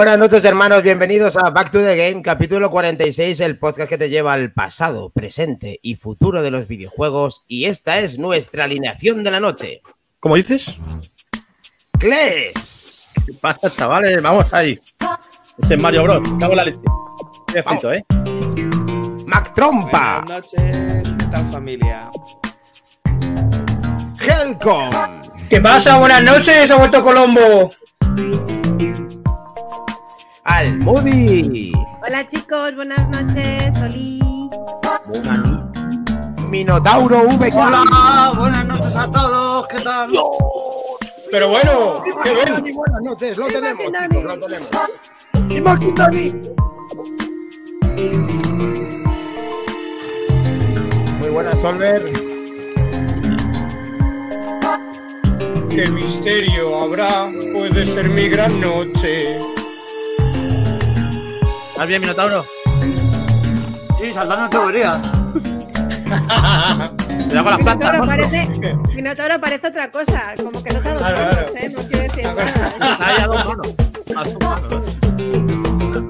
Buenas noches, hermanos. Bienvenidos a Back to the Game, capítulo 46, el podcast que te lleva al pasado, presente y futuro de los videojuegos. Y esta es nuestra alineación de la noche. ¿Cómo dices? ¡Cles! ¿Qué pasa, chavales? Vamos ahí. Ese es Mario Bros. Cago en la leche. Qué frito, ¿eh? Mac Trompa. Buenas noches, ¿qué tal familia? Helcom. ¿Qué pasa? Buenas noches, ha vuelto Colombo. Almudi. Hola chicos, buenas noches. Oli. Minotauro VK. Hola, buenas noches a todos, ¿qué tal? Pero bueno, qué bien. Dani, Buenas noches, lo tenemos, chicos, lo tenemos. Muy buenas, Solver. Qué misterio habrá, puede ser mi gran noche. ¿Estás bien, Minotauro? Sí, saltando teorías. Cuidado con las plantas, Minotauro parece, Minotauro parece otra cosa, como que no sabe dos Claro, manos, claro. ¿eh? No quiero decir nada. Está ahí a dos manos. A.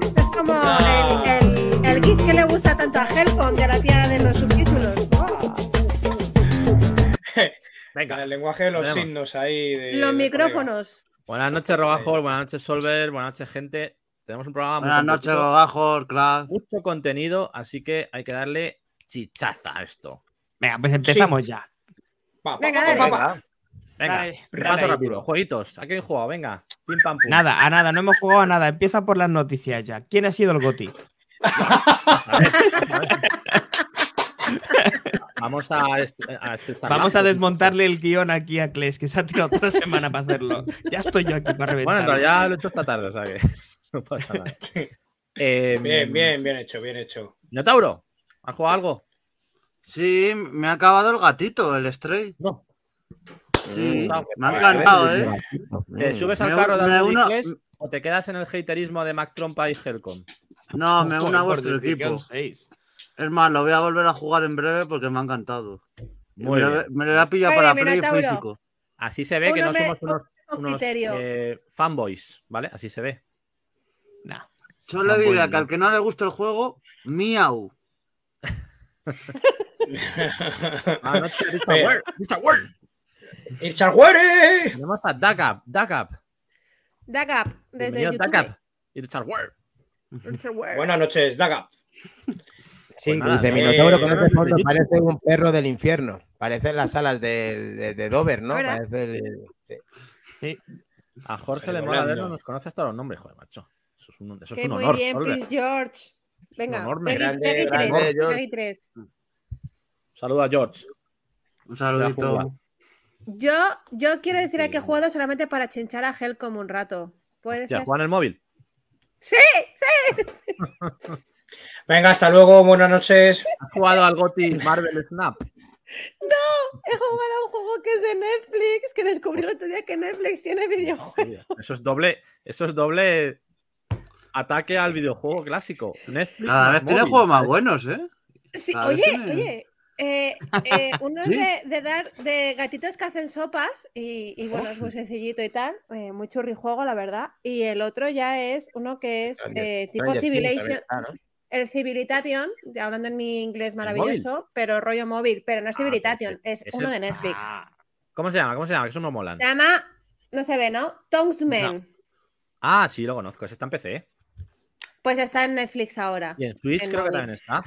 Esto es como el, el, el gif que le gusta tanto a Helcom de la tía de los subtítulos. Venga. El lenguaje de los signos ahí. De, Los de micrófonos. Buenas noches, Robajor. Buenas noches, Solver. Buenas noches, gente. Tenemos un programa muy Buenas noches, Gogajos, Crash. mucho contenido, así que hay que darle chichaza a esto. Venga, pues empezamos ya. Pa, pa, Venga, pa, dale. pa, pa. Venga, Dale, dale. rápido. Jueguitos. ¿A quién jugado? Venga. Pim pam pum. Nada, a nada, no hemos jugado a nada. Empieza por las noticias ya. ¿Quién ha sido el GOTI? Vamos a, est- a estrechar Vamos a desmontarle el guion aquí a Kles, que se ha tirado otra semana para hacerlo. Ya estoy yo aquí para Bueno, en reventar. realidad lo he hecho esta tarde, o sea que no pasa nada. Eh, Bien, bien, bien hecho, bien hecho. Minotauro, ¿has jugado algo? Sí, me ha acabado el gatito, el Stray. No. Sí, Mm. me ha encantado, ¿eh? ¿Te subes al carro de uno- Kles o te quedas en el haterismo de Mac Trompa y Helcom? No, me une a vuestro equipo. Es más, lo voy a volver a jugar en breve porque me ha encantado. Muy me, bien. me lo voy a pillar para Play físico. Así se ve que no somos unos, eh, fanboys, ¿vale? Así se ve. Nah. Solo diré bueno. que al que no le guste el juego, miau. Ah, no. ¡It's a! Tenemos a Dagap, Dagap. Dagap, desde Bienvenido, YouTube. Dagap. Ward. Richard Ware. Buenas noches, Daga. Sí, Pues dice eh, Minotauro con eh, este fondo eh, parece un perro del infierno. Parecen las alas de, de Dover, ¿no? Parece el- sí. A Jorge le mola verlo, nos conoce hasta los nombres, joder, macho. Eso es un, eso es un muy honor. bien, Solver. Prince George. Venga, honor, Peggy, grande, Peggy grande, 3. George. Peggy 3. Saluda a George. Un saludito. Yo, yo quiero decir que he jugado solamente para chinchar a Hell como un rato. ¿Puede Ya, ser? juega en el móvil. ¡Sí! ¡Sí! Venga, hasta luego, buenas noches. ¿Has jugado al GOTI Marvel Snap? He jugado a un juego que es de Netflix, que descubrí el otro día que Netflix tiene videojuegos. Eso es doble, eso es doble ataque al videojuego clásico. Netflix Cada vez tiene juegos más buenos, ¿eh? Sí, oye, oye. eh, eh, uno ¿Sí? es de, de dar de gatitos que hacen sopas y, y bueno, es muy sencillito y tal, eh, muy churrijuego, la verdad. Y el otro ya es uno que es eh, tipo Civilization, ¿no? el Civilitation, ya hablando en mi inglés maravilloso, pero rollo móvil, pero no es Ah, pues Civilitation, es uno de Netflix. Ah, ¿Cómo se llama? ¿Cómo se llama? Que eso no molan. Se llama, no se ve, ¿no? Tongsman. Ah, sí, lo conozco. Ese está en PC. Pues está en Netflix ahora. Y en Switch En creo que también está.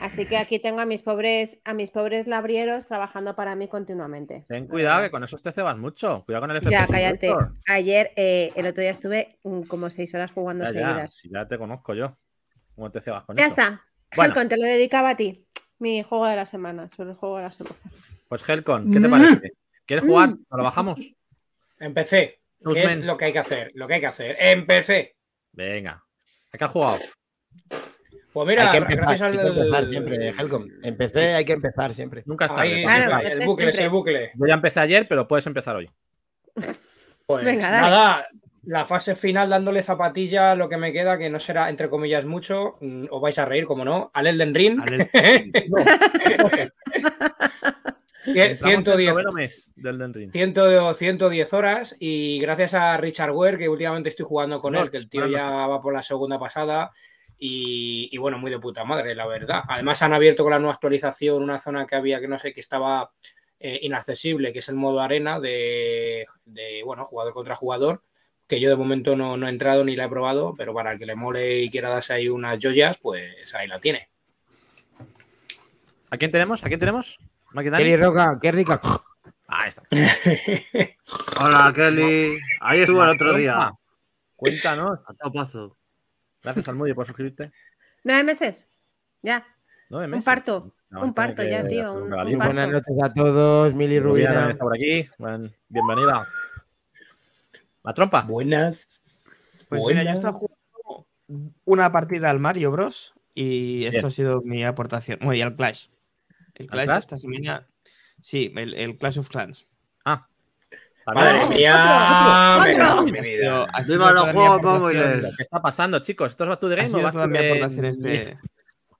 Así que aquí tengo a mis pobres, a mis pobres labrieros trabajando para mí continuamente. Ten cuidado que con esos te cebas mucho. Cuidado con el efecto. Ya, cállate. Ayer, eh, el otro día estuve mm, como seis horas jugando Ya, ya, seguidas. si ya te conozco yo. ¿Cómo te cebas con Ya eso? está. Bueno. Helcon, te lo dedicaba a ti. Mi juego de la semana. Sobre el juego de la semana. Pues Helcon, ¿qué te Mm. parece? ¿Quieres jugar? ¿Nos lo bajamos? Empecé. ¿Qué Newsman. es lo que hay que hacer? Lo que hay que hacer. Empecé. Venga. ¿A qué has jugado? Pues mira, hay que empezar, gracias al... siempre, Helcom. Empecé, hay que empezar siempre. Nunca está. Ahí, el bucle, ese bucle. Yo ya empecé ayer, pero puedes empezar hoy. Pues nada, la fase final dándole zapatilla, lo que me queda, que no será entre comillas mucho, mm, os vais a reír, como no, al Elden Ring. Al el... no. 110, horas y gracias a Richard Ware, que últimamente estoy jugando con él, que el tío ya va por la segunda pasada. Y, bueno, muy de puta madre, la verdad. Además han abierto con la nueva actualización una zona que había que no sé, que estaba eh, inaccesible, que es el modo arena de, bueno, jugador contra jugador, que yo de momento no, no he entrado ni la he probado, pero para el que le mole y quiera darse ahí unas joyas, pues ahí la tiene. ¿A quién tenemos? ¿A quién tenemos? Kelly Roca, qué rica. Ah, está. Hola, Kelly. Ahí estuvo el otro día. Cuéntanos. A topazo. Gracias al Moody por suscribirte. ¿Nueve meses? Ya. ¿Nueve Un meses? parto. No, un parto ya, tío. un Un, un parto. Buenas noches a todos, Mili Rubina está por aquí. Bienvenida. La trompa. Buenas. Pues mira, yo estaba jugando una partida al Mario Bros. Y esto Bien. ha sido mi aportación. Bueno, y al Clash. El Clash, Clash? esta semana. Sí, el, el Clash of Clans. Ah. Madre mía, Ha ha sido ¡Viva los juegos aportación- móviles! ¿Qué está pasando, chicos? ¿Esto es Ha Game toda mi aportación este.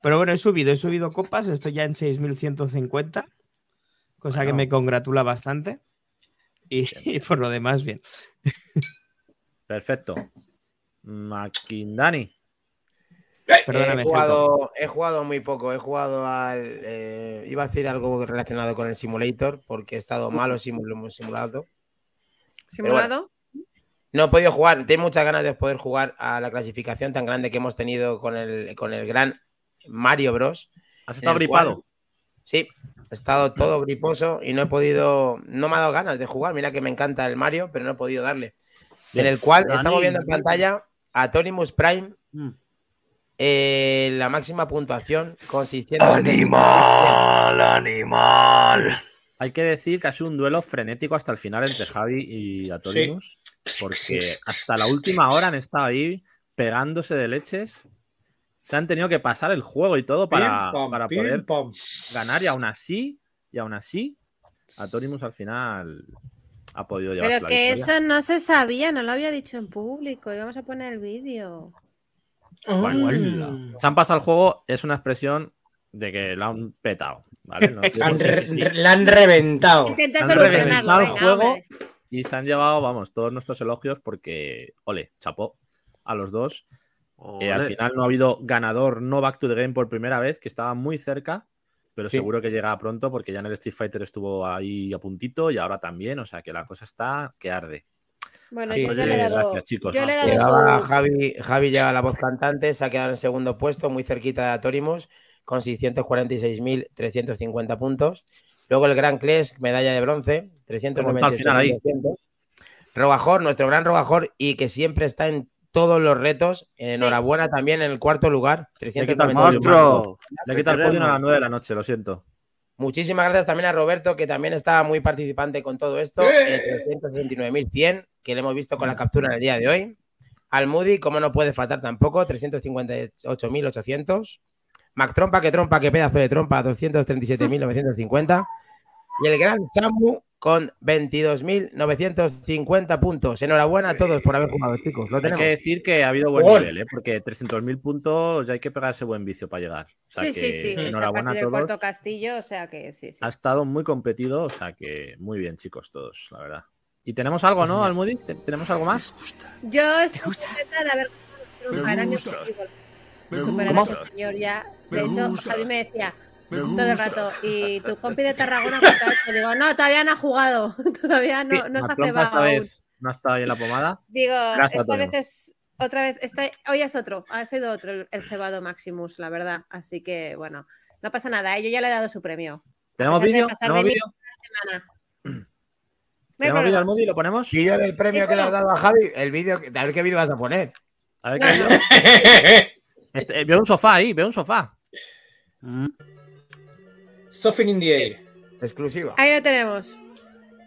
Pero bueno, he subido, he subido copas, estoy ya en 6.150, cosa que me congratula bastante. Y, y por lo demás, bien. Perfecto. Maquindani. Perdóname, he, jugado, he jugado muy poco, he jugado al... eh, iba a decir algo relacionado con el simulator, porque he estado malo simu- simulado. ¿Simulado? No he podido jugar, tengo muchas ganas de poder jugar a la clasificación tan grande que hemos tenido con el, con el gran Mario Bros. ¿Has estado gripado? cual- Sí, he estado todo griposo y no he podido, no me ha dado ganas de jugar. Mira que me encanta el Mario, pero no he podido darle. Bien. En el cual Dani. estamos viendo en pantalla a Tonimus Prime, Mm. Eh, la máxima puntuación con 600. ¡Animal! ¡Animal! Hay que decir que ha sido un duelo frenético hasta el final entre Javi y Atorimus. Porque Sí, hasta la última hora han estado ahí pegándose de leches. Se han tenido que pasar el juego y todo para, Pim, pam, para pim, poder pam. ganar y aún así, y aún así, Atorimus al final ha podido llevarse Pero la que victoria. eso no se sabía, no lo había dicho en público. Íbamos a poner el vídeo. Se han pasado el juego, es una expresión de que la han petado. ¿vale? No Han sí. La han reventado. Intenta Han reventado el juego. Y se han llevado, vamos, todos nuestros elogios porque, ole, chapó a los dos. Eh, al final no ha habido ganador no back to the game por primera vez, que estaba muy cerca, pero Sí. seguro que llega pronto porque ya en el Street Fighter estuvo ahí a puntito y ahora también, o sea que la cosa está que arde. Bueno, Así yo le he dado. gracias, chicos. Yo le he dado Llegaba su- Javi, Javi llega a la voz cantante, se ha quedado en segundo puesto, muy cerquita de Atorimus, con 646.350 puntos. Luego el Gran Clash, medalla de bronce, Al final ahí. 398.200. Robajor, nuestro gran Robajor, y que siempre está en todos los retos. Enhorabuena también en el cuarto lugar. quita el 398. ¡Monstruo! Le quita el podio a las 9 de la noche, lo siento. Muchísimas gracias también a Roberto, que también está muy participante con todo esto. ¡Eh! eh, 369.100, que le hemos visto con la captura en el día de hoy. Al Moody, como no puede faltar tampoco, 358.800. Mac Trompa, que trompa, que pedazo de trompa, 237.950. Y el gran Samu con 22.950 puntos. Enhorabuena a todos por haber jugado, chicos. Lo Hay tenemos. que decir que ha habido buen Gol. nivel, ¿eh? porque 300.000 puntos ya hay que pegarse buen vicio para llegar. O sea Sí, sí, que sí. Es a enhorabuena partir a del todos. cuarto castillo, o sea que sí, sí. Ha estado muy competido, o sea que muy bien, chicos, todos, la verdad. Y tenemos algo, ¿no, Almudi? ¿Te- ¿Tenemos algo más? Yo estoy contenta de haber superar a mi objetivo. Superar a ese señor ya. De hecho, Javi me decía todo el rato, ¿y tu compi de Tarragona cuánto ha hecho? Digo, no, todavía no ha jugado. todavía no, no se ha cebado esta aún. vez no ha estado ahí en la pomada. Digo, Gracias, esta vez es otra vez, este, hoy es otro, ha sido otro el, el cebado Maximus, la verdad. Así que bueno, no pasa nada, ¿eh? yo ya le he dado su premio. ¿Tenemos vídeo? ¿Tenemos vídeo, problema. Almudi? ¿Lo ponemos? Vídeo del premio Sí, que le has dado a Javi, el vídeo, a ver qué vídeo vas a poner. A ver qué vídeo. Este, eh, veo un sofá ahí, veo un sofá. Mm. In the air. Exclusiva. Ahí lo tenemos.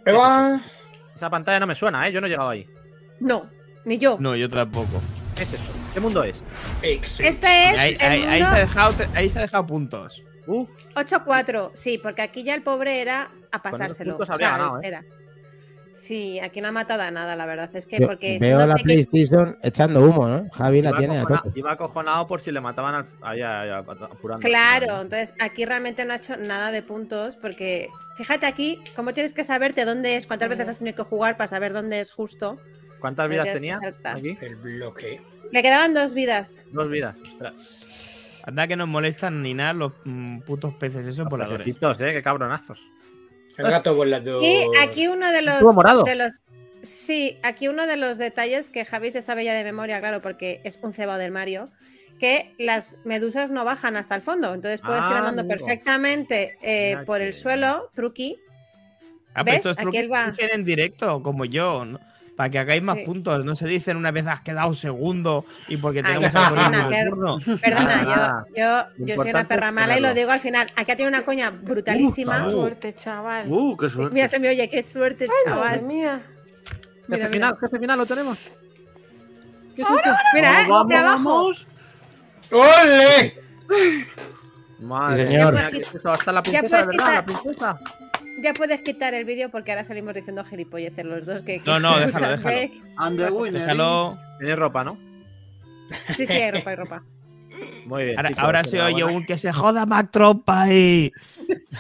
Eva. Esa pantalla no me suena, ¿eh? Yo no he llegado ahí. No, ni yo. No, yo tampoco. ¿Qué es eso? ¿Qué mundo es? Este es Ahí, el ahí- ahí mundo se ha dejado, ahí se ha dejado puntos. Uh, 8-4, sí, porque aquí ya el pobre era a pasárselo. puntos habría ¿sabes? ganado, ¿eh? Era. Sí, aquí no ha matado a nada, la verdad. Es que Yo porque veo la peque- PlayStation echando humo, ¿no? Javi la tiene a tope. iba acojonado por si le mataban al, ahí, ahí, apurando. Claro, entonces aquí realmente no ha hecho nada de puntos porque fíjate aquí, cómo tienes que saberte dónde es, cuántas veces has tenido que jugar para saber dónde es justo. ¿Cuántas vidas tenía aquí? El bloque. Le quedaban dos vidas. Dos vidas, ostras. Anda que no molestan ni nada los mm, putos peces esos voladores. Pececitos, eh, qué cabronazos. El gato volador. Y aquí uno de los, morado. de los sí, aquí uno de los detalles que Javi se sabe ya de memoria, claro, porque es un cebado del Mario, que las medusas no bajan hasta el fondo, entonces puedes ir Ah, andando amigo. perfectamente eh, por que- el suelo, truqui. Ah, ¿Ves? pero estos Aquí él va. en directo, como yo, ¿no? Para que hagáis más puntos. No se dicen una vez has quedado segundo y porque Ay, tenemos no, a perdona, Corinne. per- turno. Perdona, Nada, yo, yo, yo soy una perra mala y lo digo al final. Aquí ha tenido una coña brutalísima. Uh, Suerte, chaval. Uh, qué suerte. Mira, se me oye, qué suerte, Madre chaval. mía. Jefe Mira, final, mira. jefe final, lo tenemos. ¿Qué es esto? Mira, eh, Vamos, de abajo. vamos. ¡Ole! Madre mía, ¿qué es esto? Hasta la princesa, ¿verdad? La princesa. Ya puedes quitar el vídeo porque ahora salimos diciendo gilipolleces los dos. Que, que No, no, déjalo, déjalo. Beck. And the winner Déjalo. Tiene ropa, ¿no? Sí, sí, hay ropa, hay ropa. Muy bien. Ahora, chicos, ahora se oye un que se joda Mac Trompa ahí.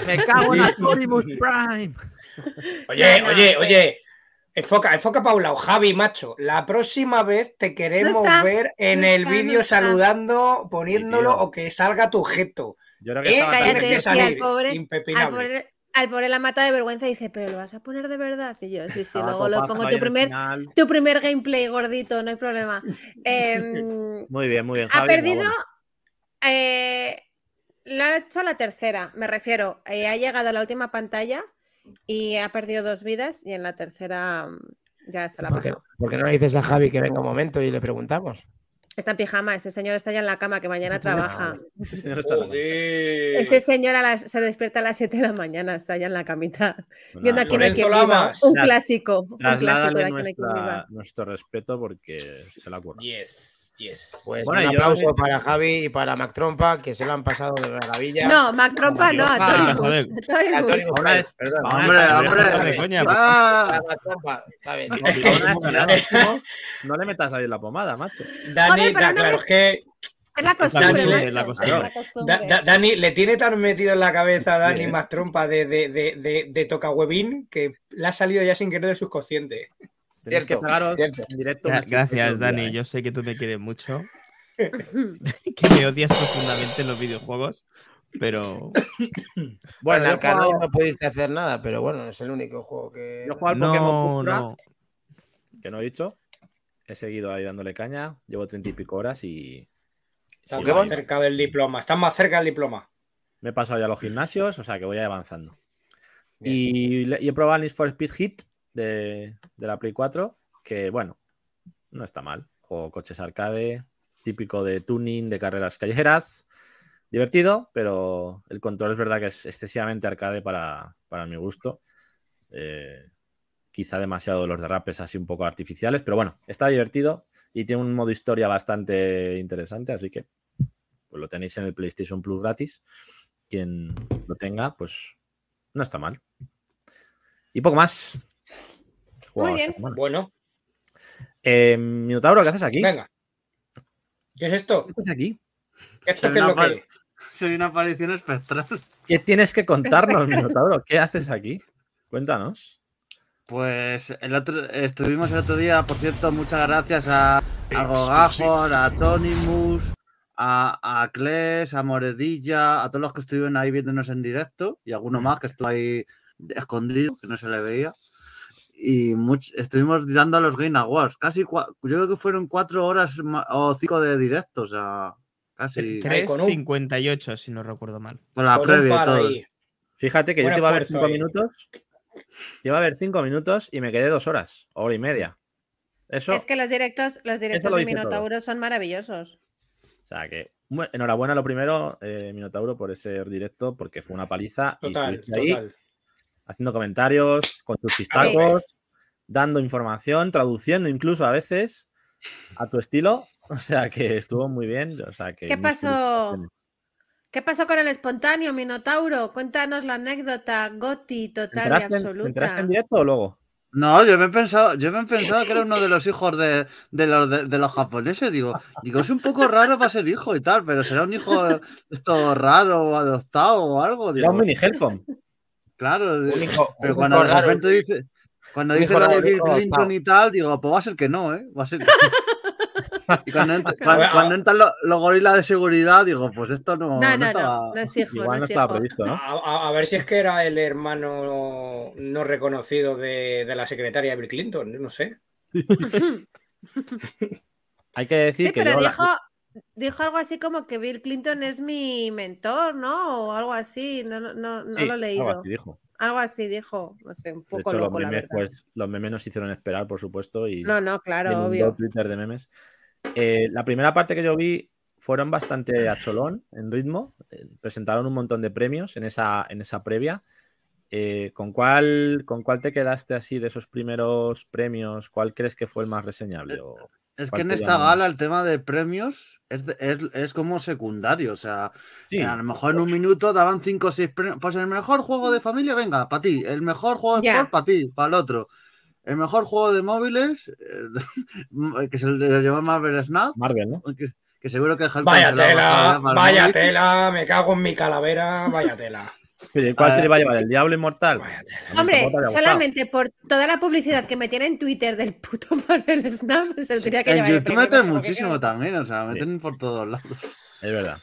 Me cago en Artorimus Prime. Oye, No, no, oye, sí. oye. Enfoca, enfoca para un lado. Javi, macho, la próxima vez te queremos No está, ver en no el vídeo saludando, poniéndolo Sí, o que salga tu objeto. Yo creo que Eh, estaba cállate, que al salir, pobre- Al impepinable. pobre, al pobre la mata de vergüenza y dice, pero lo vas a poner de verdad. Y yo, sí, sí, estaba luego lo pongo tu primer, final. tu primer gameplay gordito, no hay problema. Em, Muy bien, muy bien. ha Javi, perdido. eh, lo ha hecho la tercera, me refiero. eh, ha llegado a la última pantalla y ha perdido dos vidas y en la tercera mm, ya se la ha ¿Por qué, pasado. por qué no le dices a Javi que venga un momento y le preguntamos? Está en pijama, ese señor está ya en la cama que mañana trabaja. Ese señor está en. Joder. Ese señor a las- se despierta a las 7 de la mañana, está ya en la camita, viendo a quién hay Lorenzo quien viva. Lamas. Un clásico, un clásico de nuestra- nuestro respeto porque se la ocurre. Yes, yes. Pues Bueno, un yo- aplauso para Javi y para Mac Trompa, que se lo han pasado de maravilla. No, Mac Trompa no, a Ah, a Torimus. A perdón. Hombre, hombre. A Mac Trompa, está bien. No le metas ahí la pomada, macho. Dani, claro, me- es que Es la costumbre, Dani, macho. es la Es costumbre. la costumbre. Da- Da- Dani le tiene tan metido en la cabeza a Dani Sí. más trompa de, de, de, de, de tocahuevín que le ha salido ya sin querer de subconsciente. Tenéis que Cierto, pegaros cierto. en directo. Gra- vuestro Gracias, Dani. día, ¿eh? Yo sé que tú me quieres mucho. que me odias profundamente en los videojuegos. Pero Bueno, en el canal no pudiste hacer nada, pero bueno, es el único juego que. Yo juego al Pokémon no, que no he dicho. He seguido ahí dándole caña. Llevo treinta y pico horas y. Estás sí, más cerca del diploma. Estás más cerca del diploma. Me he pasado ya a los gimnasios, o sea que voy avanzando. Y he probado el Need for Speed Hit de, la Play 4, que bueno, no está mal. Juego coches arcade, típico de tuning, de carreras callejeras. Divertido, pero el control es verdad que es excesivamente arcade para, para mi gusto. Eh, quizá demasiado los derrapes así un poco artificiales, pero bueno, está divertido y tiene un modo historia bastante interesante, así que pues lo tenéis en el PlayStation Plus gratis. Quien lo tenga, pues no está mal. Y poco más. Jugado Muy esta bien. semana. Bueno, Eh, Minotauro, ¿qué haces aquí? venga. ¿Qué es esto? ¿Qué haces aquí? ¿Esto Soy qué es una lo que soy una aparición espectral. ¿Qué tienes que contarnos, Minotauro? ¿Qué haces aquí? Cuéntanos. Pues el otro, estuvimos el otro día, por cierto, muchas gracias a, a Gogajor, a Tonimus, a, a Kles, a Moredilla, a todos los que estuvieron ahí viéndonos en directo y alguno más que estuvo ahí escondido, que no se le veía. Y much- estuvimos dando a los Game Awards, casi, cua- yo creo que fueron cuatro horas o cinco de directo, o sea, casi Ahí con un- 3.58, si no recuerdo mal. con la Con previa y todo. Fíjate que yo te iba a ver cinco ahí. minutos. Te iba a ver cinco minutos y me quedé dos horas, hora y media. Eso, Es que los directos, los directos lo de todo. Minotauro son maravillosos. o sea que, bueno, enhorabuena lo primero, eh, Minotauro, por ese directo, porque fue una paliza. y Total, estuviste ahí total. Haciendo comentarios, con tus chistacos, dando información, traduciendo incluso a veces a tu estilo. O sea que estuvo muy bien. O sea que ¿Qué pasó? ¿Qué pasó con el espontáneo, Minotauro? Cuéntanos la anécdota, Goti, ¿Te total y en- absoluta. enteraste en directo o luego? No, yo me he pensado, yo me he pensado que era uno de los hijos de, de los, de, de los japoneses. Digo, digo, es un poco raro para ser hijo y tal, pero será un hijo esto raro o adoptado o algo. Era un mini Helcom. Claro, de- Un hijo- pero un cuando de raro. repente dice, cuando dice lo de Bill Clinton y tal, digo, pues va a ser que no, ¿eh? Va a ser que Y cuando, entra- cuando, cuando entran los, los gorilas de seguridad, digo, pues esto no, No, no estaba- no es hijo, Igual no no es estaba hijo. previsto, ¿no? A, ver si es que era el hermano no reconocido de, de la secretaria de Bill Clinton, no sé. Hay que decir Sí, que pero yo la- dijo, algo así como que Bill Clinton es mi mentor, ¿no? O algo así, no, no, no, no Sí, lo he algo leído. así dijo. Algo así dijo, no sé, un De poco hecho, los loco, la memes, verdad. pues, los memes nos hicieron esperar, por supuesto, y No, no, claro, obvio. Twitter de memes. Eh, la primera parte que yo vi fueron bastante a cholón en ritmo. Eh, presentaron un montón de premios en esa, en esa previa. Eh, ¿con, cuál, ¿Con cuál te quedaste así de esos primeros premios? ¿Cuál crees que fue el más reseñable? O- Es que ¿Cuál en esta gala el tema de premios es, es, es como secundario. O sea, Sí, a lo mejor en un minuto daban 5 o 6 premios. Pues el mejor juego de familia, venga, para ti. El mejor juego de sport, para ti, para el otro. El mejor juego de móviles, eh, que se lo llevó Marvel Snap, Marvel, ¿no? que, que seguro que Vaya tela, vaya tela, me cago en mi calavera, vaya tela. Oye, ¿Cuál Ah, se le va a llevar? ¿El Diablo Inmortal? Hombre, solamente por toda la publicidad que me tiene en Twitter del puto Marvel Snap, se lo tenía que En llevar. el YouTube meten muchísimo también, o sea, meten por todos lados. Es verdad.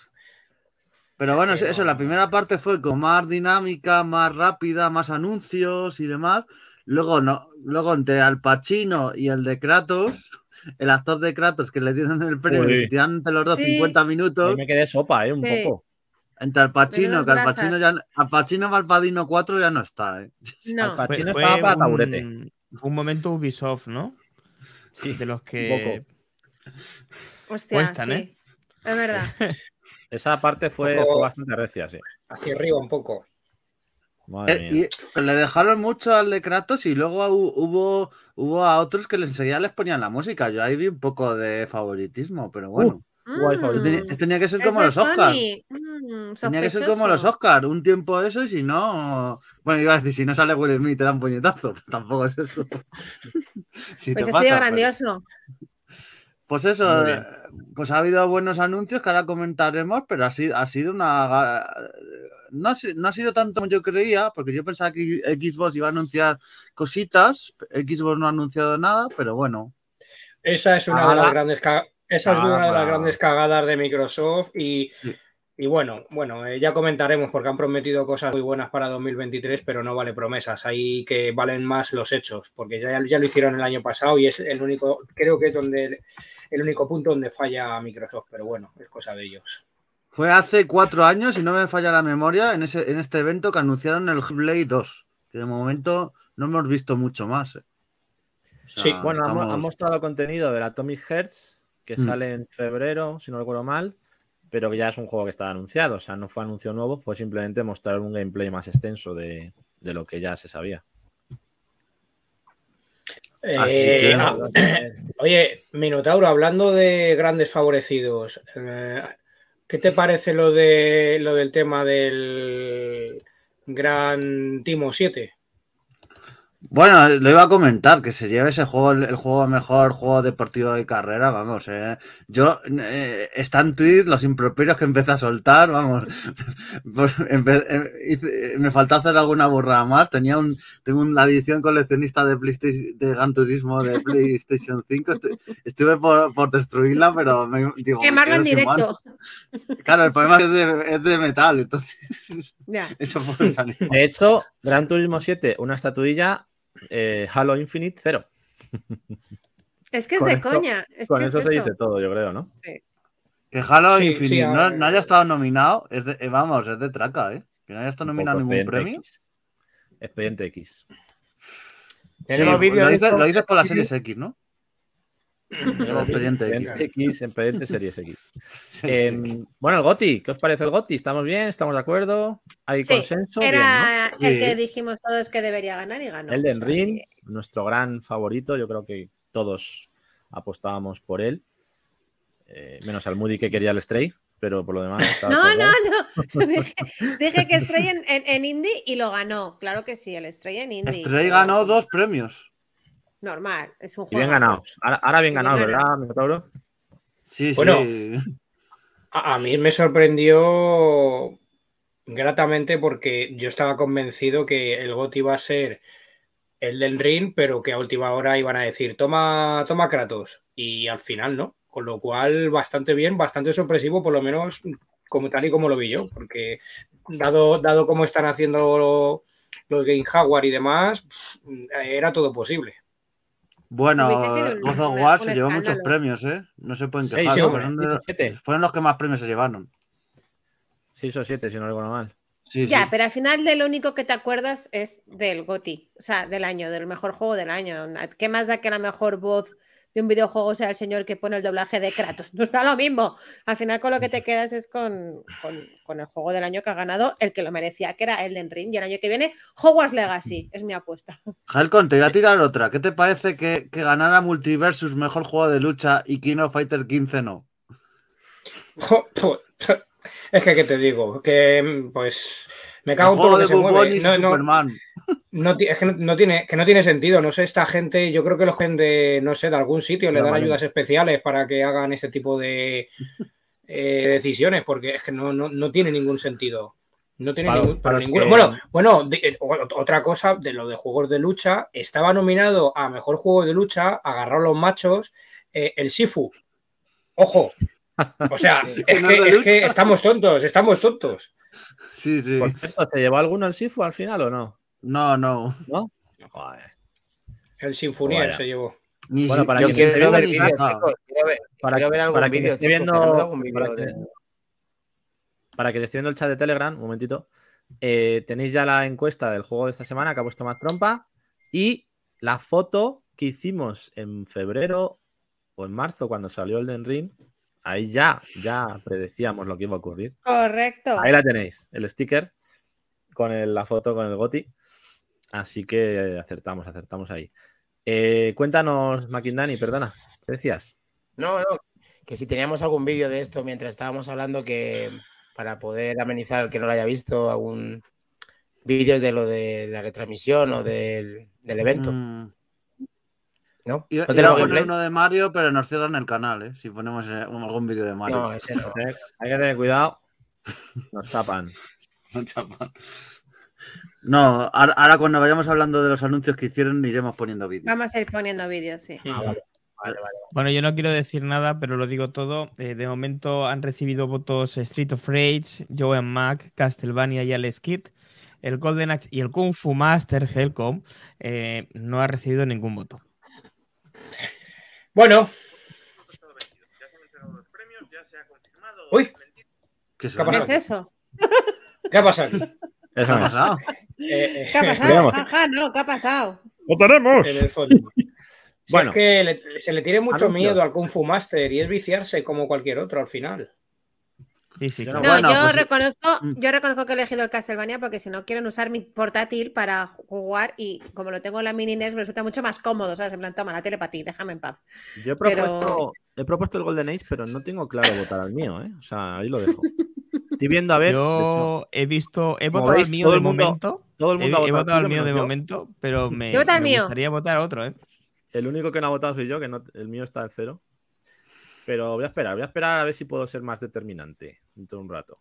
Pero bueno, Pero- eso, la primera parte fue como más dinámica, más rápida, más anuncios y demás. Luego, no, luego entre Al Pacino y el de Kratos, el actor de Kratos que le dieron el premio, entre los dos Sí. 50 Ahí minutos, me quedé sopa, ¿eh? Un Sí. poco. Entre Al Pacino, que Al. Pacino ya Al Pacino Valpadino 4 ya no está, ¿eh? No, Al Pacino estaba para taburete. un, un momento Ubisoft, ¿no? Sí, De los que. hostia, cuestan, sí. ¿eh? Es verdad. Esa parte fue, Poco- fue bastante recia, sí. Hacia arriba un poco. Madre Eh, mía. y- pero le dejaron mucho al de Kratos y luego hu- hubo, hubo a otros que les enseguida les ponían la música. Yo ahí vi un poco de favoritismo, pero bueno. Guay, Mm, favorito. Tenía, tenía que ser como los Oscars. Mm, Tenía que ser como los. Oscars, un tiempo eso y si no. Bueno, iba a decir, si no sale Will Smith te dan puñetazo. Tampoco es eso. Si Pues ha sido grandioso. Pues eso, eh, pues ha habido buenos anuncios que ahora comentaremos, pero ha sido, ha sido una. No ha, si- no ha sido tanto como yo creía, porque yo pensaba que Xbox iba a anunciar cositas. Xbox no ha anunciado nada, pero bueno. Esa es una de las grandes esa es ahora una de las grandes cagadas de Microsoft y, Sí. y bueno, bueno, eh, ya comentaremos porque han prometido cosas muy buenas para 2023, pero no vale promesas, hay que valen más los hechos, porque ya, ya lo hicieron el año pasado y es el único, creo que es donde el único punto donde falla Microsoft, pero bueno, es cosa de ellos. Fue hace cuatro años, si no me falla la memoria, en, ese, en este evento que anunciaron el Blade 2, que de momento no hemos visto mucho más. eh. O sea, Sí, Bueno, han- estamos- han mostrado contenido del Atomic Hearts, que Mm. sale en febrero, si no recuerdo mal, pero que ya es un juego que estaba anunciado. O sea, no fue anuncio nuevo, fue simplemente mostrar un gameplay más extenso de, de lo que ya se sabía. Así Eh, que- ah, oye, Minotauro, hablando de grandes favorecidos, eh, ¿qué te parece lo de lo del tema del Gran Timo 7? Bueno, lo iba a comentar, que se lleve ese juego, el, juego mejor juego deportivo de carrera, vamos, eh. Yo, eh, está en tweet los improperios que empecé a soltar, vamos. Pues, eh, me faltó hacer alguna burrada más. Tenía un, tengo una edición coleccionista de PlayStation, de Gran Turismo de PlayStation 5. Estu- estuve por, por destruirla, pero me, digo, Quemarlo en directo. Claro, el problema es que es de, es de metal, entonces Ya. eso puede salir. De hecho, Gran Turismo 7, una estatuilla, eh, Halo Infinite, cero. Es que es Con de esto- coña. Es Con que eso es se eso. dice todo, yo creo, ¿no? Que Halo Sí, Infinite sí, no, haya estado nominado, es de, eh, vamos, es de traca, ¿eh? Que no haya estado nominado ningún Expediente premio. X. Expediente X. Sí, lo, dices, lo dices por la Series X, ¿no? Tenemos X. X, Expediente Series X. Em, bueno, el GOTI, ¿qué os parece el GOTI? ¿Estamos bien? ¿Estamos de acuerdo? ¿Hay Sí, consenso? Bien, ¿no? Era el Sí. que dijimos todos que debería ganar y ganó. Elden O sea Ring, que- nuestro gran favorito, yo creo que todos apostábamos por él. Eh, menos al Moody que quería el Stray, pero por lo demás. No, todo no, no. Dije, dije que Stray en, en, en Indie y lo ganó. Claro que sí, el Stray en Indie. Stray ganó dos premios. Normal, es un Y juego. bien ganado. Ahora, ahora bien Bien ganado, ganado. ¿verdad, Minotauro? Sí, Bueno. sí. A, a mí me sorprendió gratamente porque yo estaba convencido que el GOT iba a ser el del Ring, pero que a última hora iban a decir, toma, toma Kratos. Y al final no. Con lo cual, bastante bien, bastante sorpresivo, por lo menos como tal y como lo vi yo. Porque dado, dado cómo están haciendo los Game Hardware y demás, era todo posible. Bueno, God of War se llevó muchos premios, ¿eh? No se pueden Seis, quejar. sí, hombre. fueron, de- Siete. fueron los que más premios se llevaron. 6 o 7, si no recuerdo mal. Sí, Ya, sí. pero al final de lo único que te acuerdas es del GOTI, o sea, del año, del mejor juego del año. ¿Qué más da que la mejor voz de un videojuego sea el señor que pone el doblaje de Kratos? No está lo mismo. Al final con lo que te quedas es con, con- con el juego del año que ha ganado el que lo merecía, que era Elden Ring. Y el año que viene, Hogwarts Legacy, es mi apuesta. Helcon, te voy a tirar otra. ¿Qué te parece que, que ganara Multiversus mejor juego de lucha y King of Fighter 15 no? Es que, ¿qué te digo? Que, pues, me cago en todo lo de que se mueve. No, no, Superman. no ti- es que no, no tiene, que no tiene sentido. No sé, esta gente, yo creo que los que de, no sé, de algún sitio le dan vale. ayudas especiales para que hagan este tipo de eh, decisiones, porque es que no, no, no tiene ningún sentido. No tiene Para- ningún, para ninguno. que- Bueno, bueno, de- eh, otra cosa de lo de juegos de lucha, estaba nominado a mejor juego de lucha, agarrar los machos, eh, el Sifu. Ojo. O sea, es que, es que estamos tontos, estamos tontos. Sí, sí. Por cierto, ¿te llevó alguno el Sifu al final o no? No, no. ¿No? Joder. El Sinfonier Vaya. se llevó. Ni Bueno, para Yo quien quiero esté ver viendo el vídeos, chat. chicos. Quiero ver, Para, quiero ver algún para vídeo, que, esté viendo el chat de Telegram, un momentito, eh, tenéis ya la encuesta del juego de esta semana que ha puesto más trompa y la foto que hicimos en febrero o en marzo cuando salió el Den Ring. Ahí ya, ya predecíamos lo que iba a ocurrir. Correcto. Ahí la tenéis, el sticker con el- la foto con el Goti. Así que acertamos, acertamos ahí. Eh, cuéntanos, Makindani, perdona, ¿qué decías? No, no, que si teníamos algún vídeo de esto mientras estábamos hablando que para poder amenizar al que no lo haya visto, algún vídeo de lo de la retransmisión o del, del evento, Mm, ¿no? Iba, ¿No iba a tenemos poner gameplay? uno de Mario, pero nos cierran el canal, ¿eh? Si ponemos eh, algún vídeo de Mario. No, ese no. Eh, Hay que tener cuidado. Nos tapan. No, ahora, ahora cuando vayamos hablando de los anuncios que hicieron, iremos poniendo vídeos. Vamos a ir poniendo vídeos, sí. Vale, vale. Bueno, yo no quiero decir nada, pero lo digo todo. Eh, de momento han recibido votos Street of Rage, Joe Mac, Castlevania y Alex Kidd. El Golden Axe y el Kung Fu Master Helcom eh, no ha recibido ningún voto. Bueno, Uy. ¿Qué, ¿Qué es eso? ¿qué ha pasado aquí? ¿Qué ha pasado? Eh, ¿Qué ha pasado? No, ¿qué ha pasado? ¡Lo tenemos! en el fondo. Si Bueno. es que le- se le tiene mucho Anuncio. miedo al Kung Fu Master y es viciarse como cualquier otro al final. Sí, sí, Yo no- claro. No, Bueno, yo, pues- reconozco, Mm. yo reconozco que he elegido el Castlevania porque si no quieren usar mi portátil para jugar y como lo tengo en la mini NES me resulta mucho más cómodo, ¿sabes? En plan, toma la tele para ti, déjame en paz. Yo he Pero- propuesto, he propuesto el Golden Age, pero no tengo claro votar al mío, ¿eh? O sea, ahí lo dejo. Estoy viendo a ver. Yo he visto, he votado veis, al mío todo de el mundo- momento. todo el He, mundo ha he votado votado al mío de yo. momento, pero me, me gustaría votar a otro, ¿eh? El único que no ha votado soy yo, que no- el mío está en cero. Pero voy a esperar, voy a esperar a ver si puedo ser más determinante dentro de un rato.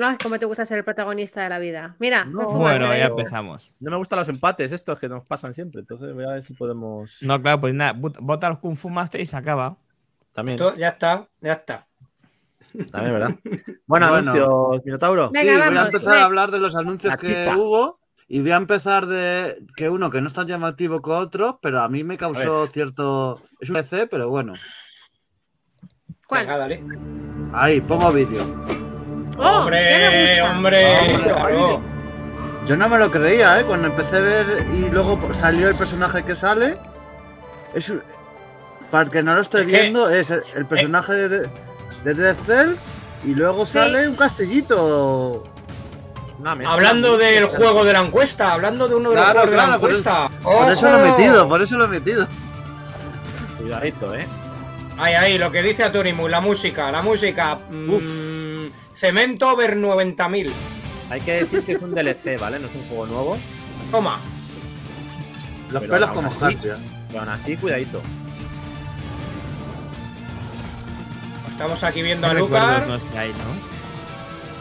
Ay, cómo te gusta ser el protagonista de la vida. Mira, No, Bueno, ya empezamos. No me gustan los empates estos que nos pasan siempre, entonces voy a ver si podemos. No, claro, pues nada, vot- vota al Kung Fu Master y se acaba. También, Esto ya está, ya está. también, ¿verdad? Bueno, Bueno. anuncios, Minotauro. Venga, sí, voy a empezar a hablar de los anuncios que hubo y voy a empezar de que uno que no es tan llamativo como otro, pero a mí me causó cierto... Es un PC, pero bueno. ¿Cuál? Venga, dale. Ahí, pongo vídeo. ¡Oh! ya me hombre, gusta. hombre, Hombre, claro. Yo no me lo creía, ¿eh? Cuando empecé a ver y luego salió el personaje que sale. Es un- Para el que no lo esté Es que- viendo, es el, el personaje de, de Dead Cells y luego Sí. sale un mezcla Hablando del juego de la encuesta, hablando de uno de los Claro, juegos de la por encuesta. Por eso lo he metido, por eso lo he metido. Cuidadito, ¿eh? Ahí, ahí, lo que dice Atonimus, la música, la música. mm, Cemento over 90.000. Hay que decir que es un DLC, ¿vale? No es un juego nuevo. Toma. Los Pero pelos como así-. Pero aún así, cuidadito. Estamos aquí viendo a ¿Qué Lucar. recuerdos nos trae, no?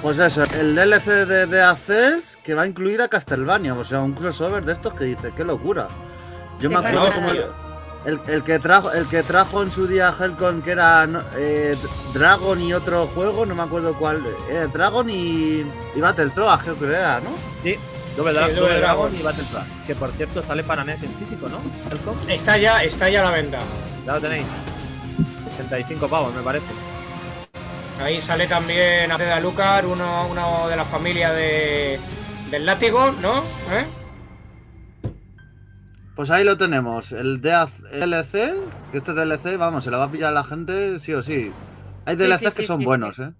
Pues eso, el DLC de, de Access que va a incluir a Castlevania, o sea, un crossover de estos que dice, qué locura. Yo me acuerdo como el, el que trajo el que trajo en su día Helcon que era eh, Dragon y otro juego, no me acuerdo cuál, eh, Dragon y, y Battle Troas, creo que era, ¿no? Sí, Double, Sí, Dra- Double Double Dragon Dragon. y Battle Track. Que por cierto sale para NES en físico, ¿no? Helcom. Está ya, está ya a la venta. Ya lo tenéis. 65 pavos, me parece. Ahí sale también Aceda Lucar, uno, uno de la familia de, del látigo, ¿no? ¿Eh? Pues ahí lo tenemos, el DLC, que este DLC, vamos, se lo va a pillar la gente sí o sí. Hay Sí, DLCs sí, que sí, son sí, buenos, sí. ¿eh?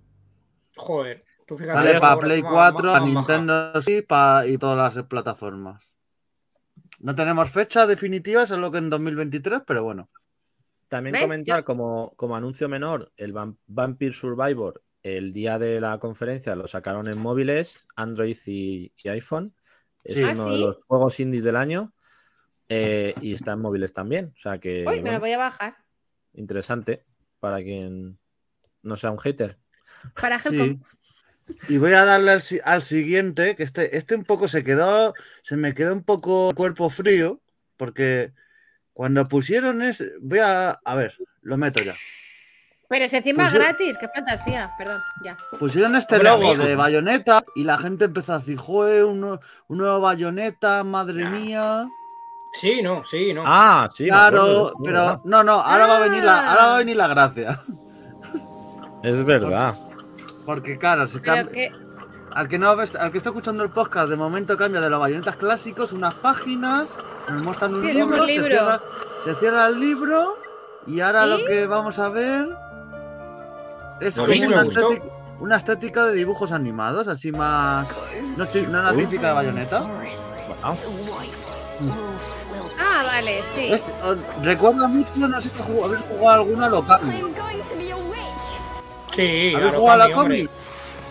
Joder, tú fíjate. Vale para Play ma- 4, ma- para Nintendo pa- y todas las plataformas. No tenemos fecha definitiva, solo que en 2023, pero bueno. También ¿Ves? comentar como, como anuncio menor, el Vam- Vampire Survivor, el día de la conferencia lo sacaron en móviles, Android y, y iPhone. Es Sí. uno ¿Ah, de sí? los juegos indies del año. Eh, y está en móviles también. O sea que Uy, me bueno, lo voy a bajar. interesante para quien no sea un hater. Para. Sí. Y voy a darle al, si- al siguiente, que este, este un poco se quedó, se me quedó un poco cuerpo frío, porque cuando pusieron es, voy a, a ver, lo meto ya. Pero si encima es yo- gratis, qué fantasía. Perdón, ya. Pusieron este Hombre, logo amigo. de bayoneta y la gente empezó a decir, joder, un nuevo bayoneta, madre mía. Sí, no, sí, no. Ah, sí. claro, pero no, no, ahora va a venir la, ahora va a venir la gracia. Es verdad. Porque claro, se Pero cambia- que. al que no ves- al que está escuchando el podcast, de momento cambia de los bayonetas clásicos, unas páginas, nos muestran un Sí, es libro, Se, libro. cierra, se cierra el libro y ahora lo que vamos a ver es como una, estética, una estética de dibujos animados, así más. No, no la Uy. típica de bayoneta. Bueno, Ah, vale, sí. Es- os- recuerda mucho, no sé si habéis jugado alguna a Lokami. Sí, ¿Habéis claro, jugado a la. Comi?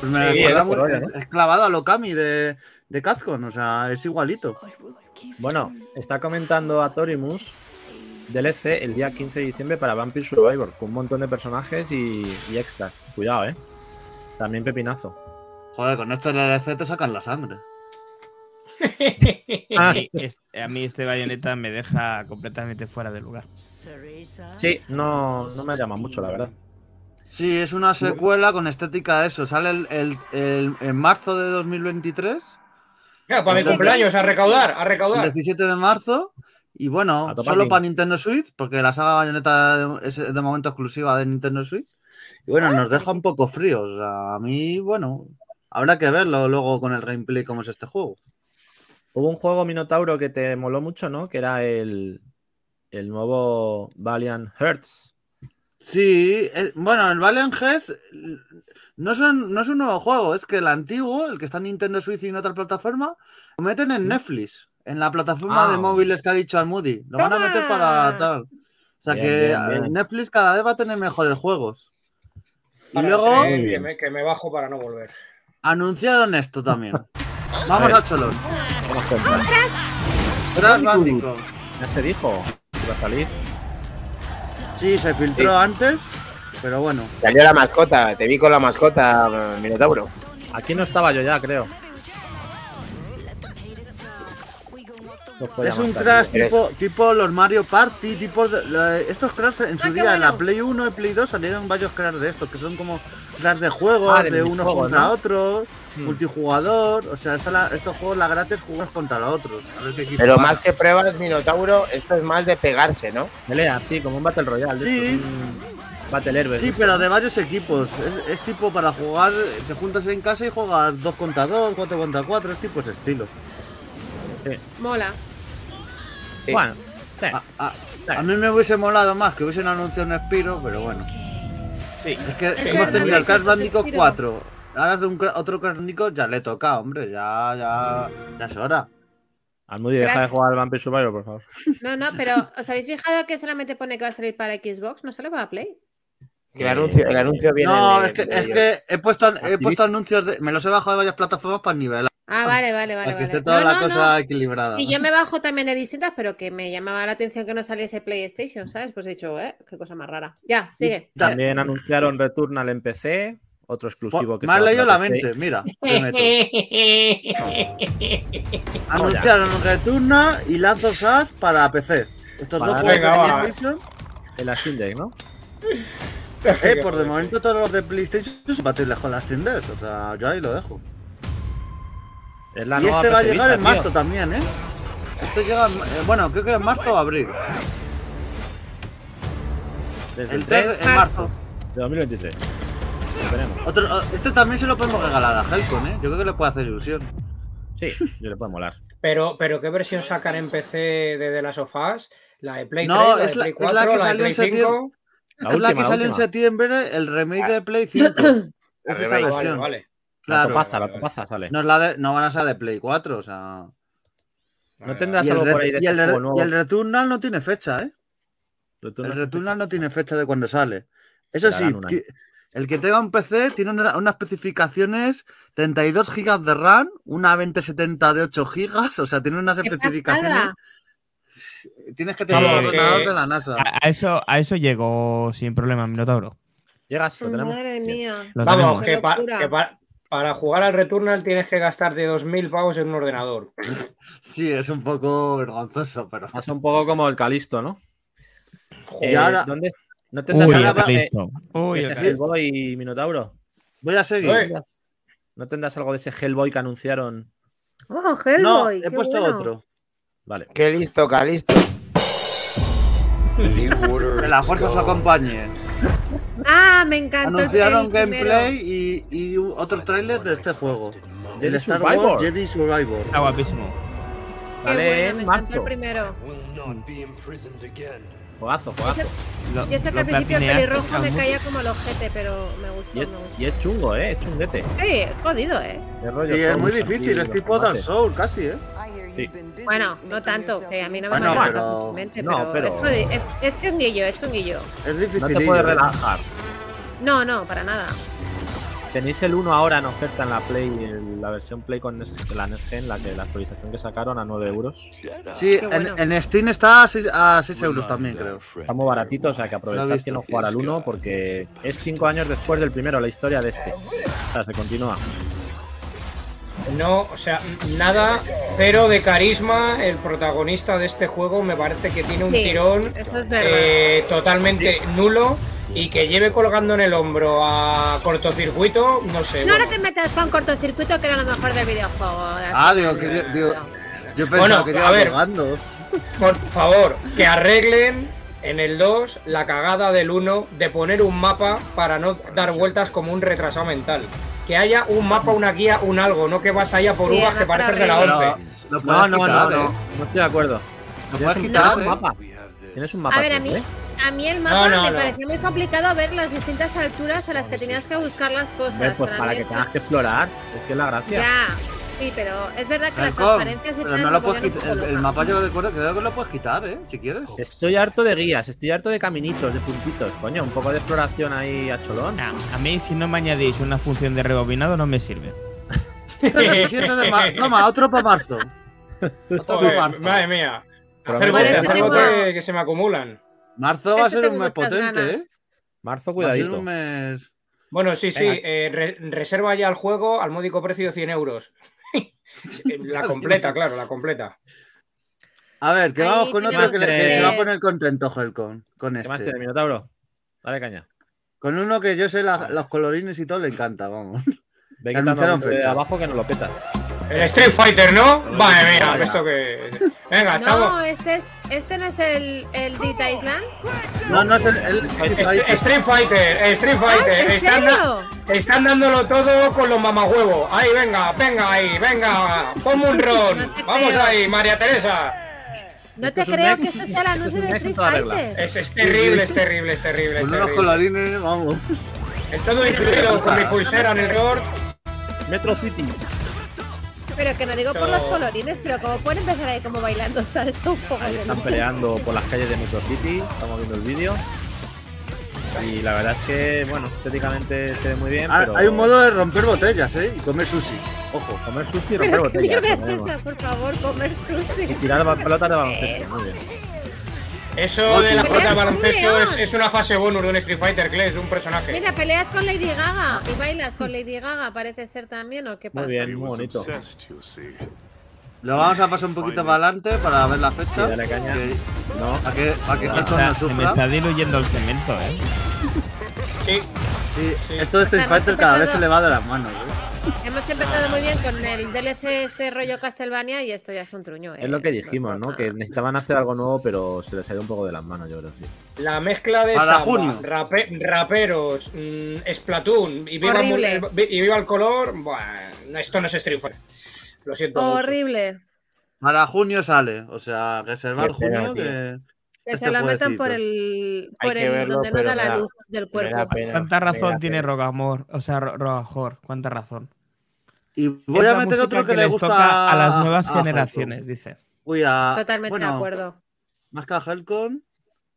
Pues me Sí, recuerda muy- ¿no? es clavado a Lokami de, de Capcom, o sea, es igualito. Bueno, está comentando a Torimus DLC el día 15 de diciembre para Vampire Survivor, con un montón de personajes y, y extras. Cuidado, eh. También pepinazo. Joder, con este DLC te sacan la sangre. A mí, este, a mí este bayoneta me deja completamente fuera de lugar. Sí, no, no me llama mucho, la verdad. Sí, es una secuela con estética eso. Sale el, el- el- en marzo de 2023, Claro, para mi cumpleaños, a recaudar, a el recaudar. 17 de marzo. Y bueno, solo bien. para Nintendo Switch, porque la saga Bayonetta es de momento exclusiva de Nintendo Switch. Y bueno, nos deja un poco fríos. O sea, a mí, bueno, habrá que verlo luego con el gameplay cómo es este juego. Hubo un juego Minotauro que te moló mucho, ¿no? Que era el, el nuevo Valiant Hearts. Sí, eh, bueno, el Valiant Hearts no, son, no es un nuevo juego, es que el antiguo, el que está en Nintendo Switch y en otra plataforma, lo meten en Netflix, en la plataforma Ah. de móviles que ha dicho Almudi. Lo van a meter para tal. O sea Bien, que bien, bien. eh, Netflix cada vez va a tener mejores juegos. Y Para luego que, bien. me, que me bajo para no volver. anunciaron esto también. Vamos ver. a Cholón. Vamos con tal. Crash Bandicoot. Ya se dijo que iba a salir. Sí, se filtró antes, pero bueno. Salió la mascota, te vi con la mascota, Minotauro. Aquí no estaba yo ya, creo. No Es un. Crash tipo, tipo los Mario Party, tipo de- estos Crash en su Ah, día en la. Play 1 y Play 2 salieron varios Crash de estos, que son como Crash de juegos, de unos contra ¿no? otros, Hmm. multijugador, o sea, esta la- estos juegos la gracia es jugar contra los otros. Pero más que pruebas, Minotauro, esto es más de pegarse, ¿no? Pelea, sí, como un Battle Royale. Sí. un Battle Herbert. Sí, pero de varios equipos. Es, es tipo para jugar, te juntas en casa y juegas 2 contra 2, 4 contra 4, es tipo ese estilo. Mola. Sí. Bueno, sí. A, a- a mí me hubiese molado más que hubiesen anunciado un Spiro, pero bueno. Sí. Es que hemos tenido el Crash Bandicoot Spyro. 4. Ahora es de un, otro Bandicoot, ya le toca, hombre, ya, ya, ya es hora. Almudi, deja de jugar al Vampire Survivor, por favor. No, no, pero ¿os habéis fijado que solamente pone que va a salir para Xbox? ¿No sale para Play? Que el anuncio, el anuncio viene No, de- es que, de es que he puesto, he puesto anuncios, de, me los he bajado de varias plataformas para nivelar. Ah, vale, vale, vale. Para que vale. esté toda No, la no, cosa no. equilibrada. Y yo me bajo también de distintas, pero que me llamaba la atención que no saliese PlayStation, ¿sabes? Pues he dicho, ¿eh? Qué cosa más rara. Ya, sigue. Ta- También anunciaron Returnal en PC, otro exclusivo que Me has leído la mente, mira. Anunciaron Returnal y of Us para PC. Estos dos juegos de. En la Steam Deck, ¿no? Eh, por de momento todos los de PlayStation son compatibles con las Steam Deck. O sea, yo ahí lo dejo. Es la y nueva este va a llegar en tío. marzo también, ¿eh? Este llega, eh, bueno, creo que en marzo o abril. Desde El el 3 3 en marzo. de 2023. Otro- oh, este también se lo podemos regalar a Helcon, ¿eh? Yo creo que le puede hacer ilusión. Sí, yo le puede molar. Pero, pero ¿qué versión sacan en PC de The Last of Us? ¿La de Play No, 3, la es de la- Play es 4, la que la, de salió Play en septiembre. 5? La es la que la sale en septiembre, el remake de Play 5. es La esa. Vale, versión. vale. La Claro. topaza, la Vale, vale. topaza sale. No, es la de- no van a ser de Play 4, o sea. ¿No tendrás algo por ahí de y el nuevo? y el Returnal no tiene fecha, ¿eh? Returnal El Returnal fecha. no tiene fecha de cuando sale. Eso sí, El que tenga un PC tiene una- unas especificaciones 32 GB de RAM, una 2070 de 8 GB, o sea, tiene unas ¡Qué especificaciones. pasada! Tienes que tener un ordenador de la NASA. A, a eso, a eso llegó sin problema, Minotauro. Llegas, lo tenemos. Madre mía. Lo Vamos, que, pa- que pa- para jugar al Returnal tienes que gastarte 2.000 pavos en un ordenador. Sí, es un poco vergonzoso, pero. Pasa un poco como el Calisto, ¿no? Joder, ahora- ¿dónde, ¿No tendrás Uy, algo de listo. Uy, ese. Hellboy Minotauro? Voy a seguir. ¿No tendrás algo de ese Hellboy que anunciaron? Oh, Hellboy. No, he qué puesto bueno. otro. Vale. Qué listo, Calisto. Que la fuerza os acompañe. Ah, me encantó el- Anunciaron el gameplay y, y otro tráiler de este juego. Jedi El Star Survivor. Wars Jedi Survivor. Está guapísimo. Qué Sale bueno, en me encantó el primero. Juegazo, juegazo. Yo sé que al principio el pelirrojo me caía como el ojete, pero me gustó, Y es, me gustó. y es chungo, ¿eh? Es chunguete. Sí, es jodido, ¿eh? Es rollo Y es muy difícil, es tipo Dark. Souls casi, ¿eh? Bueno, no tanto, que a mí no me Bueno, mata pero- fácilmente, no, pero, pero- es, jodido, es, es chunguillo, es chunguillo. Es No difícil. te puedes relajar. No, no, para nada. Tenéis el 1 ahora en oferta en la Play, en la versión Play con Nes- la Next Gen, la, que, la actualización que sacaron a 9 euros. Sí, en, Steam está a 6, a 6 euros también, creo. Está muy baratito, o sea que aprovechad que no jugar al 1 porque es 5 años después del primero, la historia de este. O sea, se continúa. No, o sea, nada, cero de carisma. El protagonista de este juego me parece que tiene un Sí, tirón Eso es verdad. eh, totalmente nulo y que lleve colgando en el hombro a cortocircuito, no sé. no, bueno. no te metas con cortocircuito, que era lo mejor del videojuego. Ah, digo, que yo- digo- Yo pensaba Bueno, que a iba ver. colgando. Por favor, que arreglen en el 2 la cagada del 1 de poner un mapa para no dar vueltas como un retrasado mental. Que haya un mapa, una guía, un algo, no que vas allá por Sí, uvas que no para pareces de la arreglar. 11. Lo No, no, no, no, ¿eh? no estoy de acuerdo. Lo Tienes puedes un, quitar, tienes un ¿eh? mapa. Tienes un mapa. A ver, a mí, ¿eh? a mí el mapa no, me no. parecía muy complicado ver las distintas alturas a las que tenías que buscar las cosas. Pues para mí que tengas que explorar, es que es la gracia. Ya, sí, pero es verdad que las transparencias y pero tal no lo puedes quitar. El, el mapa yo recuerdo creo que lo puedes quitar, ¿eh? Si quieres. Estoy harto de guías, estoy harto de caminitos, de puntitos. Coño, un poco de exploración ahí a cholón. Nah, a mí, si no me añadís una función de rebobinado, no me sirve. El 27 de marzo. Toma, otro para marzo. Otro para marzo. madre mía. Pero Hacer que se me acumulan. Marzo va a Este ser un mes potente, ¿eh? Marzo, Va a ser cuidadito. un mes. Bueno, sí, sí, eh, re- reserva ya el juego al módico precio de 100 euros. la completa, claro, la completa. A ver, que Ahí vamos con otro que, le- que que- se va a poner contento, Helcon. Con ¿Qué más este. tiene, Minotauro? Dale caña. Con uno que yo sé la- los colorines y todo le encanta, vamos. Ve Que quitando anunciaron de abajo que nos lo petas. El Street Fighter, ¿no? Mía, vaya. esto que. Venga, estamos. No, este, es, este no es el, el Dita Island. No, no es el. el- Street Fighter, Street Ah, Fighter. ¿En están, da- serio? están dándolo todo con los mamahuevos. Ahí, venga, venga ahí, venga. Ponme un ron. No Vamos creo. ahí, María Teresa. No te es creo que este sea el anuncio es un de Street. Fighter. Es, es terrible, es terrible, es terrible. Es Con unos colorines, vamos. El todo incluido con mi pulsera en el. Metro City. Pero que no digo por los colorines, pero como pueden empezar ahí como bailando salsa un poco. Ahí están peleando por las calles de Metro City. Estamos viendo el vídeo. Y la verdad es que, bueno, estéticamente se ve muy bien. Ah, pero Hay un modo de romper botellas, ¿eh? Y comer sushi. Ojo, comer sushi y romper ¿Pero qué botellas. mierda es ponemos. esa? Por favor, comer Y sushi. tirar ba- pelotas de baloncesto. Muy bien. Eso de la Mira, pelota de baloncesto es, es una fase bonus de un Street Fighter, Clash, de un personaje. Mira, peleas con Lady Gaga y bailas con Lady Gaga, parece ser también, ¿o qué Muy pasa? bien, muy bonito. Lo vamos a pasar un poquito para adelante para ver la fecha. Sí, dale caña. que- No, Para que, para que está- no se me está diluyendo el cemento, ¿eh? Sí, Sí, Sí. esto de Street Fighter cada vez se le va de las manos. ¿eh? Hemos empezado muy bien con el DLC este rollo Castlevania y esto ya es un truño, ¿eh? es lo que dijimos, ¿no? Que necesitaban hacer algo nuevo, pero se les ha ido un poco de las manos, yo creo, sí. la mezcla de Para samba, junio. rape- raperos, mm, Splatoon y viva, y el color. Bueno, esto no es Street Fighter. Lo siento. mucho. Horrible. Para junio sale. O sea, reservar Qué junio tío. que. Que se lo metan por el, por que el verlo, donde no da la da- luz del cuerpo. pena, ¿Cuánta razón tiene. Rogamor? O sea, Ro- Rogajor, ¿cuánta razón? Y voy Es a la meter otro que, le les gusta toca a las nuevas a generaciones, dice. Uy, a. Totalmente bueno, de acuerdo. Más que a Helcon.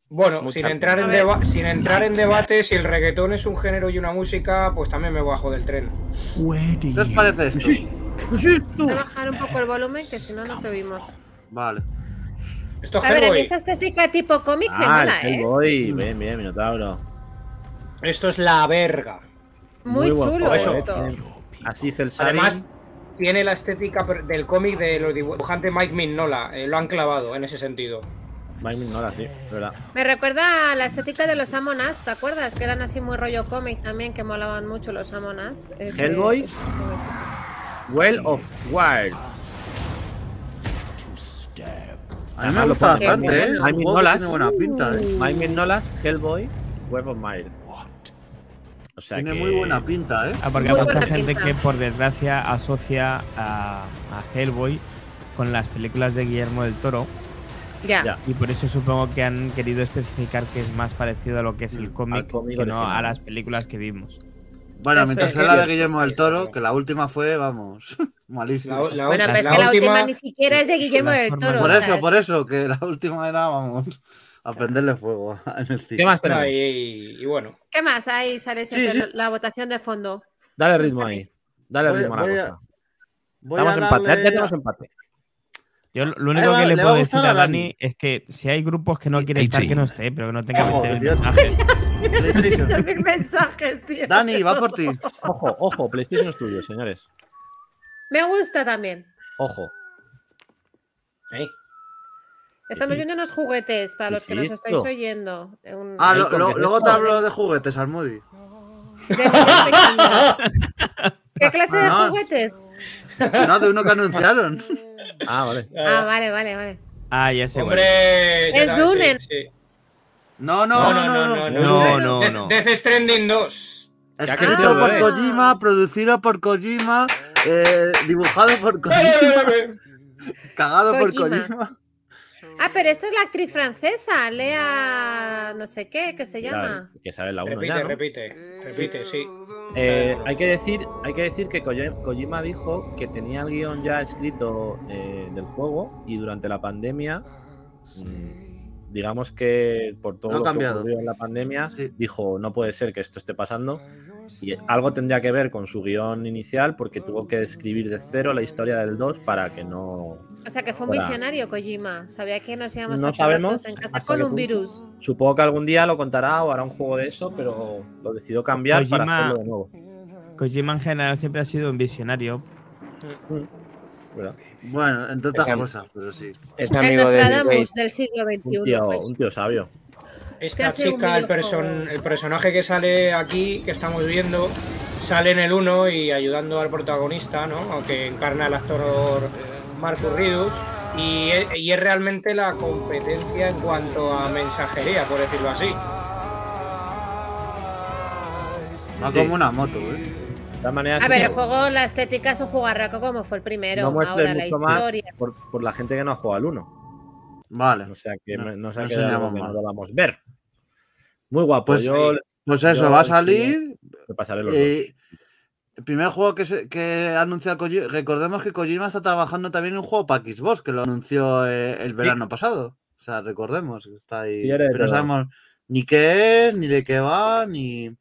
Bueno, sin entrar, en deba- sin entrar en debate, si el reggaetón es un género y una música, pues también me bajo del tren. ¿Qué os parece esto? Voy a bajar un poco el volumen que si no, no te oímos. Vale. Esto es A ver, a mí esta estética tipo cómic me Ah, mola, el ¿eh? Hellboy. Bien, bien, Minotauro. Esto es la verga. Muy, chulo juego, eso. eh, esto. Así dice el. Además, tiene la estética del cómic de los dibujantes Mike Mignola. eh, lo han clavado en ese sentido. Mike Mignola, sí, es verdad. Me recuerda a la estética de los Amon Us, ¿te acuerdas? Que eran así muy rollo cómic también, que molaban mucho los Amon Us. Es de- Hellboy. Well of Wild. A mí me gusta bastante, ¿eh? Juego Nolas. tiene buena pinta, ¿eh? Mike Mignolas, Hellboy, Web of. O sea Tiene que... muy buena pinta, ¿eh? Ah, porque Muy hay mucha gente pinta. que por desgracia asocia a, a Hellboy con las películas de Guillermo del Toro Ya. Y por eso supongo que han querido especificar que es más parecido a lo que es el Mm, cómic que no original. a las películas que vimos. Bueno, Eso mientras es. sea la de Guillermo del Toro, que la última fue, vamos, malísima. La, la- Bueno, la- pero es que la última última- ni siquiera es de Guillermo del Toro. Por eso, por eso, que la última era, vamos, a prenderle fuego en el cine. ¿Qué más tenemos? y, y bueno. ¿Qué más? Ahí sale Sí, siempre sí. la votación de fondo. Dale ritmo ahí. Dale ritmo a la voy a- cosa. Voy Estamos a empate. Ya tenemos empate. Yo lo único va, que le puedo decir a a Dani Dani. es que si hay grupos que no quieren estar, que no esté, pero que no tenga Ojo, 20 18. mensajes. PlayStation. Mensajes, tío. Dani, va por ti. Ojo, ojo, PlayStation Studios, señores. Me gusta también. Ojo. Ey, Estamos viendo unos juguetes para los que nos estáis oyendo. Un- Ah, lo- lo- luego te hablo de juguetes, Almudi. de. ¿Qué clase de Ah, no. juguetes? No, de uno que anunciaron. Ah, vale. Ah, vale, vale, vale. Ah, ya sé. Hombre. Es Dune. sí, sí. No, no, No, no, no, no. No, Death- no, Death- no. Death Stranding 2. Ya que Escrito por. Kojima, producido por Kojima, eh, dibujado por Kojima, cagado por Kojima. Ah, pero esta es la actriz francesa, Lea no sé qué, que se llama. que sabe la 1 Repite, ya, ¿no? repite, repite, sí. Eh, hay, que decir, hay que decir que Kojima dijo que tenía el guion ya escrito eh, del juego y durante la pandemia, mm, digamos que por todo No lo cambiado. que ocurrió en la pandemia, Sí. dijo no puede ser que esto esté pasando y algo tendría que ver con su guion inicial porque tuvo que escribir de cero la historia del 2 para que no... O sea, que fue un visionario, Kojima. Sabía que nos íbamos No a sabemos en casa con un virus. Supongo que algún día lo contará o hará un juego de eso, pero lo decidió cambiar para Kojima- hacerlo de nuevo. Kojima en general siempre ha sido un visionario. ¿verdad? Bueno, entre otras cosas, pero sí. Es amigo de del siglo Un XXI. tío, pues. un tío sabio. Esta chica, el, person- el personaje que sale aquí, que estamos viendo, sale en el 1 y ayudando al protagonista, ¿no? Aunque encarna al actor Marcus Ridus. Y es, y es realmente la competencia en cuanto a mensajería, por decirlo así. Va Sí. como una moto, ¿eh? De todas maneras, A ver, el juego, la estética es un jugarraco como fue el primero. no Ahora la más historia. por, por la gente que no ha jugado al 1. Vale. O sea que No, no, no se no ha quedado que no lo vamos a ver. Muy guapo. Pues yo Pues eso, Yo va a salir. le pasaré los eh, el primer juego que, se, que anuncia Kojima. Recordemos que Kojima está trabajando también en un juego para Xbox, que lo anunció eh, el verano pasado. O sea, recordemos que está ahí. Sí, pero no todo. sabemos ni qué es, ni de qué va, ni.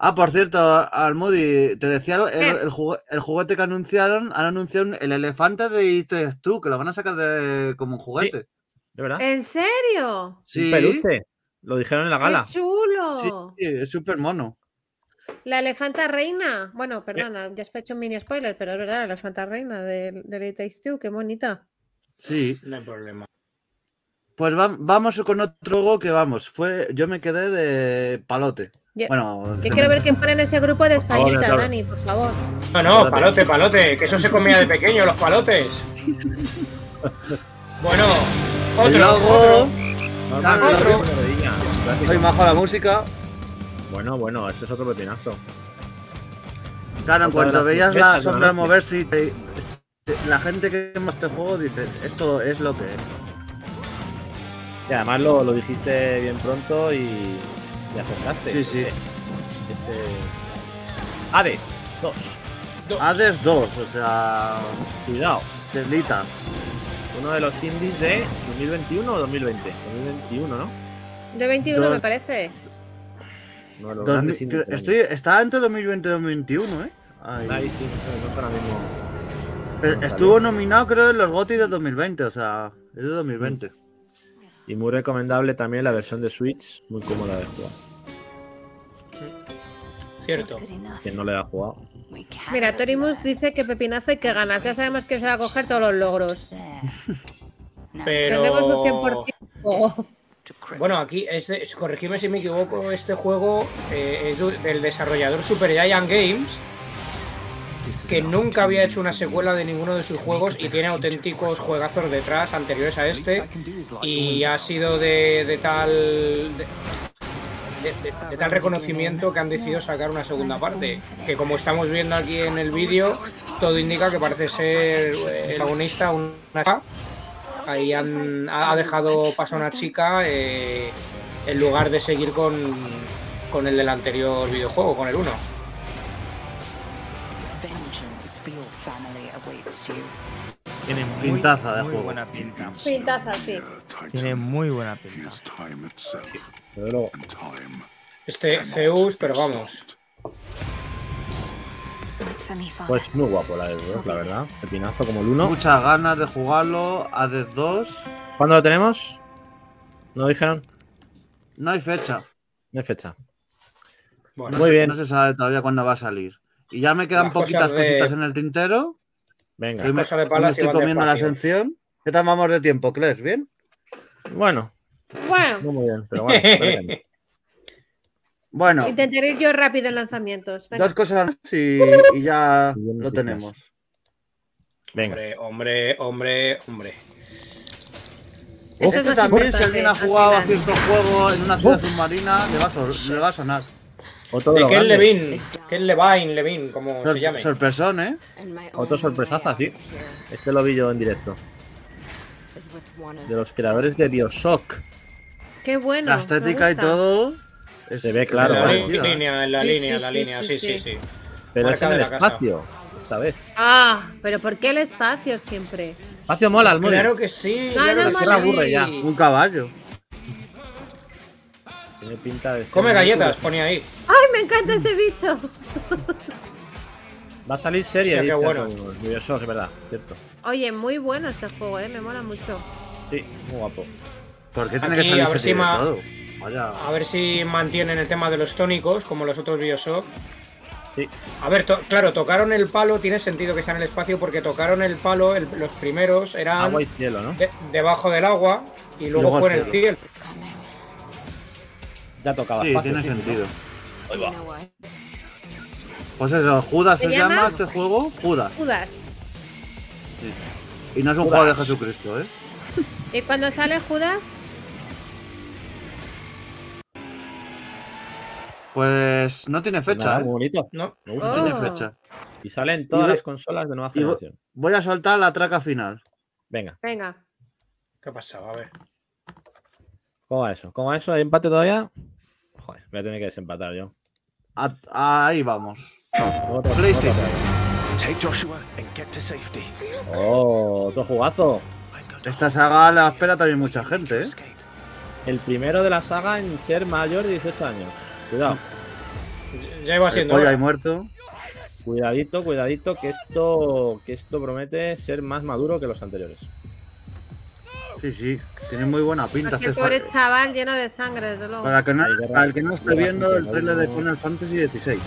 Ah, por cierto, Almudi, te decía el, el jugu- el juguete que anunciaron, han anunciado el elefante de IT2, que lo van a sacar de, como un juguete. ¿De verdad? ¿En serio? Sí, Un peluche. Lo dijeron en la gala. ¡Qué chulo! sí, es súper mono. La elefanta reina. Bueno, perdona, ya has hecho un mini spoiler, pero es verdad, la elefanta reina de It Takes Two, qué bonita. Sí. No hay problema. Pues va- vamos con otro juego que vamos. Fue, yo me quedé de palote. Yo- Bueno, Yo quiero ver quién pone en ese grupo de favor, Españita, claro. Dani, por favor. No, no, palote, palote, que eso se comía de pequeño, los palotes. Bueno, otro, luego- otro. Soy majo la música. Bueno, bueno, este es otro pepinazo. Claro, en cuanto veías la sombra moverse y te- la gente que ama este juego dice, esto es lo que es. Y además lo, lo dijiste bien pronto y, y acertaste. Sí, sí. Ese, ese- Hades 2. Dos. Hades 2, o sea, Cuidado. telita. Uno de los indies de 2021 o 2020. 2021, ¿no? De 21 Dos- me parece. De los Dos grandes indies estoy, está entre 2020 y 2021, ¿eh? Ahí. sí, no no ahora mismo. Pero Estuvo nominado creo en los GOTY de 2020, o sea, es de 2020. Y muy recomendable también la versión de Switch, muy cómoda de jugar. Cierto. Quien no le ha jugado. Mira, Torimus dice que pepinazo y que ganas. Ya sabemos que se va a coger todos los logros. Pero. Tendremos un 100% juego. Bueno, aquí, este, corregidme si me equivoco, este juego eh, es del desarrollador Super Giant Games, que nunca había hecho una secuela de ninguno de sus juegos y tiene auténticos juegazos detrás anteriores a este. Y ha sido de, de tal. De, de- de- de tal reconocimiento que han decidido sacar una segunda parte. Que como estamos viendo aquí en el vídeo, todo indica que parece ser el protagonista una. Ahí han, ha dejado paso a una chica eh, en lugar de seguir con, con el del anterior videojuego, con el 1. Tiene muy, Pintaza de muy juego. buena pinta. Pintaza, sí. Tiene muy buena pinta. Este Zeus, pero vamos. Pues muy guapo la de 2, la verdad. Pepinazo como el 1. Muchas ganas de jugarlo. Hades 2, ¿Cuándo lo tenemos? ¿No lo dijeron? no hay fecha. No hay fecha. Bueno, Muy bien. No se sabe todavía cuándo va a salir. Y ya me quedan Las cosas poquitas de- cositas en el tintero. Venga. que me, de que palas me y estoy comiendo la ascensión. ¿Qué tal vamos de tiempo, Kles? ¿Bien? Bueno, Bueno, no muy bien, pero bueno. Bueno, intentaré ir yo rápido en lanzamientos. Venga. dos cosas y, y ya lo tenemos. Venga. hombre, hombre, hombre, hombre. Esto es Este también, si alguien ha jugado a cierto juego en una ciudad submarina, le va a, so- le va a sonar. De De los Ken grandes. Levine, Ken Levine, Levine, como se llame. sorpresón, ¿eh? Otro sorpresaza, sí. Este lo vi yo en directo. De los creadores de Bioshock. Qué bueno. La estética y todo. Es Se ve claro, en la vale. línea, en la Sí, línea, sí, en la sí, línea, sí, sí, sí. Pero es Marca en el casa. espacio. Esta vez. Ah, pero ¿por qué el espacio siempre? Espacio mola, el Claro que sí, No, claro no, que aburre ya. Un caballo. Tiene pinta de ser Come galletas, pone ahí. ¡Ay, me encanta ese bicho! Va a salir serie, Hostia, qué bueno. es verdad, cierto. Oye, muy bueno este juego, ¿eh? Me mola mucho. Sí, muy guapo. ¿Por qué tiene Aquí, que salir serie si ma- todo? Vaya. A ver si mantienen el tema de los tónicos, como los otros Bioshock. Sí. A ver, to- claro, tocaron el palo, tiene sentido que sea en el espacio, porque tocaron el palo, el- los primeros eran Agua y cielo, ¿no? de- debajo del agua y luego luego fue en el cielo. Ya tocaba Sí, espacio, tiene sí, ¿no? sentido. Pues eso, Judas se, ¿Se llama llama? este juego Judas. Judas. Y no es un Judas. juego de Jesucristo, ¿eh? ¿Y cuando sale Judas? Pues no tiene Pues fecha, nada, ¿eh? bonito. ¿No? Me gusta. Oh. No tiene fecha. Y sale en todas Y las consolas de nueva generación. Voy a soltar la traca final. Venga, Venga. ¿Qué pasaba? A ver. ¿cómo va eso? ¿Cómo va eso? ¿Hay empate todavía? Joder, voy a tener que desempatar yo. A- ahí vamos. Otro- PlayStation. otro. Take Joshua and get to safety. Oh, otro jugazo. Esta saga la espera también mucha gente, ¿eh? El primero de la saga en ser mayor de 18 años. Cuidado. Ya iba siendo. hora. ahí muerto. Cuidadito, cuidadito, que esto, que esto promete ser más maduro que los anteriores. Sí, sí. Tiene muy buena pinta. Este pobre chaval lleno de sangre, desde luego. Para, que no, Hay el que no esté viendo el trailer de Final Fantasy XVI.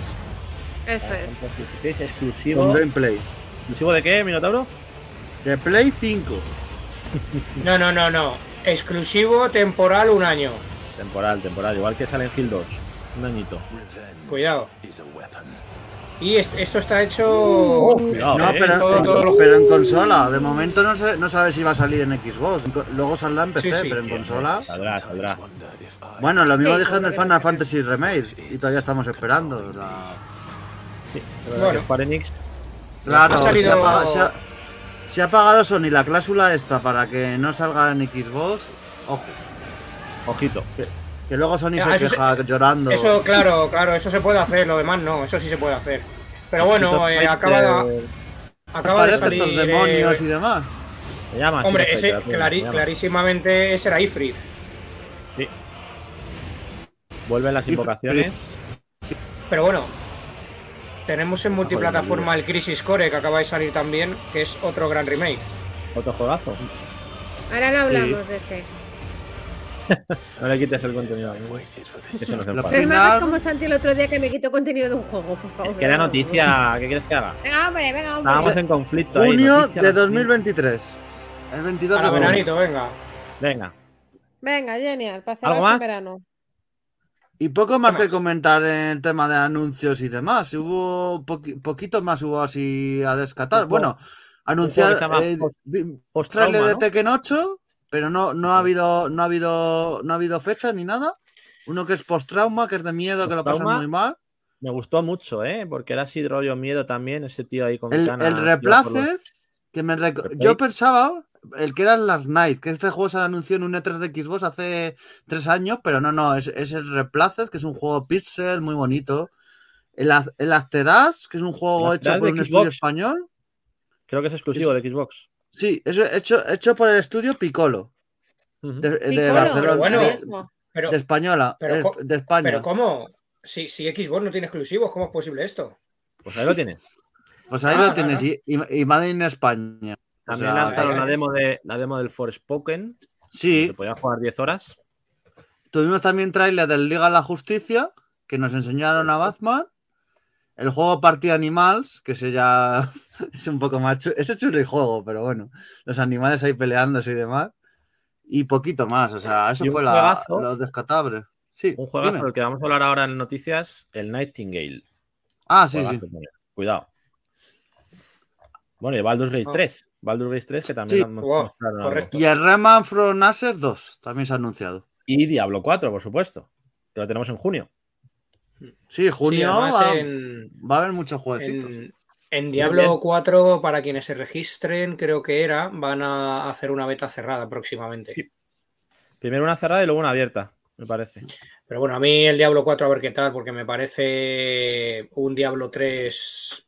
Eso es. 16 exclusivo. Con gameplay. ¿Exclusivo de qué, Minotauro? De Play 5. No, no, no, no. Exclusivo temporal un año. Temporal, temporal. Igual que Silent Hill 2. Un añito. Cuidado. Y est- esto está hecho. Oh, cuidado, No, eh. pero, todo- en, todo lo- pero en consola. De momento no se, no sabe si va a salir en Xbox. Luego saldrá en PC, Sí, sí. pero en consola. Saldrá, saldrá. Bueno, lo mismo Sí, dijeron del Final. Fantasy Remake. Y todavía estamos esperando. Sí, Bueno. Square Enix. claro, Ha salido- se, ha pagado, se ha- se ha pagado Sony la cláusula esta para que no salga en Xbox. Ojo, Ojito. Que luego Sony Ah, se eso se- queja llorando. Eso, claro, claro, eso se puede hacer. Lo demás no, eso sí se puede hacer. Pero bueno, eh, acaba, de- acaba de salir. estos demonios eh, y demás. Me llama. Hombre, ese clari- llama. clarísimamente ese era Ifrit. Vuelven las invocaciones. Pero bueno, tenemos en multiplataforma el Crisis Core que acaba de salir también, que es otro gran remake. Otro juegazo. Ahora no hablamos de ese. No le quites el contenido. this. Que se. Pero no como Santi el otro día que me quitó contenido de un juego, por favor. Es que era noticia. ¿Qué quieres que haga? Venga, hombre, venga, hombre. Estábamos en conflicto. ahí, Junio noticia, de noticia. 2023. El 22 A de veranito, venga. Venga. Venga, genial, para ¿Algo cerrar más? ese verano. Y poco más ¿Qué que comentar en el tema de anuncios y demás. Hubo poqui- poquito más hubo así a descatar. Bueno, anunciar eh, Post- trailer de ¿no? Tekken 8, pero no, no ha habido no ha habido no ha habido fecha ni nada. Uno que es post trauma, que es de miedo, que lo Post-trauma. muy mal. Me gustó mucho, ¿eh? Porque era así rollo miedo también. Ese tío ahí con El, canas, el replace, los- que me Replay. yo pensaba el que era el Last Night, que este juego se anunció en un E3 de Xbox hace tres años, pero no, no, es, es el Replaced, que es un juego pixel muy bonito. El, el After Us, que es un juego hecho por un Xbox. estudio español. Creo que es exclusivo de Xbox. Sí, es hecho, hecho por el estudio Piccolo, Ujú. de, de Piccolo, Barcelona, pero bueno, de, mismo. Pero, de española, pero de España. pero ¿cómo? Si, si Xbox no tiene exclusivos, ¿cómo es posible esto? Pues ahí lo tiene. Pues ahí Ah, lo tienes, no, y, y, Made in España. O También sea, lanzaron eh, la demo de la demo del Forspoken. Sí, Se podía jugar 10 horas. Tuvimos también trailer del Liga de la Justicia, que nos enseñaron a Batman. El juego Partida Animals, que ese ya es un poco más... chu- Ese churri juego, pero bueno. Los animales ahí peleándose y demás. Y poquito más, o sea, eso fue la, los descatables. Sí, Un juego dime. por el que vamos a hablar ahora en noticias, el Nightingale. Ah, sí, sí. Juegazo. Cuidado. Bueno, y Baldur's Gate Ah. 3. Baldur's Gate 3 que también Sí. han Wow, correcto. Y el Rayman From Acer 2 también se ha anunciado. Y Diablo 4, por supuesto. Que lo tenemos en junio. Sí, junio Sí, va, en, va a haber muchos jueguecitos. en, en Diablo 4, para quienes se registren, creo que era, van a hacer una beta cerrada próximamente. Primero una cerrada y luego una abierta, me parece. Pero bueno, a mí el Diablo 4 a ver qué tal, porque me parece un Diablo 3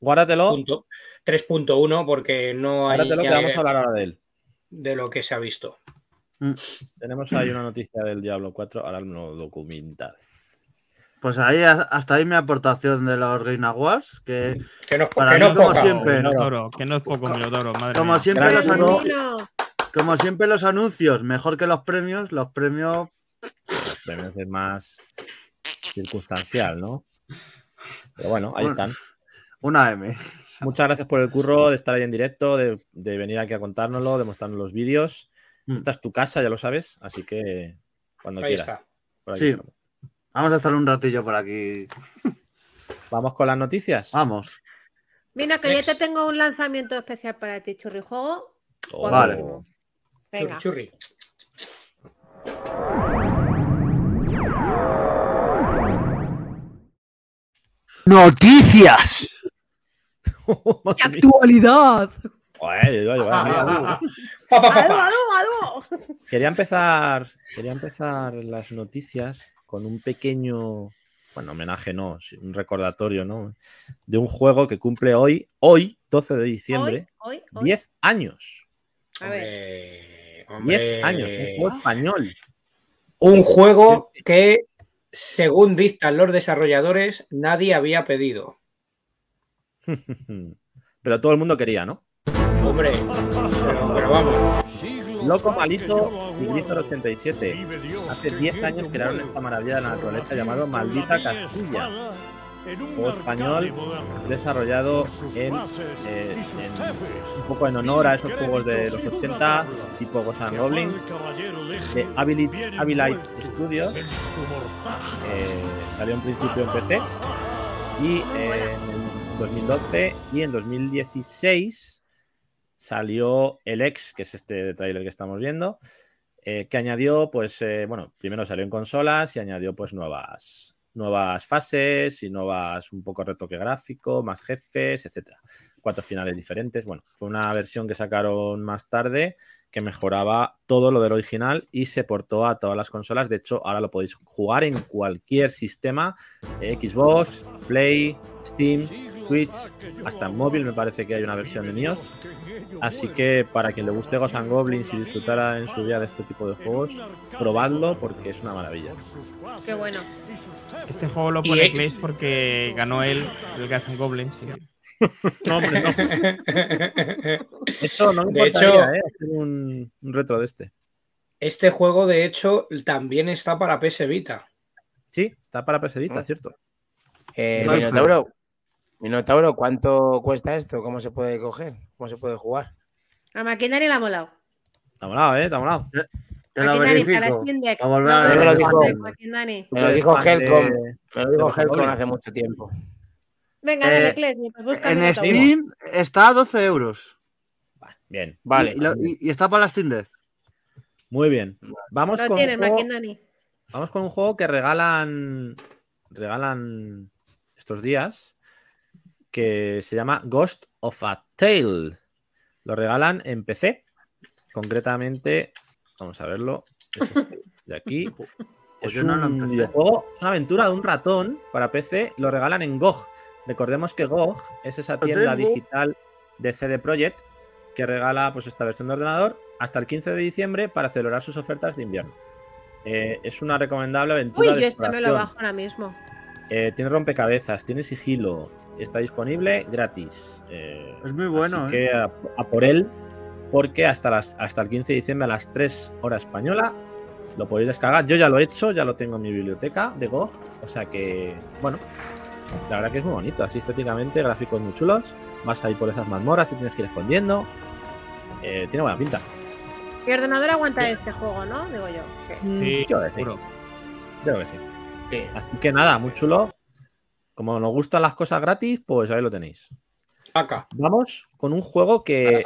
Guárdatelo. punto- 3.1, porque no hay Guárdatelo que vamos a hablar ahora de él. de lo que se ha visto. Tenemos ahí una noticia del Diablo 4, ahora lo documentas. Pues ahí hasta ahí mi aportación de los Game Awards, que Que no, Para que mí, no es como poca. siempre, Minotauro, que no es poco Minotauro, madre como mía. siempre, los Gran anu- Bueno, como siempre los anuncios, mejor que los premios, los premios Premios es más circunstancial, ¿no? Pero bueno, ahí Bueno. están. una M. Muchas gracias por el curro de estar ahí en directo, de, de venir aquí a contárnoslo, de mostrarnos los vídeos. Mm. Esta es tu casa, ya lo sabes, así que cuando Ahí quieras. está. por aquí Sí. estamos. Vamos a estar un ratillo por aquí. Vamos con las noticias. Vamos. mira que ya te Next. tengo un lanzamiento especial para ti, churrijuego. Oh, Vale. Venga. Churri, churri. Noticias. mía. ¡Actualidad! Quería empezar, quería empezar las noticias con un pequeño, bueno, homenaje no, un recordatorio, ¿no? De un juego que cumple hoy, hoy, 12 de diciembre, Hoy, hoy, hoy. 10 años. A ver. Hombre, hombre. 10 años, un juego español. Un juego que según dictan los desarrolladores, nadie había pedido. Pero todo el mundo quería, ¿no? Hombre, pero, pero vamos. Loco Malito y Blizzard 87. Hace 10 años crearon esta maravilla de la naturaleza llamado Maldita Castilla. Juego español desarrollado en, eh, en- un poco en honor a esos juegos de los 80, tipo Ghosts and Goblins, de Abilit- Abilite Studios. Eh, salió en principio en PC y eh, en 2012 y en 2016 salió el X, que es este tráiler que estamos viendo, eh, que añadió, pues, eh, bueno, primero salió en consolas y añadió, pues, nuevas, nuevas fases y nuevas, un poco retoque gráfico, más jefes, etcétera. Cuatro finales diferentes. Bueno, fue una versión que sacaron más tarde que mejoraba todo lo del original y se portó a todas las consolas. De hecho, ahora lo podéis jugar en cualquier sistema, eh, Xbox, Play, Steam, Switch, hasta en móvil me parece que hay una versión de NIOS. Así que para quien le guste Ghosts and Goblins y disfrutara en su día de este tipo de juegos, probadlo porque es una maravilla. Qué bueno. Este juego lo pone Clays porque ganó él el Gas and Goblins. y- No, hombre, no. De hecho, no me De hecho- eh, hacer un, un retro de este. Este juego, de hecho, también está para PS Vita. Sí, está para PS Vita, Ah. cierto. Eh, Perfecto. Minotauro, Minotauro, ¿cuánto cuesta esto? ¿Cómo se puede coger? ¿Cómo se puede jugar? A Maquinari le ha molado. Está molado, eh, está molado. Te lo verifico. Me lo dijo-. Me lo dijo Helcom. Me lo dijo Helcom hace mucho tiempo. Venga, Eh, dale, Cles, mientras buscas En. Steam está a 12 euros. Bien, Vale. Y, lo- y- y está para la Steam Deck. muy bien. Vamos Lo con, tienes, un juego, Maquinari. vamos con un juego que regalan, regalan estos días, que se llama Ghost of a Tale. Lo regalan en PC. Concretamente, vamos a verlo. Es este de aquí. Es yo no lo un empecé. videojuego, es una aventura de un ratón para PC. Lo regalan en GOG. Recordemos que GOG es esa tienda digital de CD Projekt que regala pues esta versión de ordenador hasta el 15 de diciembre para celebrar sus ofertas de invierno. Eh, es una recomendable aventura Uy, de este me lo bajo ahora mismo. Eh, tiene rompecabezas, tiene sigilo, está disponible gratis. Eh, Es muy bueno, así ¿eh? que a, a por él, porque hasta, las, hasta el 15 de diciembre a las 3 horas española lo podéis descargar. Yo ya lo he hecho, ya lo tengo en mi biblioteca de GOG, o sea que, bueno, la verdad que es muy bonito, así estéticamente, gráficos muy chulos. Vas ahí por esas mazmorras, te tienes que ir escondiendo. Eh, tiene buena pinta. Mi ordenador aguanta este juego, ¿no? Digo yo. Sí. Sí, Yo creo que sí. seguro. Yo creo que sí. Sí. Así que nada, muy chulo. Como nos gustan las cosas gratis, pues ahí lo tenéis. Acá. Vamos con un juego que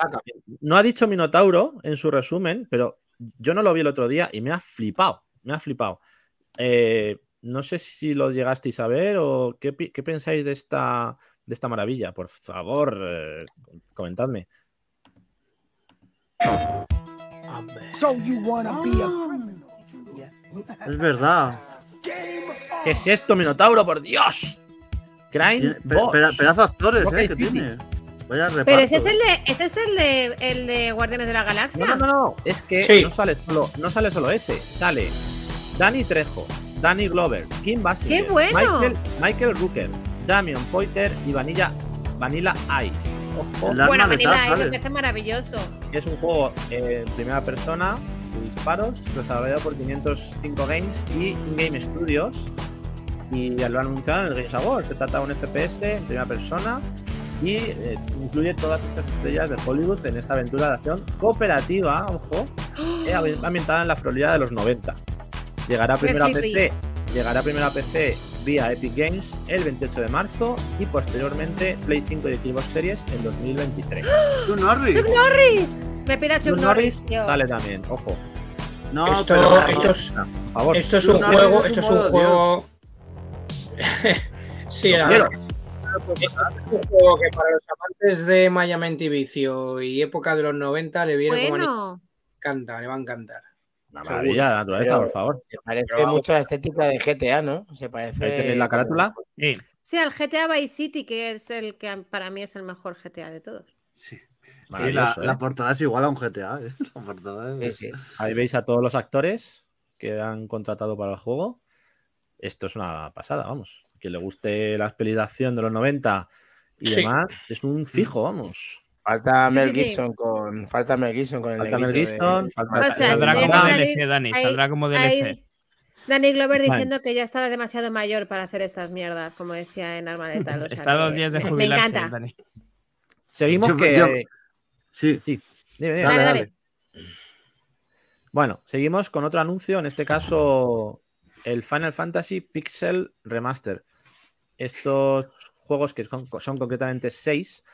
no ha dicho Minotauro en su resumen, pero yo no lo vi el otro día y me ha flipado. Me ha flipado. Eh, no sé si lo llegasteis a ver o qué pensáis de esta, de esta maravilla. Por favor, eh, comentadme. Es verdad. ¿Qué es esto, Minotauro? ¡Por Dios! Crime pe- pedazo de actores, ¿eh? Que City. tiene. Vaya reparto. Pero ese es el de, ese es el de, el de Guardianes de la Galaxia. No, no, no, no, es que Sí. no, sale solo, no sale solo ese, sale Danny Trejo, Danny Glover, Kim Basinger, ¡Qué bueno! Michael, Michael Rooker, Damian Poiter y Vanilla, Vanilla Ice. Ojo, Bueno, Vanilla, ¿sabes? me parece maravilloso. es un juego eh, en primera persona de disparos desarrollado por 505 Games y Game Studios. Y ya lo han anunciado en el Games Award. Se trata de un FPS en primera persona y eh, incluye todas estas estrellas de Hollywood en esta aventura de acción cooperativa, ojo, eh, ambientada en la Florida de los 90. Llegará primero a. PC, llegará primero a PC vía Epic Games el 28 de marzo y posteriormente Play 5 y Xbox Series en 2023. Tú, Norris. ¡Chuck Norris! Me pide a Chuck Chuck Norris, Norris tío. sale también, ojo. No, Esto- pero. esto es- Por favor. Esto es Chuck un Norris juego. es Esto es un juego. Sí, la Quiero. verdad que sí. Es un juego que para los amantes de Mayamente Vicio y época de los 90 le viene como anillo. Bueno, Le encanta, le va a encantar. Una maravilla de la naturaleza, Pero- por favor. Se parece Pero mucho a la estética de GTA, ¿no? Se parece. Ahí tenéis la carátula. Sí. sí, al GTA Vice City, que es el que para mí es el mejor GTA de todos. Sí. Sí, la, Maravilloso, ¿eh? la portada es igual a un GTA. ¿eh? La portada Sí, es... sí. Ahí veis a todos los actores que han contratado para el juego. Esto es una pasada, vamos. Quien le guste las pelis de acción de los 90 y Sí. demás, es un fijo, vamos. Falta Sí, Mel sí, sí. Gibson con. Falta Mel Gibson con el Falta Mel negrito de- Gibson, falta- O sea, Saldrá como que DLC, Dani, saldrá como DLC. ahí Danny Glover Vale. diciendo que ya está demasiado mayor para hacer estas mierdas, como decía en Arma Letal. o sea Está dos que días de me- me jubilarse, encanta. Dani. Seguimos Yo- que. yo- Sí. Sí, dime, dime. Dale, Dale, dale. Bueno, seguimos con otro anuncio, en este caso el Final Fantasy Pixel Remaster. Estos juegos que son, concretamente seis,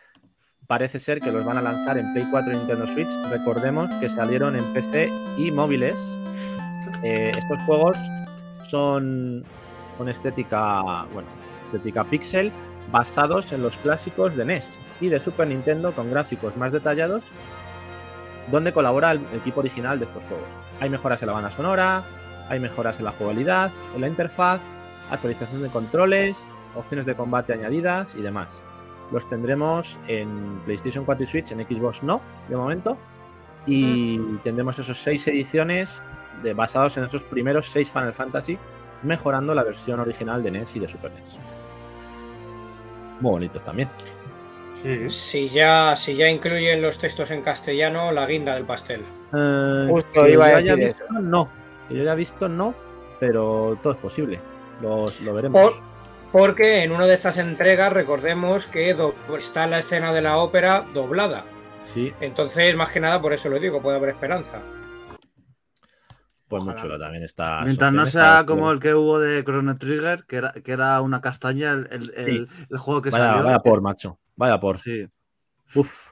parece ser que los van a lanzar en Play 4 y Nintendo Switch. Recordemos que salieron en PC y móviles. Eh, estos juegos son con estética, bueno, estética pixel, basados en los clásicos de NES y de Super Nintendo con gráficos más detallados donde colabora el equipo original de estos juegos. Hay mejoras en la banda sonora, hay mejoras en la jugabilidad, en la interfaz, actualización de controles, opciones de combate añadidas y demás. Los tendremos en PlayStation 4 y Switch, en Xbox no, de momento. Y tendremos esos seis ediciones de, basados en esos primeros seis Final Fantasy, mejorando la versión original de NES y de Super NES. Muy bonitos también. Sí. Si ya, si ya incluyen los textos en castellano, la guinda del pastel. Eh, Justo iba a decir visto, no. Que yo haya visto, no. Pero todo es posible. Los, lo veremos. Por- porque en una de estas entregas, recordemos que do- está la escena de la ópera doblada. Sí, Entonces, más que nada, por eso lo digo, puede haber esperanza. pues muy chulo también está. Mientras no sea como el que hubo de Chrono Trigger, que era, que era una castaña el, el- el- el juego que Vaya, salió. vaya por, macho. Vaya por. Sí. Uf.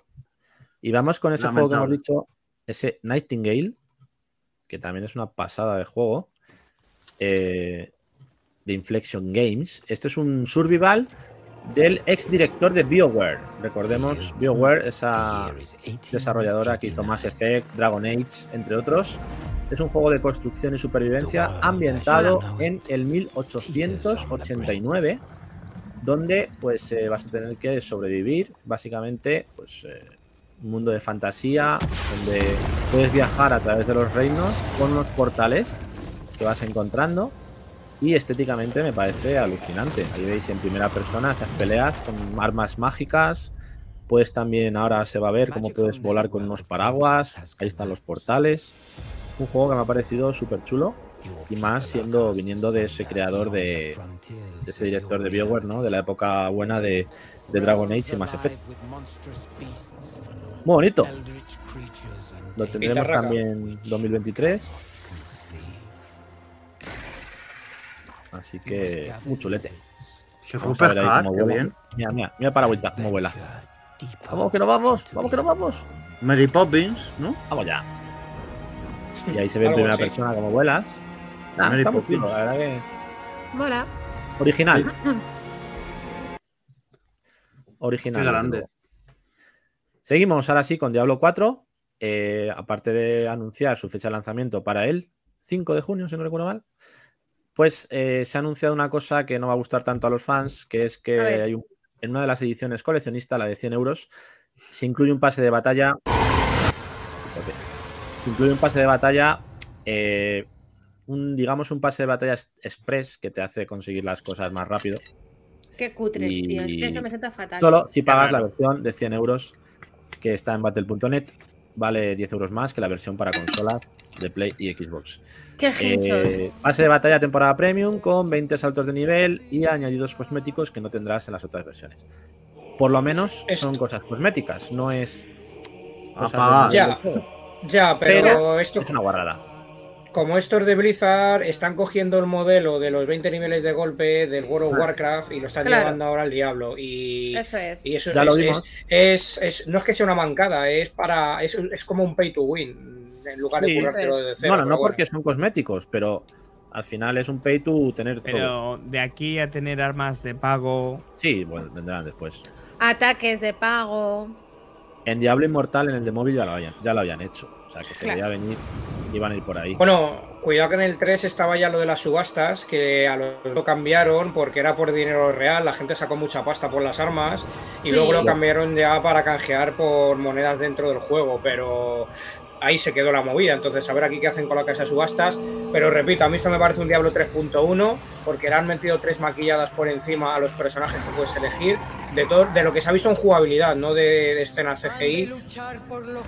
Y vamos con ese juego que hemos dicho, ese Nightingale, que también es una pasada de juego, eh, de Inflection Games. Este es un survival del ex director de BioWare. Recordemos, BioWare, esa desarrolladora que hizo Mass Effect, Dragon Age, entre otros. Es un juego de construcción y supervivencia ambientado en el 1889, donde pues eh, vas a tener que sobrevivir, básicamente, pues eh, un mundo de fantasía, donde puedes viajar a través de los reinos con unos portales que vas encontrando. Y estéticamente me parece alucinante. Ahí veis en primera persona estas peleas con armas mágicas. Puedes también, ahora se va a ver cómo puedes volar con unos paraguas. Ahí están los portales. Un juego que me ha parecido súper chulo. Y más siendo, viniendo de ese creador de, de ese director de BioWare, ¿no? De la época buena de, de Dragon Age y Mass Effect. Muy bonito. Lo tendremos Pintarraca. también 2023. Así que muy chulete. Se fue qué bien. Mira, mira, mira Paragüita cómo vuela. Vamos que no vamos, vamos que no vamos. Mary Poppins, ¿no? Vamos ya. Y ahí se ve en primera así. persona cómo vuelas. Nah, Mary está muy Poppins. chulo, la verdad que Mola. original. Original. Qué grande. Seguimos ahora sí con Diablo 4. eh, aparte de anunciar su fecha de lanzamiento para el 5 de junio, si no recuerdo mal, pues eh, se ha anunciado una cosa que no va a gustar tanto a los fans, que es que hay un- en una de las ediciones coleccionistas, la de 100 euros, se incluye un pase de batalla. Se incluye un pase de batalla, eh, un, digamos un pase de batalla es- express que te hace conseguir las cosas más rápido. Qué cutres, Y- tío. Es que eso me sienta fatal. Solo si pagas la versión de 100 euros que está en battle.net, vale 10 euros más que la versión para consolas de Play y Xbox. Qué. Eh, pase de batalla temporada premium con 20 saltos de nivel y añadidos cosméticos que no tendrás en las otras versiones. Por lo menos son cosas cosméticas, no es. cosas Ya. juego. Ya, pero, Pero esto, Es una guarrada. Como estos de Blizzard están cogiendo el modelo de los 20 niveles de golpe del World of Warcraft y lo están Claro. llevando ahora al Diablo. Y Eso es. y eso Ya es, lo vimos. es- es- es- no es que sea una mancada, es para es, es como un pay to win en lugar Sí. de currártelo Eso es. de cero. Bueno, no bueno. porque son cosméticos, pero al final es un pay to tener todo. Pero de aquí a tener armas de pago. Sí, bueno, tendrán después. Ataques de pago. En Diablo Inmortal, en el de móvil, ya lo habían, ya lo habían hecho. O sea, que se Claro. veía venir, iban a ir por ahí. Bueno, cuidado que en el 3 estaba ya lo de las subastas, que a lo, lo cambiaron porque era por dinero real, la gente sacó mucha pasta por las armas y Sí. luego lo cambiaron ya para canjear por monedas dentro del juego, pero ahí se quedó la movida. Entonces, a ver aquí qué hacen con la casa de subastas. Pero repito, a mí esto me parece un Diablo 3.1 porque le han metido tres maquilladas por encima a los personajes que puedes elegir de, todo, de lo que se ha visto en jugabilidad, no de, de escena CGI.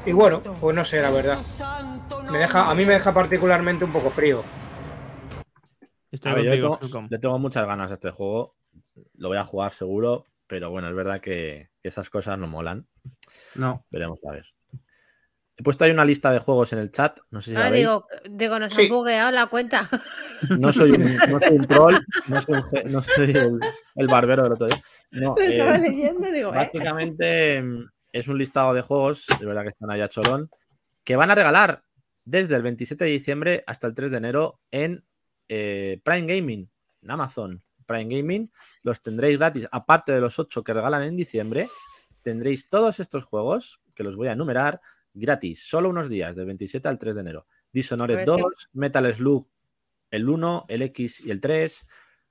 Y bueno, pues no sé, la verdad. Me deja, a mí me deja particularmente un poco frío. Estoy A ver, yo contigo, tengo- Fulcom. le tengo muchas ganas a este juego. Lo voy a jugar seguro, pero bueno, es verdad que esas cosas no molan. No. Veremos a ver. He puesto ahí una lista de juegos en el chat. No sé si Ah, digo, digo, nos Sí. han bugueado la cuenta. No soy un, no soy un troll, no soy, un ge- no soy el, el barbero del otro día. No, eh, estaba leyendo, digo, básicamente mm, es un listado de juegos, es verdad que están allá cholón, que van a regalar desde el 27 de diciembre hasta el 3 de enero en eh, Prime Gaming, en Amazon Prime Gaming. Los tendréis gratis, aparte de los 8 que regalan en diciembre, tendréis todos estos juegos, que los voy a enumerar, gratis, solo unos días, del 27 al 3 de enero. Dishonored Pero es 2, que- Metal Slug, el 1, el X y el 3,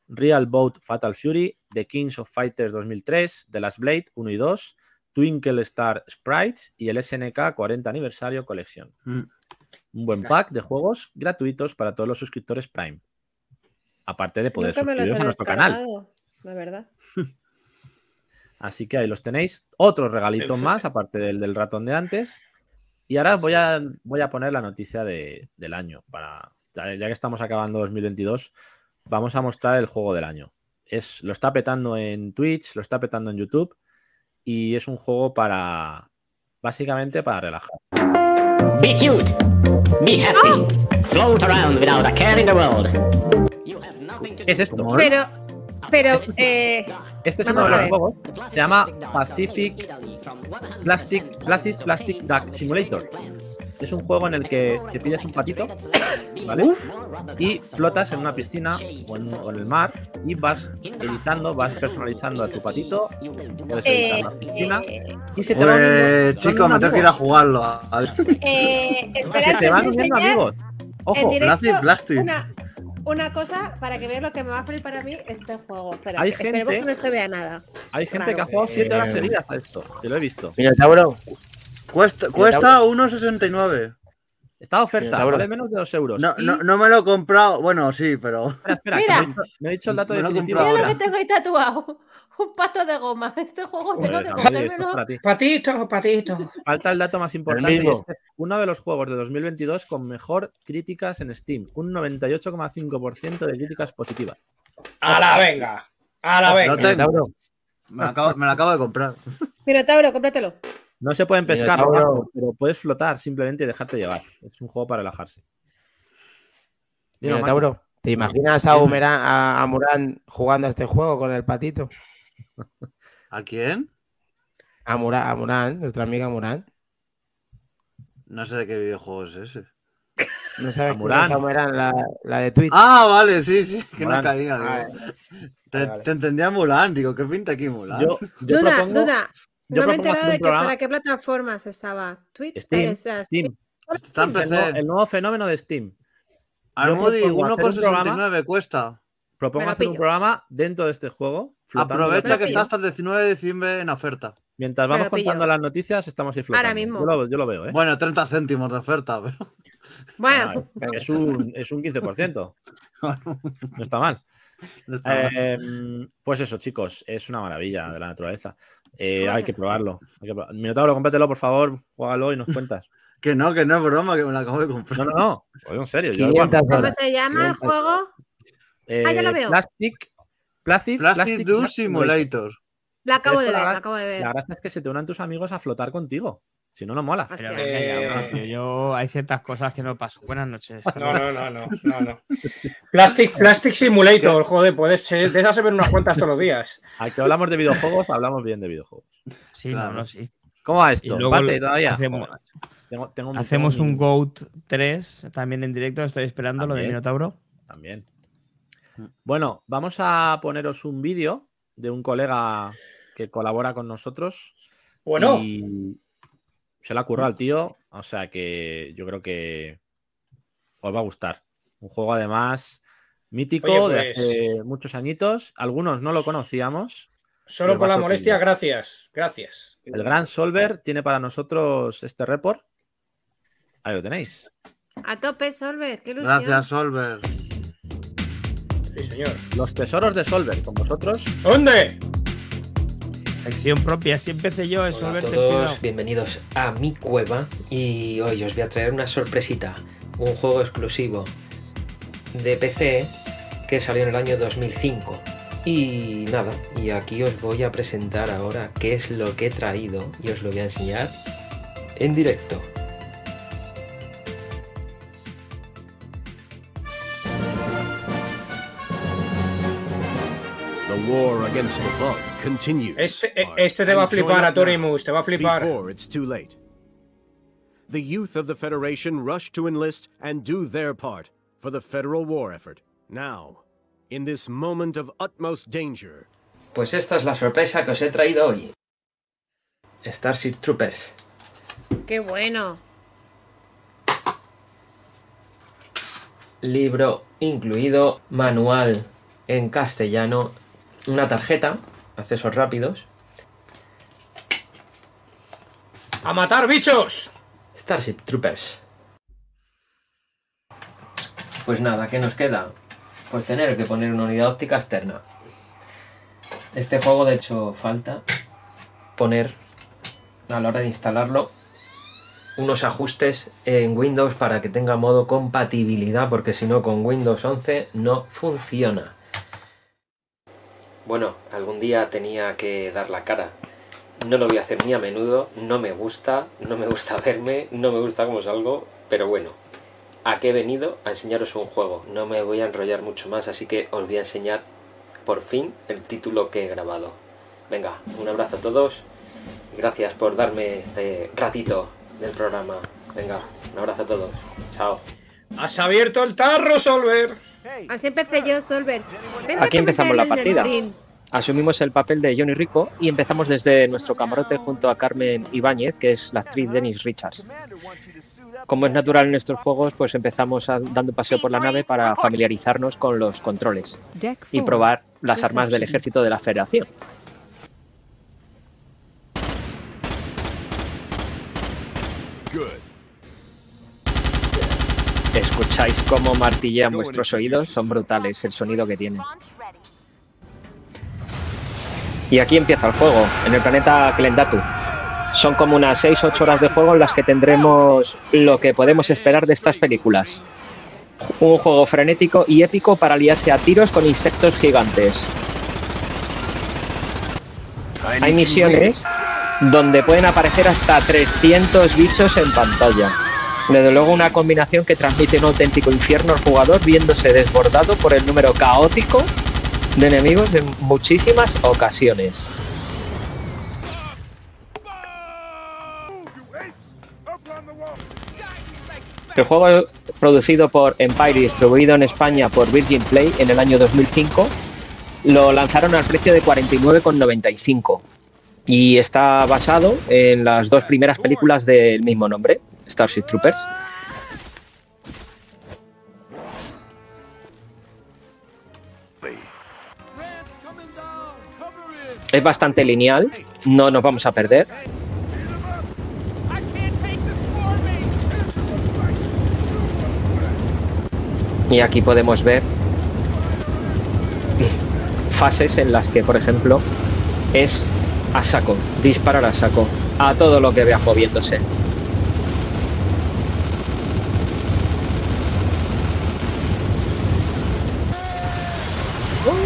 Real Boat Fatal Fury, The Kings of Fighters 2003, The Last Blade 1 y 2, Twinkle Star Sprites y el SNK 40 Aniversario Collection. Mm. Un buen pack de juegos gratuitos para todos los suscriptores Prime. Aparte de poder suscribiros a nuestro canal. La verdad. Así que ahí los tenéis. Otros regalitos Perfecto. más, aparte del, del ratón de antes. Y ahora voy a, voy a poner la noticia de- del año. Para, ya ya que estamos acabando 2022, vamos a mostrar el juego del año. Es, lo está petando en Twitch, lo está petando en YouTube. Y es un juego para. Básicamente para relajar. Be cute. Be happy. Float around without a care in the world. You have nothing to ¿Qué es esto? Pero, pero, eh, Este es uno de a los juegos. Se llama Pacific Plastic, Plastic, Plastic Duck Simulator. Es un juego en el que te pides un patito, ¿vale? Y flotas en una piscina o en, o en el mar y vas editando, vas personalizando a tu patito. Puedes editar eh, la piscina eh, y se te se van chicos, me tengo que ir a jugarlo. A- eh, Se espera, te van uniendo amigos. Ojo, Plastic, Plastic. Una, una cosa para que veáis lo que me va a flipar a mí este juego. Espera, Hay esperemos gente- que no se vea nada. hay gente que ha jugado 7 horas Eh, seguidas a esto. Yo lo he visto. Minotauro, Cuesta, cuesta 1,69. Está de oferta, vale menos de 2 euros. No, Y- no, no me lo he comprado. Bueno, sí, pero. Espera, espera, Mira. me he dicho- el dato he definitivo Mira lo que tengo ahí tatuado. Un pato de goma. Este juego tengo que ti. Patito, patito. Falta el dato más importante y es uno de los juegos de 2022 con mejor críticas en Steam, un 98,5% de críticas positivas. A la venga. A la venga. tengo. Minotauro, Me lo acabo, me lo acabo de comprar. Minotauro, cómpratelo. No se pueden pescar, Minotauro. Pero puedes flotar simplemente y dejarte llevar. Es un juego para relajarse. Minotauro, ¿te imaginas a, Humerán- a, a Murán jugando a este juego con el patito? ¿A quién? A Murán, a Murán, nuestra amiga Murán. No sé de qué videojuego es ese. No sabes a Murán, la, la de Twitch. Ah, vale, sí, sí, que no caía. digo. Ah, te, vale, te entendía Mulan, digo, ¿qué pinta aquí Mulan? Yo, yo Duda, propongo duda. yo No me he enterado de que, para qué plataformas estaba. Twitch. Steam, eh, o sea, Steam. Está en Es el, nuevo- PC. el nuevo fenómeno de Steam. Programa- 1,69 cuesta. Propongo hacer un programa dentro de este juego. Aprovecha que está hasta el 19 de diciembre en oferta. Mientras vamos contando las noticias, estamos ahí flotando. Ahora mismo. Yo lo, yo lo veo, ¿eh? Bueno, 30 céntimos de oferta, pero. Bueno, Ah, es, un, es un 15%. No está mal. no está mal. Eh, pues eso, chicos, es una maravilla de la naturaleza. Eh, ¿Cómo hay que probarlo. Hay que probar- Minotauro, cómpratelo, por favor, juégalo y nos cuentas. Que no, que no es broma, que me la acabo de comprar. No, no, no. Oye, en serio. Yo, 500 ¿cómo se llama el 500. juego? Eh, Ah, ya lo veo. Plastic, Plastic, Simulator. La acabo Esto de la ver, la acabo de ver. La gracia es que se te unan tus amigos a flotar contigo. Si no, no mola. Pero Eh, yo hay ciertas cosas que no paso. Buenas noches. No, no, no, no, no, no. Plastic, Plastic Simulator, joder, puedes ser. De esas se ven unas cuentas todos los días. Aquí hablamos de videojuegos, hablamos bien de videojuegos. Sí, Claro. no, no, sí. ¿Cómo va esto? Y luego ¿Empate lo- todavía? hacemos-. Tengo- tengo- Hacemos tengo un GOAT 3 también en directo. Estoy esperando lo de. Minotauro. También. Bueno, vamos a poneros un vídeo de un colega que colabora con nosotros. Bueno, Y se le ha currado al tío. O sea que yo creo que os va a gustar. Un juego además mítico Oye, de pues- hace muchos añitos. Algunos no lo conocíamos. solo por la molestia, gracias. Gracias. El gran Solver tiene para nosotros este report. Ahí lo tenéis. A tope, Solver. Qué ilusión. Gracias, Solver. Señor. Los tesoros de Solver con vosotros. ¿Dónde? Sección propia. Si empecé yo, es Hola a volverte todos, bienvenidos a mi cueva y hoy os voy a traer una sorpresita, un juego exclusivo de PC que salió en el año 2005. Y nada, y aquí os voy a presentar ahora qué es lo que he traído y os lo voy a enseñar en directo. War against the bug continues. Este, eh, este te va a flipar a Torimus, te va a flipar. Before it's too late. The youth of the Federation rush to enlist and do their part for the federal war effort. Now, in this moment of utmost danger, Pues esta es la sorpresa que os he traído hoy. Starship Troopers. Qué bueno. libro incluido, manual en castellano, una tarjeta, accesos rápidos, ¡A matar bichos! Starship Troopers. Pues nada, ¿qué nos queda? Pues tener que poner una unidad óptica externa. Este juego de hecho falta poner a la hora de instalarlo unos ajustes en Windows para que tenga modo compatibilidad porque si no con Windows 11 no funciona. Bueno, algún día tenía que dar la cara. No lo voy a hacer ni a menudo, no me gusta, no me gusta verme, no me gusta cómo salgo, pero bueno, ¿a qué he venido? A enseñaros un juego. No me voy a enrollar mucho más, así que os voy a enseñar por fin el título que he grabado. Venga, un abrazo a todos gracias por darme este ratito del programa. Venga, un abrazo a todos. Chao. ¡Has abierto el tarro, Solver! Así empecé yo, Solver. Vente Aquí empezamos la partida. Asumimos el papel de Johnny Rico y empezamos desde nuestro camarote junto a Carmen Ibáñez, que es la actriz Dennis Richards. Como es natural en estos juegos, pues empezamos a- dando paseo por la nave para familiarizarnos con los controles y probar las armas del ejército de la Federación. ¿Escucháis cómo martillean vuestros oídos? Son brutales el sonido que tienen. Y aquí empieza el juego, en el planeta Klendatu. Son como unas 6-8 horas de juego en las que tendremos lo que podemos esperar de estas películas. Un juego frenético y épico para liarse a tiros con insectos gigantes. Hay misiones donde pueden aparecer hasta 300 bichos en pantalla. Desde luego una combinación que transmite un auténtico infierno al jugador viéndose desbordado por el número caótico de enemigos en muchísimas ocasiones. El juego producido por Empire y distribuido en España por Virgin Play en el año 2005 lo lanzaron al precio de 49,95 y está basado en las dos primeras películas del mismo nombre, Starship Troopers. Es bastante lineal, no nos vamos a perder. Y aquí podemos ver fases en las que, por ejemplo, es a saco, disparar a saco, a todo lo que veas moviéndose.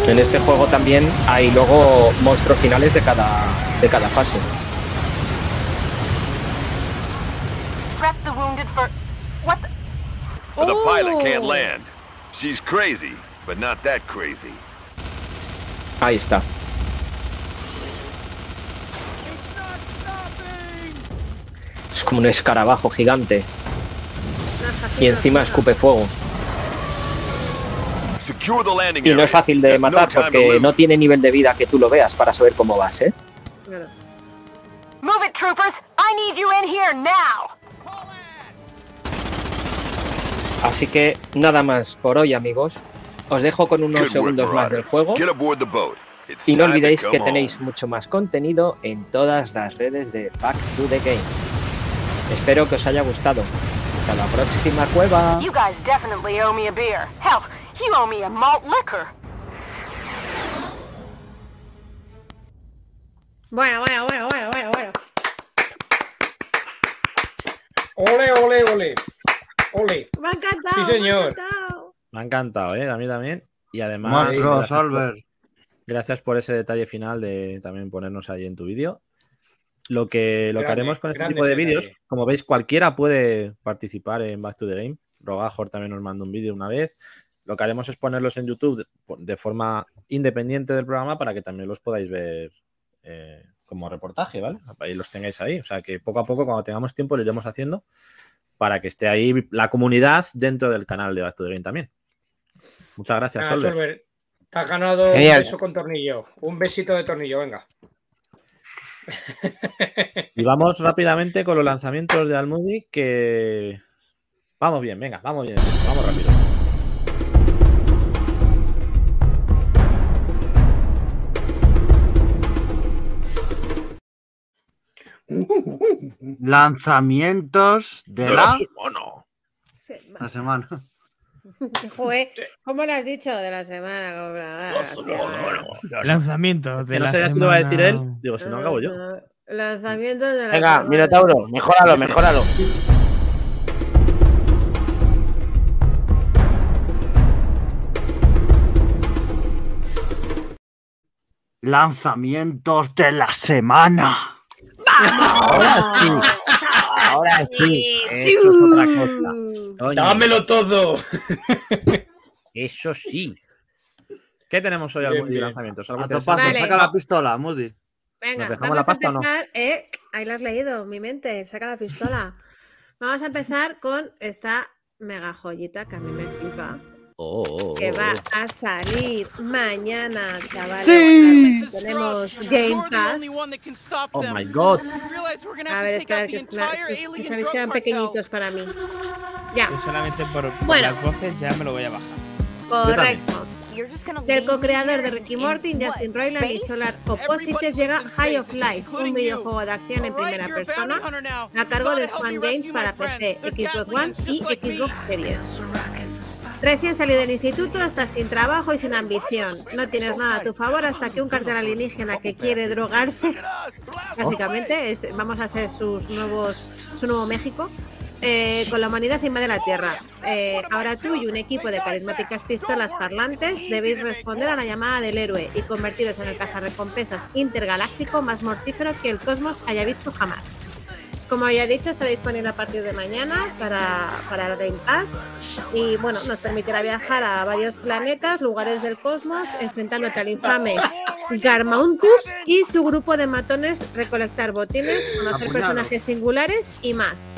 En este juego también hay luego monstruos finales de cada, de cada fase. Prep the wounded for. What the? But the pilot can't land. She's crazy, but not that crazy. Ahí está. Es como un escarabajo gigante. Y encima escupe fuego. Y no es fácil de matar porque no tiene nivel de vida que tú lo veas para saber cómo vas, ¿eh? Move it, troopers! I need you in here now! Así que nada más por hoy, amigos. Os dejo con unos segundos más del juego. Y no olvidéis que tenéis mucho más contenido en todas las redes de Back to the Game. Espero que os haya gustado. Hasta la próxima cueva. You owe me a malt liquor. Bueno, bueno, bueno, bueno, bueno, bueno. Ole, ole, ole. Ole. Me ha encantado. Sí, me ha señor. encantado. Me ha encantado, ¿eh? A mí también. Y además. Monstruos, gracias por- Albert. Gracias por ese detalle final de también ponernos ahí en tu vídeo. Lo que, lo que haremos con este tipo de vídeos, como veis, cualquiera puede participar en Back to the Game. Rogajor también nos mandó un vídeo una vez. Lo que haremos es ponerlos en YouTube de, de forma independiente del programa para que también los podáis ver eh, como reportaje, ¿vale? Ahí los tengáis ahí. O sea que poco a poco, cuando tengamos tiempo, lo iremos haciendo para que esté ahí la comunidad dentro del canal de Back to the Game también. Muchas gracias, Nada, Solver. Solver, te has ganado Genial. un beso con tornillo. Un besito de tornillo, venga. Y vamos rápidamente con los lanzamientos de Almudi, que vamos bien, venga, vamos bien, vamos rápido. Lanzamientos de la, Semana. la semana. Joder, ¿cómo lo has dicho? De la semana. como la- la semana. Lanzamiento de Que no la sabía si lo va a decir él, semana. digo, si no acabo yo. Lanzamientos de la Venga, semana. Minotauro, mejóralo, mejóralo. Lanzamientos de la semana. Ahora sí. Ahora sí. Eso es otra cosa. Coño, ¡Dámelo todo! Eso sí. ¿Qué tenemos hoy Bien, Almudi de bien. lanzamientos? ¿Algo A interesante? topazo, Vale. saca la pistola, Moody. Venga, ¿Nos dejamos vamos la a o no? empezar. Eh, ahí lo has leído, mi mente. Saca la pistola. Vamos a empezar con esta mega joyita que a mí me flipa. Oh, oh, oh, Que va oh. a salir mañana, chavales. ¡Sí! Tenemos Game Pass. Oh my god. A ver, espera, que, es una- es que- que sabéis que eran pequeñitos para mí. Ya, Yo solamente por, por Bueno. las voces ya me lo voy a bajar. correcto. Del co-creador de Ricky Morty, Justin Roiland y? Solar Opposites llega High of Life, un videojuego de acción en primera persona a cargo de Swan Games para PC, Xbox One y Xbox Series. Recién salido del instituto, estás sin trabajo y sin ambición. No tienes nada a tu favor hasta que un cartel alienígena que quiere drogarse, básicamente, es- vamos a ser sus nuevos, su nuevo México, eh, con la humanidad encima de la Tierra. Eh, ahora tú y un equipo de carismáticas pistolas parlantes debéis responder a la llamada del héroe y convertiros en el cazarrecompensas intergaláctico más mortífero que el cosmos haya visto jamás. Como he dicho, estará disponible a partir de mañana para, para el Game Pass y bueno, nos permitirá viajar a varios planetas, lugares del cosmos, enfrentándote al infame Garmauntus y su grupo de matones, recolectar botines, conocer personajes singulares y más.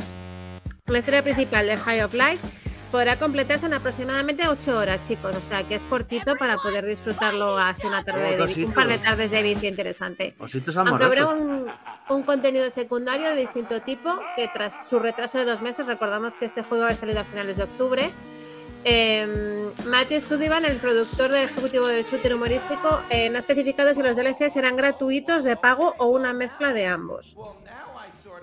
La historia principal de High of Life podrá completarse en aproximadamente 8 horas, chicos, o sea que es cortito para poder disfrutarlo así una tarde de, un par de tardes de vicio interesante. Aunque habrá un, un contenido secundario de distinto tipo, que tras su retraso de dos meses, recordamos que este juego va a haber salido a finales de octubre. Eh, Matthew Studivan, el productor del ejecutivo del shooter humorístico, eh, no ha especificado si los DLC serán gratuitos, de pago o una mezcla de ambos.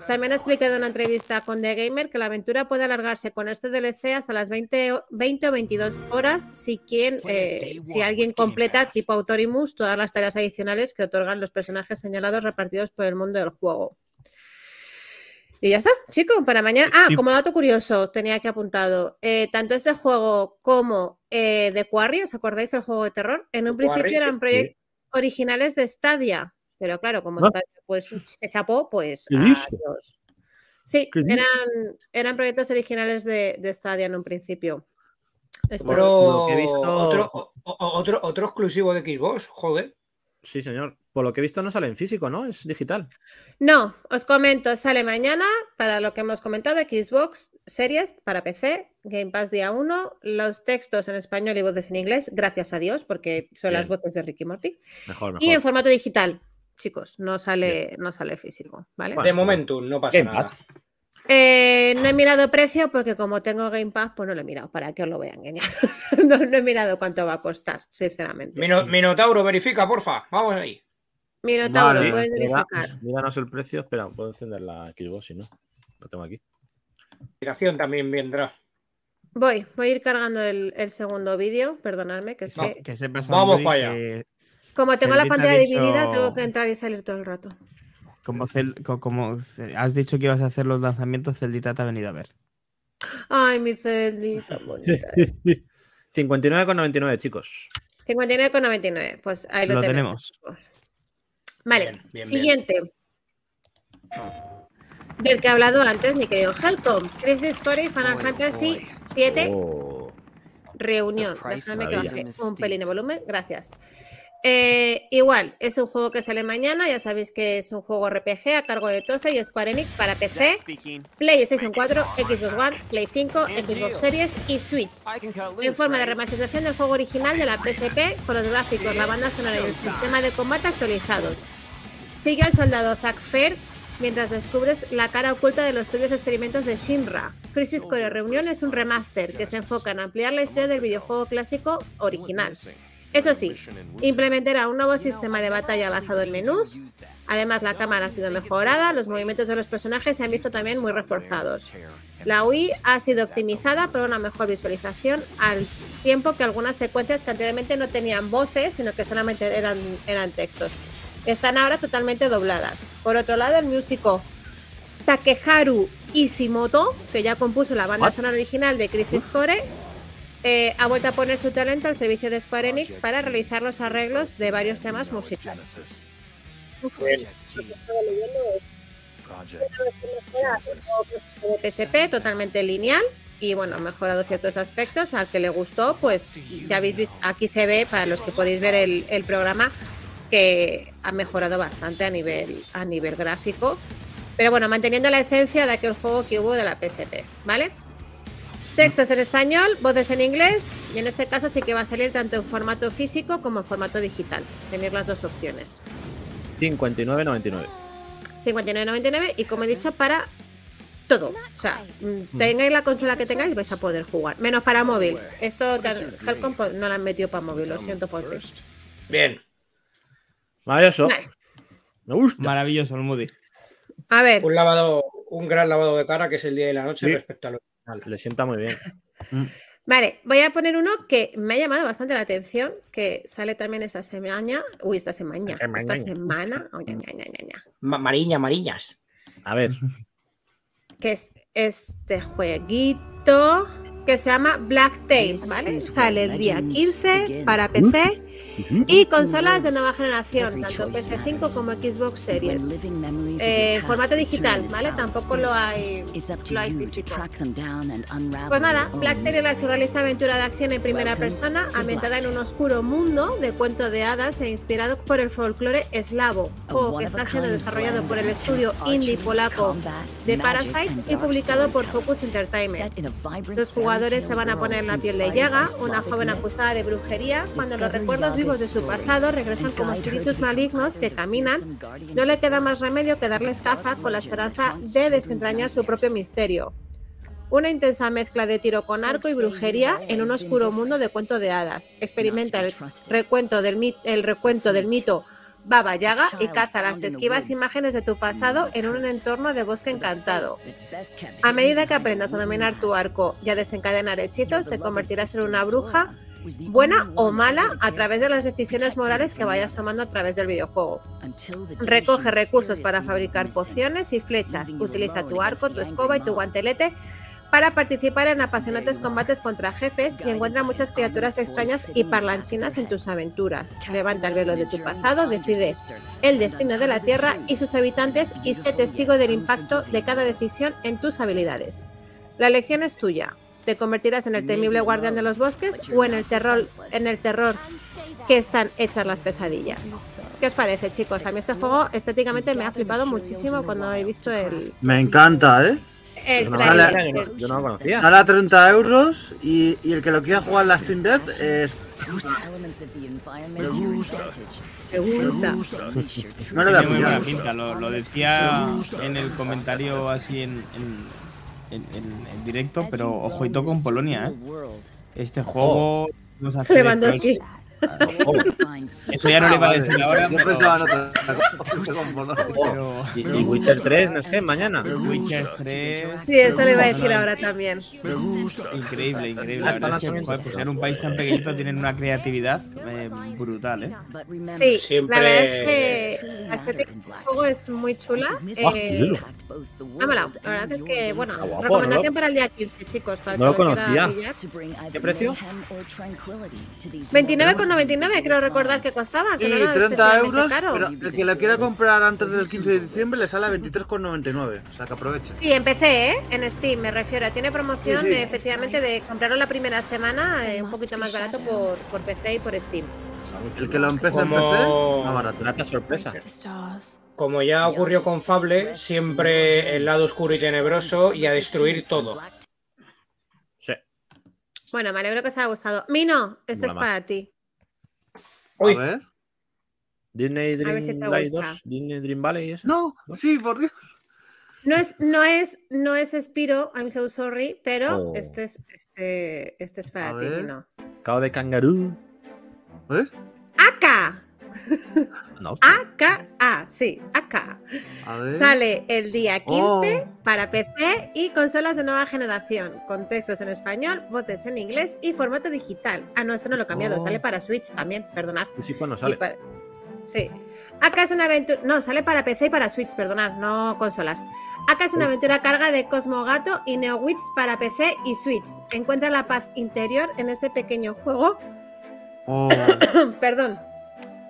También ha explicado en una entrevista con The Gamer que la aventura puede alargarse con este DLC hasta las 20, o- 20 o 22 horas si, quien, eh, si alguien completa, tipo Autorimus, todas las tareas adicionales que otorgan los personajes señalados repartidos por el mundo del juego. Y ya está, chicos, para mañana. Ah, como dato curioso, tenía que apuntado. eh, tanto este juego como eh, The Quarry, ¿os acordáis el juego de terror? En un principio eran proyectos originales de Stadia, pero claro, como Ah. Stadia pues, se chapó, pues. Sí, eran, eran proyectos originales de, de Stadia en un principio. Esto- Por Otro, he visto- otro, o- o- otro, otro exclusivo de Xbox, joder. Sí, señor. Por lo que he visto no sale en físico, ¿no? Es digital. No, os comento, sale mañana para lo que hemos comentado, Xbox Series para PC, Game Pass día 1, los textos en español y voces en inglés, gracias a Dios, porque son las voces de Ricky Morty. Mejor, mejor. Y en formato digital, chicos, no sale, no sale físico, ¿vale? Bueno, de momento, no pasa Game nada. Pass. Eh, no he mirado precio porque como tengo Game Pass, pues no lo he mirado, para que os lo voy a engañar. no, no he mirado cuánto va a costar, sinceramente. Mino- Minotauro, verifica, porfa. Vamos ahí. Minotauro, Vale, puedes Mira, verificar. míranos el precio. Espera, puedo encender la Xbox si no. Lo tengo aquí. Aplicación también vendrá. Voy, voy a ir cargando el, el segundo vídeo, perdonadme, que es No, que Que sepas, Vamos Almudi, pa' allá. que como tengo la pantalla dicho- dividida, tengo que entrar y salir todo el rato. Como, Cel- has dicho que ibas a hacer los lanzamientos, Celdita te ha venido a ver. Ay, mi celdita bonita. 59,99, chicos. 59,99. Pues ahí lo, Lo tenemos. tenemos. chicos. Vale, Bien, bien, siguiente. Del que he hablado antes, mi querido Helcom. Crisis Core y Final Fantasy 7 Oh. Reunión. price Déjame que baje un pelín de volumen. Gracias. Eh, igual, es un juego que sale mañana. Ya sabéis que es un juego RPG a cargo de Tose y Square Enix para PC, PlayStation 4, Xbox One, Play 5, Xbox Series y Switch. En forma de remasterización del juego original de la PSP con los gráficos, la banda sonora y el sistema de combate actualizados. Sigue al soldado Zack Fair mientras descubres la cara oculta de los turbios experimentos de Shinra. Crisis Core Reunión es un remaster que se enfoca en ampliar la historia del videojuego clásico original. Eso sí, implementará un nuevo sistema de batalla basado en menús. Además, la cámara ha sido mejorada, los movimientos de los personajes se han visto también muy reforzados. La UI ha sido optimizada para una mejor visualización al tiempo que algunas secuencias que anteriormente no tenían voces, sino que solamente eran, eran textos. Están ahora totalmente dobladas. Por otro lado, el músico Takeharu Ishimoto, que ya compuso la banda sonora original de Crisis Core, eh, ha vuelto a poner su talento al servicio de Square Enix para realizar los arreglos de varios temas musicales. de PSP totalmente lineal y bueno, ha mejorado ciertos aspectos. Al que le gustó, pues ya habéis visto, aquí se ve, para los que podéis ver el, el programa, que ha mejorado bastante a nivel, a nivel gráfico. Pero bueno, manteniendo la esencia de aquel juego que hubo de la PSP, ¿vale? Textos en español, voces en inglés, y en este caso sí que va a salir tanto en formato físico como en formato digital. Tener las dos opciones. 59,99. 59.99 y como he dicho para todo. O sea, mm, tengáis la consola que tengáis vais a poder jugar. Menos para móvil. Esto Helcom po- no la han metido para móvil, lo siento por ti. Bien. Maravilloso. Me gusta. Maravilloso, el Moody. A ver, Un lavado, un gran lavado de cara que es el día y la noche Sí. respecto a lo Le sienta muy bien. vale, voy a poner uno que me ha llamado bastante la atención, que sale también esta semana. Uy, esta semana. Esta semana. Mariña, Mariñas. A ver. Que es este jueguito que se llama Black ¿vale? Sale el día 15 para PC y consolas de nueva generación, tanto PS5 como Xbox Series. Eh, formato digital, ¿vale? Tampoco lo hay, lo hay físico. Pues nada, Black Tail es la surrealista aventura de acción en primera persona, ambientada en un oscuro mundo de cuento de hadas e inspirado por el folclore eslavo, juego que está siendo desarrollado por el estudio indie polaco de Parasite y publicado por Focus Entertainment. Los jugadores se van a poner la piel de Yaga, una joven acusada de brujería, cuando los recuerdos de su pasado regresan como espíritus malignos que caminan. No le queda más remedio que darles caza con la esperanza de desentrañar su propio misterio. Una intensa mezcla de tiro con arco y brujería en un oscuro mundo de cuento de hadas. Experimenta el recuento del, el recuento del mito Baba Yaga y caza las esquivas imágenes de tu pasado en un entorno de bosque encantado. A medida que aprendas a dominar tu arco y a desencadenar hechizos, te convertirás en una bruja buena o mala a través de las decisiones morales que vayas tomando a través del videojuego. Recoge recursos para fabricar pociones y flechas. Utiliza tu arco, tu escoba y tu guantelete para participar en apasionantes combates contra jefes y encuentra muchas criaturas extrañas y parlanchinas en tus aventuras. Levanta el velo de tu pasado, decide el destino de la Tierra y sus habitantes y sé testigo del impacto de cada decisión en tus habilidades. La elección es tuya. Te convertirás en el temible guardián de los bosques o en el terror, en el terror que están hechas las pesadillas. ¿Qué os parece, chicos? A mí este juego estéticamente me ha flipado muchísimo cuando he visto el, Me encanta, ¿eh? el no, Yo no lo conocía. Sale a 30 euros y, y el que lo quiera jugar en la Steam Deck es. Me gusta. No le voy a Tiene muy buena pillar. pinta, lo, lo decía en el comentario así en, en, en- en- en directo, pero ojito con Polonia, ¿eh? Este juego nos hace Lewandowski. Eso ya no le iba a decir ahora, Yo pero- pensaba en otra cosa. Y, Witcher 3, no sé, mañana. Witcher 3. Sí, eso le iba a decir ahora también. Increíble, increíble. Hasta La verdad es que, joder, pues en un país tan pequeñito tienen una creatividad eh, brutal, ¿eh? Sí, Siempre- la verdad es que la estética del juego es muy chula. Ah, Eh. La verdad es que, bueno, guapo, recomendación ¿no? para el día 15, chicos. Para No lo conocía. ¿Qué precio? 29,99 creo recordar que costaba. Que Y no era 30 excesivamente euros, caro. pero el que lo quiera comprar antes del 15 de diciembre le sale a 23,99. O sea que aproveche. Sí, empecé, ¿eh? En Steam, me refiero. Tiene promoción, Sí, sí. efectivamente, de comprarlo la primera semana eh, un poquito más barato por, por PC y por Steam. El que lo empieza en Como- PC, más barato. Grata sorpresa. Como ya ocurrió con Fable, siempre el lado oscuro y tenebroso y a destruir todo. Sí. Bueno, me alegro que os haya gustado. Mino, este Mola es más. para ti. A ver. Disney Dream si Valley gusta. 2, Disney Dream Valley y eso. No, sí, por Dios. No es, no es, no es Spiro, I'm so sorry, pero Oh. este es, este, este es para ti. Mino. Cao de kangaroo. ¿Eh? ¡Aka! No. AKA, sí, AKA. Sale el día 15 Oh. para PC y consolas de nueva generación, con textos en español, voces en inglés y formato digital. Ah, no, esto no lo he cambiado, Oh. sale para Switch también, perdonad. Y sí, no Y sale. para- Sí. Acá es una aventura. No, sale para PC y para Switch, perdonad, no consolas. Acá es una Oh. aventura carga de Cosmo Gato y NeoWitch para PC y Switch. Encuentra la paz interior en este pequeño juego. Oh, Perdón.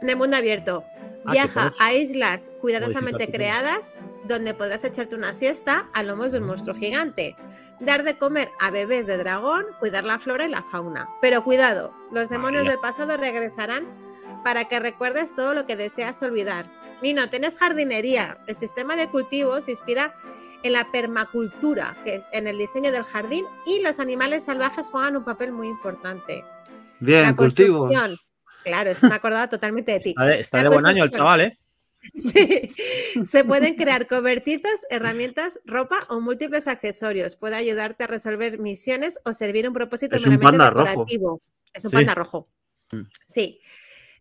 De mundo abierto. Ah, Viaja a islas cuidadosamente creadas donde podrás echarte una siesta a lomos de un monstruo gigante. Dar de comer a bebés de dragón, cuidar la flora y la fauna. Pero cuidado, los demonios del pasado regresarán para que recuerdes todo lo que deseas olvidar. Mino, tienes jardinería. El sistema de cultivo se inspira en la permacultura, que es en el diseño del jardín, y los animales salvajes juegan un papel muy importante. bien, la cultivo. Claro, eso me acordaba totalmente de ti. Está de, está La de buen año el construcción. chaval, ¿eh? Sí. Se pueden crear cobertizos, herramientas, ropa o múltiples accesorios. Puede ayudarte a resolver misiones o servir un propósito Es un panda rojo. decorativo. Es un Sí. panda rojo. Mm. Sí.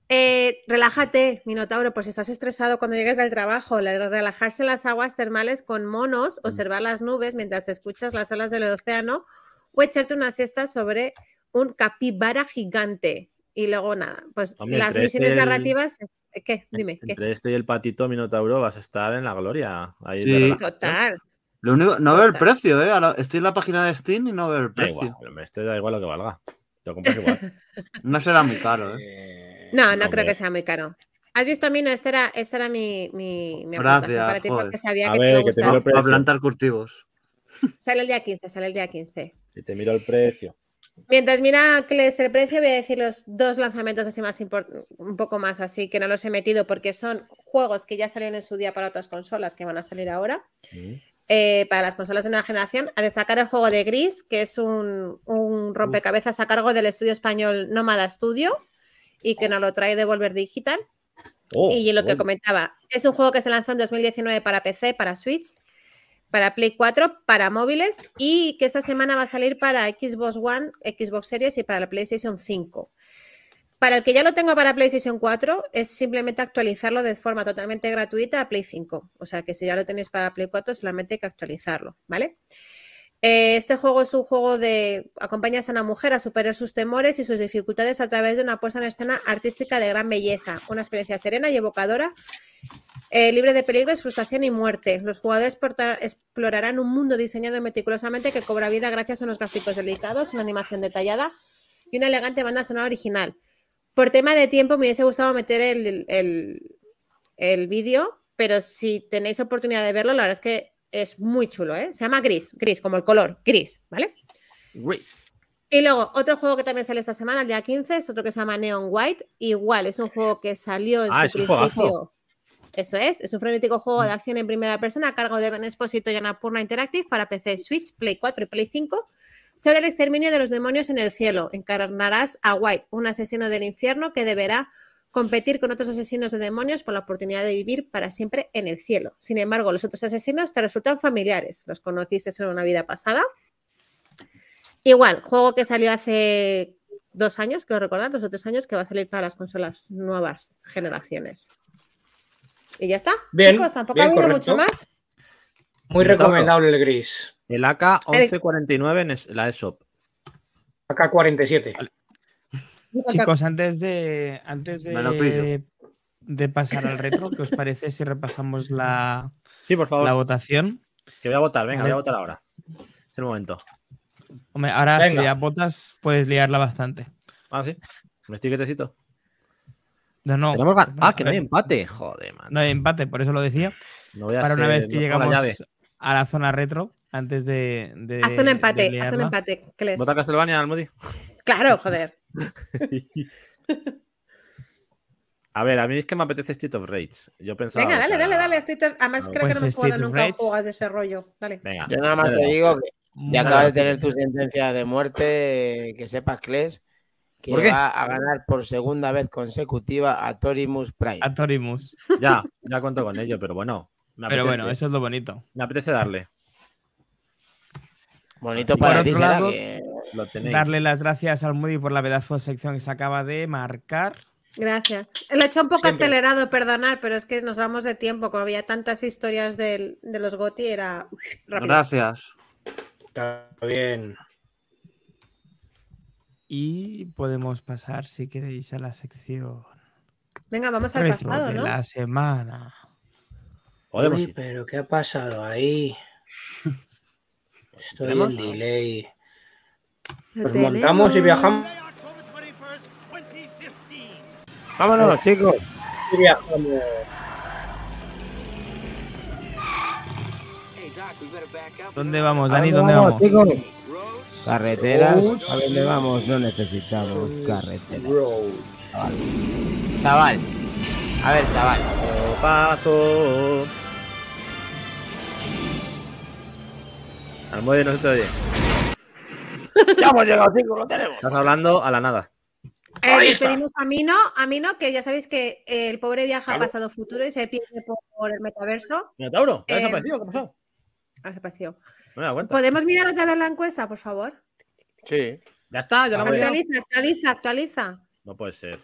Eh, relájate, Minotauro, por si estás estresado cuando llegues del trabajo. la- Relajarse en las aguas termales con monos, Mm. observar las nubes mientras escuchas las olas del océano o echarte una siesta sobre un capibara gigante. Y luego nada, pues Hombre, las misiones este y el- narrativas. es- ¿Qué? Dime. ¿qué? Entre este y el patito Minotauro vas a estar en la gloria. Ahí Sí. relajación. Total. Lo único, no veo el precio, ¿eh? Ahora estoy en la página de Steam y no veo el Da precio. igual, hombre, este da igual lo que valga. Te lo compras igual. No será muy caro, ¿eh? Eh, No, no creo que sea muy caro. ¿Has visto a mí? No, esta era, esta era mi, mi, mi Gracias, aportación para ti joder. porque sabía A que ver, te iba a que te gustar. precio. plantar cultivos. Sale el día 15, sale el día 15. Si te miro el precio. Mientras mira que es el precio, voy a decir los dos lanzamientos así más un poco más así que no los he metido porque son juegos que ya salieron en su día para otras consolas que van a salir ahora. Eh, para las consolas de nueva generación, a destacar el juego de Gris, que es un, un rompecabezas a cargo del estudio español Nómada Studio y que nos lo trae Devolver Digital. Oh, y lo que comentaba, es un juego que se lanzó en 2019 para PC, para Switch, para Play 4, para móviles y que esta semana va a salir para Xbox One, Xbox Series y para la PlayStation 5. Para el que ya lo tengo para PlayStation 4, es simplemente actualizarlo de forma totalmente gratuita a Play 5. O sea que si ya lo tenéis para Play 4, solamente hay que actualizarlo, ¿vale? Eh, Este juego es un juego de acompañas a una mujer a superar sus temores y sus dificultades a través de una puesta en escena artística de gran belleza, una experiencia serena y evocadora, eh, libre de peligros, frustración y muerte. Los jugadores explorarán un mundo diseñado meticulosamente que cobra vida gracias a unos gráficos delicados, una animación detallada y una elegante banda sonora original. Por tema de tiempo me hubiese gustado meter el, el- el vídeo, pero si tenéis oportunidad de verlo, la verdad es que es muy chulo, ¿eh? Se llama Gris, gris, como el color, gris, ¿vale? Gris. Y luego, otro juego que también sale esta semana, el día 15, es otro que se llama Neon White. Igual, es un juego que salió en Ah, su principio. Eso es, es un frenético juego de acción en primera persona a cargo de Ben Esposito y Annapurna Interactive para PC, Switch, Play 4 y Play 5 sobre el exterminio de los demonios en el cielo. Encarnarás a White, un asesino del infierno que deberá competir con otros asesinos de demonios por la oportunidad de vivir para siempre en el cielo. Sin embargo, los otros asesinos te resultan familiares. Los conociste en una vida pasada. Igual, juego que salió hace dos años, creo recordar, dos o tres años, que va a salir para las consolas nuevas generaciones. Y ya está. Bien, Chicos, tampoco bien, ha habido correcto. mucho más. Muy recomendable el gris. El AK 1149 en es- la ESOP. AK-47. Chicos, antes de antes de, de pasar al retro, ¿qué os parece si repasamos la, Sí, por favor. la votación? Que voy a votar, venga, voy a votar ahora. Es el momento. Hombre, ahora si Venga. ya votas, puedes liarla bastante. Ah, sí. Me estoy quietecito. No, no. Tenemos gan- ah, que no hay empate. Joder, man. No hay empate, por eso lo decía. No voy a Para una vez que no pongo la llegamos llave. a la zona retro, antes de. de Haz un de empate, haz un empate. Cles. ¿Vota Castlevania, Almudi? Claro, joder. A ver, a mí es que me apetece Street of Rage. Yo pensaba. Venga, dale, dale, dale. Estoy tos- Además, creo que Pues no hemos jugado of nunca a Rage. juegos de ese rollo. Dale. Venga. Yo nada más dale, te digo que ya acabas de tener tu sentencia de muerte, que sepas, Kles, que ¿Por qué? va a ganar por segunda vez consecutiva a Torimus Prime. A Torimus. Ya, ya cuento con ello, pero bueno. me Pero bueno, eso es lo bonito. Me apetece darle. Bonito Así para Por ti, otro será lado, que- Lo tenéis. Darle las gracias al Moody por la pedazo de sección que se acaba de marcar. Gracias. Lo he hecho un poco Siempre. acelerado, perdonar, pero es que nos vamos de tiempo. Como había tantas historias del- de los Goti, era uf, rápido. Gracias. Está bien. Y podemos pasar, si queréis, a la sección Venga, vamos al pasado, de ¿no? la semana. Podemos Uy, ir. pero ¿qué ha pasado ahí? Estoy ¿Tenemos? en delay. Pues montamos y viajamos. Vámonos, chicos. Y viajamos. ¿Dónde vamos, ¿A Dani? dónde ¿Dónde vamos, vamos? chicos? Carreteras. Roads. ¿A dónde vamos? No necesitamos carreteras. Chaval. Chaval. A ver, chaval. Paso. Almudi no se te oye. Ya hemos llegado, chicos, lo tenemos. Estás hablando a la nada. Eh, despedimos a Mino, a Mino, que ya sabéis que eh, el pobre viaja pasado futuro y se pierde por, por el metaverso. Minotauro, ¿qué ha Eh, desaparecido? ¿Qué ha pasado? Ah, desapareció. No. ¿Podemos mirar otra vez la encuesta, por favor? Sí. Ya está, ya lo A hemos ver. llegado. Actualiza, actualiza, actualiza. No puede ser.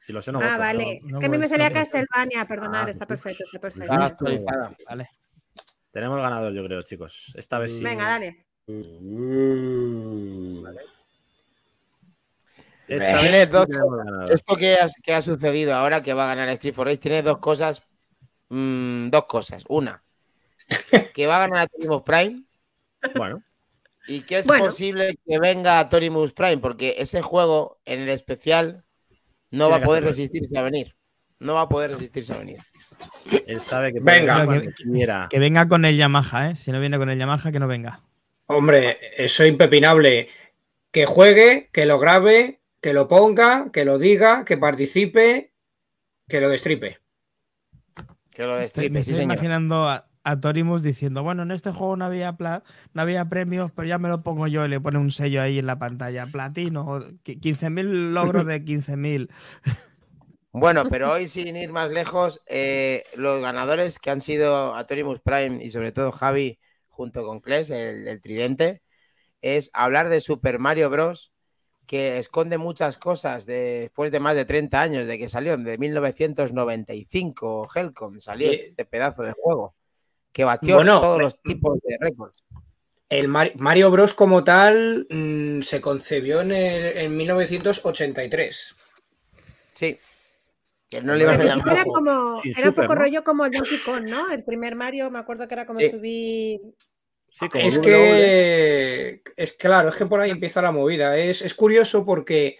Si lo sé, no ah, voto. vale. no es que a mí me salía. Castlevania, perdonad, Ah, está perfecto, está perfecto. Está actualizada. Vale. Tenemos ganador, yo creo, chicos. Esta vez sí. Venga, dale. Esta vez dos. Esto que ha, que ha sucedido ahora que va a ganar Street for Rage tiene dos cosas. mm, dos cosas. Una, que va a ganar a Prime Bueno, y que es Bueno. posible que venga a Torimus Prime porque ese juego en el especial no Tiene va a poder resistirse a venir. No va a poder resistirse a venir. él sabe que Venga. Que venga con el Yamaha, ¿eh? Si no viene con el Yamaha, que no venga. Hombre, eso es impepinable. Que juegue, que lo grabe, que lo ponga, que lo diga, que participe, que lo destripe. Que lo Estoy- destripe, me sí, estoy señor. imaginando a, a Torimus diciendo, bueno, en este juego no había, pla- no había premios, pero ya me lo pongo yo y le pone un sello ahí en la pantalla. Platino, qui- 15.000 logros de 15.000. Bueno, pero hoy sin ir más lejos, eh, los ganadores que han sido Atorimus Prime y sobre todo Javi junto con Kles, el, el tridente, es hablar de Super Mario Bros. que esconde muchas cosas de- después de más de 30 años de que salió, de 1995, Helcom, salió Y- este pedazo de juego que batió Bueno, todos los tipos de récords. El Mar- Mario Bros. como tal mm, se concebió en, el- en 1983. Sí. Que no le era juego. como, Sí, era un poco ¿no? rollo como el Donkey Kong, ¿no? El primer Mario, me acuerdo que era como Sí. subir. Sí, como Es que, es claro, es que por ahí empieza la movida. Es, es curioso porque,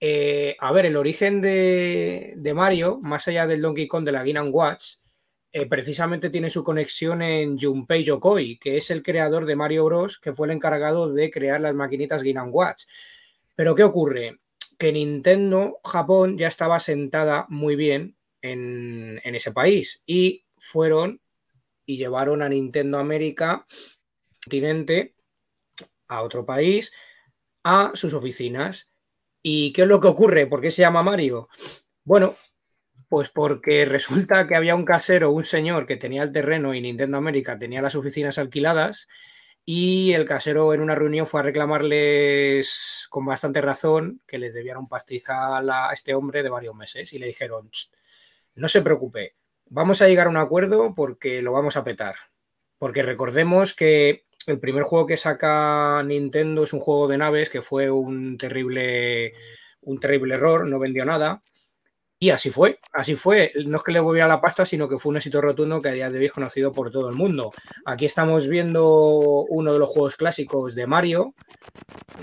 eh, a ver, el origen de, de Mario, más allá del Donkey Kong de la Game Watch, eh, precisamente tiene su conexión en Junpei Yokoi, que es el creador de Mario Bros, que fue el encargado de crear las maquinitas Game Watch. Pero ¿qué ocurre? Que Nintendo Japón ya estaba sentada muy bien en, en ese país y fueron y llevaron a Nintendo América continente a otro país a sus oficinas. ¿Y qué es lo que ocurre? ¿Por qué se llama Mario? Bueno, pues porque resulta que había un casero, un señor que tenía el terreno y Nintendo América tenía las oficinas alquiladas y el casero en una reunión fue a reclamarles con bastante razón que les debían un pastizal a este hombre de varios meses y le dijeron, "Ch, no se preocupe, vamos a llegar a un acuerdo porque lo vamos a petar. Porque recordemos que el primer juego que saca Nintendo es un juego de naves que fue un terrible, un terrible error, no vendió nada. Y así fue, así fue. No es que le volviera la pasta, sino que fue un éxito rotundo que a día de hoy es conocido por todo el mundo. Aquí estamos viendo uno de los juegos clásicos de Mario,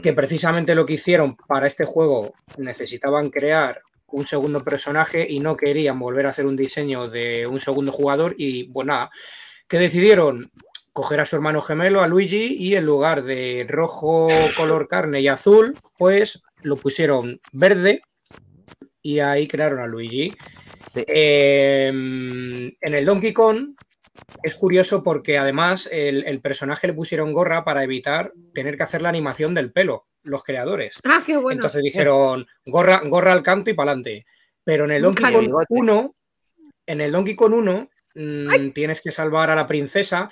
que precisamente lo que hicieron para este juego necesitaban crear un segundo personaje y no querían volver a hacer un diseño de un segundo jugador y pues nada, que decidieron coger a su hermano gemelo, a Luigi, y en lugar de rojo color carne y azul, pues lo pusieron verde y ahí crearon a Luigi. Eh, en el Donkey Kong es curioso porque además el, el personaje le pusieron gorra para evitar tener que hacer la animación del pelo, los creadores. Ah, qué bueno. Entonces dijeron gorra, gorra al canto y para adelante. Pero en el Donkey Kong 1, en el Donkey Kong 1, mm, tienes que salvar a la princesa.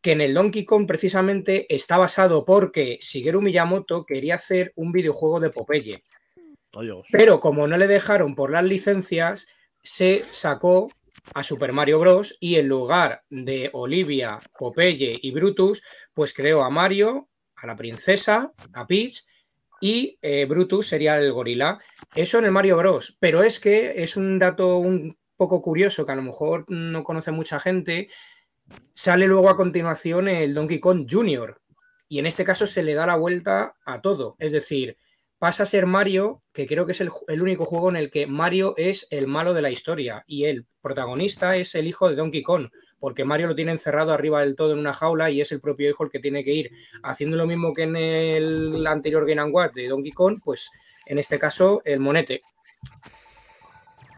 Que en el Donkey Kong precisamente está basado porque Shigeru Miyamoto quería hacer un videojuego de Popeye. Pero como no le dejaron por las licencias, se sacó a Super Mario Bros. y en lugar de Olivia, Popeye y Brutus, pues creó a Mario, a la princesa, a Peach y eh, Brutus sería el gorila. Eso en el Mario Bros. Pero es que es un dato un poco curioso que a lo mejor no conoce mucha gente. Sale luego a continuación el Donkey Kong Jr. Y en este caso se le da la vuelta a todo. Es decir, pasa a ser Mario, que creo que es el, único juego en el que Mario es el malo de la historia y el protagonista es el hijo de Donkey Kong, porque Mario lo tiene encerrado arriba del todo en una jaula y es el propio hijo el que tiene que ir haciendo lo mismo que en el anterior Game Watch de Donkey Kong, pues en este caso el monete.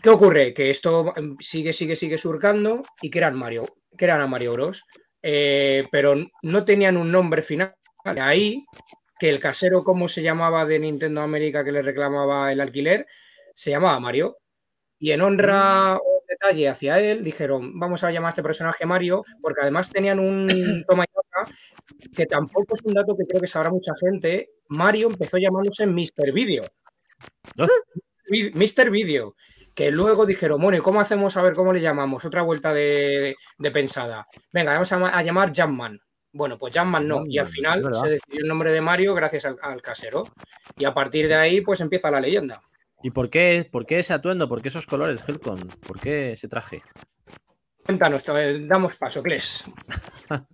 ¿Qué ocurre? Que esto mm, sigue, sigue, sigue surcando y que eran Mario, que eran a Mario Bros. Eh, pero no tenían un nombre final. De ahí que el casero, como se llamaba de Nintendo América que le reclamaba el alquiler, se llamaba Mario. Y en honra o detalle hacia él, dijeron, vamos a llamar a este personaje Mario, porque además tenían un toma y daca, que tampoco es un dato que creo que sabrá mucha gente. Mario empezó llamándose Mr. Video. Vi- Mr. Video. Que luego dijeron, bueno, ¿y cómo hacemos a ver cómo le llamamos? Otra vuelta de, de pensada. Venga, vamos a, a llamar Jumpman. Bueno, pues Jumpman no. Y al final se decidió el nombre de Mario gracias al, al casero. Y a partir de ahí, pues empieza la leyenda. ¿Y por qué, por qué ese atuendo? ¿Por qué esos colores, Helcon? ¿Por qué ese traje? Cuéntanos, eh, damos paso, Cles.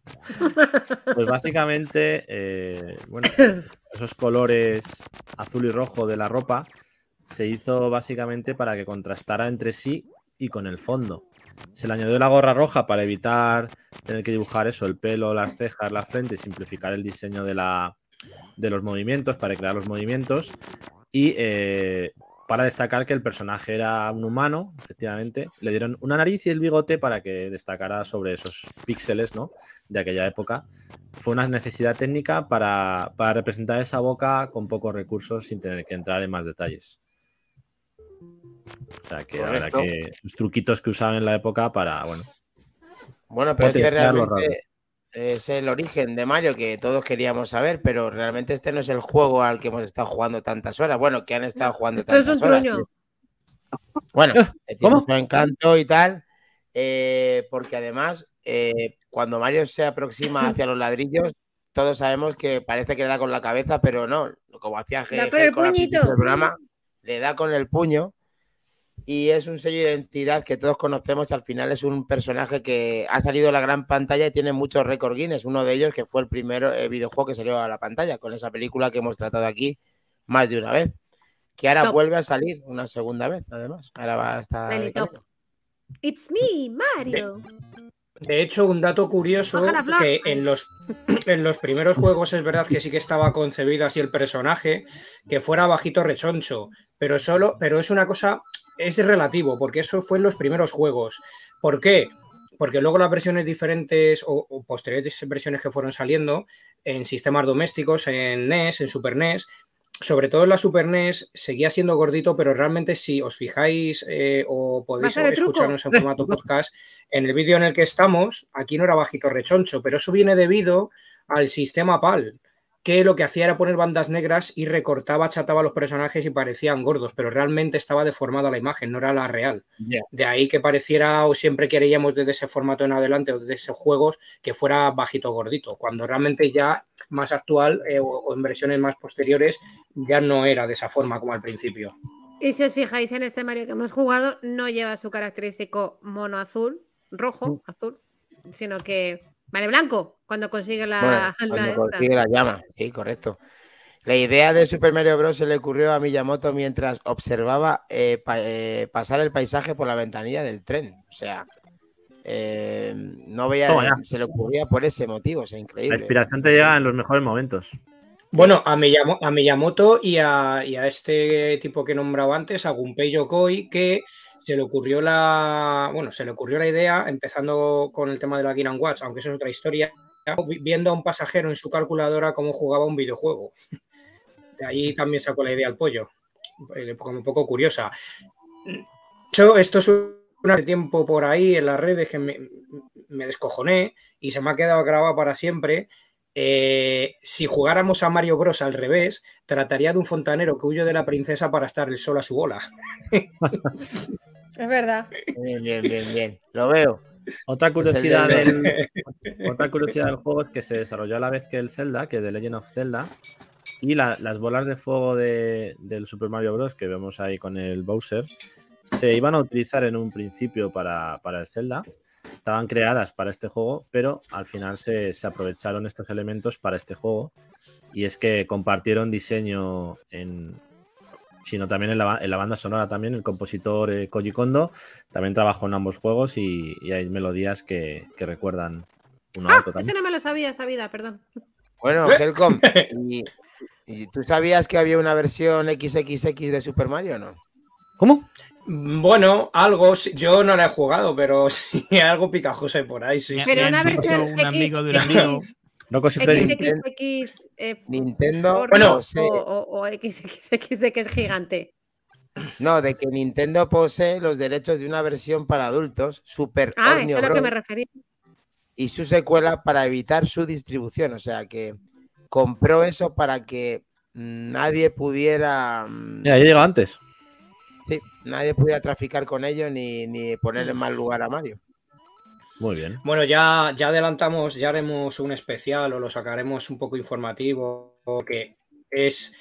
Pues básicamente, eh, bueno, esos colores azul y rojo de la ropa se hizo básicamente para que contrastara entre sí y con el fondo. Se le añadió la gorra roja para evitar tener que dibujar eso, el pelo, las cejas, la frente y simplificar el diseño de, la, de los movimientos, para crear los movimientos. Y eh, para destacar que el personaje era un humano, efectivamente, le dieron una nariz y el bigote para que destacara sobre esos píxeles ¿no? de aquella época. Fue una necesidad técnica para, para representar esa boca con pocos recursos sin tener que entrar en más detalles. O sea, que la verdad Correcto. que sus truquitos que usaban en la época para, bueno. Bueno, pero este realmente es el origen de Mario que todos queríamos saber, pero realmente este no es el juego al que hemos estado jugando tantas horas. Bueno, que han estado jugando Esto es un horas. truño. sí. Bueno, tiene su encanto y tal, eh, porque además, eh, cuando Mario se aproxima hacia los ladrillos, todos sabemos que parece que le da con la cabeza, pero no, como hacía G- Da con el puñito. del programa, le da con el puño y es un sello de identidad que todos conocemos. Al final es un personaje que ha salido a la gran pantalla y tiene muchos récords Guinness. Uno de ellos que fue el primer eh, videojuego que salió a la pantalla con esa película que hemos tratado aquí más de una vez. Que ahora Top. vuelve a salir una segunda vez, además. Ahora va a estar. de. It's me, Mario. De hecho, un dato curioso que en los, en los primeros juegos es verdad que sí que estaba concebido así el personaje, que fuera bajito rechoncho, pero solo, pero es una cosa, es relativo, porque eso fue en los primeros juegos. ¿Por qué? Porque luego las versiones diferentes o, o posteriores versiones que fueron saliendo en sistemas domésticos, en NES, en Super NES, sobre todo en la Super NES, seguía siendo gordito, pero realmente si os fijáis eh, o podéis escucharnos en formato podcast, en el vídeo en el que estamos, aquí no era bajito rechoncho, pero eso viene debido al sistema PAL, que lo que hacía era poner bandas negras y recortaba, achataba a los personajes y parecían gordos, pero realmente estaba deformada la imagen, no era la real. De ahí que pareciera o siempre queríamos desde ese formato en adelante o desde esos juegos que fuera bajito gordito, cuando realmente ya más actual eh, o, o en versiones más posteriores ya no era de esa forma como al principio. Y si os fijáis en este Mario que hemos jugado, no lleva su característico mono azul, rojo, azul, sino que vale blanco cuando consigue la, Bueno, la cuando esta. consigue la llama, sí, correcto. La idea de Super Mario Bros. se le ocurrió a Miyamoto mientras observaba eh, pa- eh, pasar el paisaje por la ventanilla del tren. O sea, eh, no veía, se le ocurría por ese motivo, o sea, La increíble. inspiración te llega en los mejores momentos. Bueno, a, Miyamo- a Miyamoto y a, y a este tipo que he nombrado antes, a Gunpei Yokoi, que se le ocurrió la, bueno, se le ocurrió la idea, empezando con el tema de la Game Watch, aunque eso es otra historia, vi- viendo a un pasajero en su calculadora cómo jugaba un videojuego. De ahí también sacó la idea al pollo, eh, como un poco curiosa. Esto es un tiempo por ahí en las redes que me, me descojoné y se me ha quedado grabado para siempre. Eh, si jugáramos a Mario Bros al revés, trataría de un fontanero que huye de la princesa para estar el sol a su bola. Es verdad. Bien, bien, bien, bien. Lo veo. Otra curiosidad, del- del, otra curiosidad del juego es que se desarrolló a la vez que el Zelda, que The Legend of Zelda, y la- las bolas de fuego de- del Super Mario Bros. que vemos ahí con el Bowser, se iban a utilizar en un principio para, para el Zelda. Estaban creadas para este juego, pero al final se, se aprovecharon estos elementos para este juego. Y es que compartieron diseño en, sino también en la, en la banda sonora también. El compositor eh, Koji Kondo también trabajó en ambos juegos y, y hay melodías que, que recuerdan uno a Ah, otro ese no me lo sabía, esa vida, perdón. Bueno, Helcom, ¿y, y tú sabías que había una versión XXX de Super Mario o no? ¿Cómo? Bueno, algo, yo no la he jugado, pero sí, algo picajoso hay por ahí, sí. Pero una versión un amigo de un X, amigo. Freddy. XXX eh, Nintendo, bueno, o, sí. o, o XXX de que es gigante. No, de que Nintendo posee los derechos de una versión para adultos, Super Ah, eso es a lo que me refería. y su secuela para evitar su distribución. O sea que compró eso para que mm, nadie pudiera. mm, Mira, ya llegó antes. Sí, nadie pudiera traficar con ello ni, ni poner en mal lugar a Mario. Muy bien. Bueno, ya, ya adelantamos, ya haremos un especial o lo sacaremos un poco informativo, que es,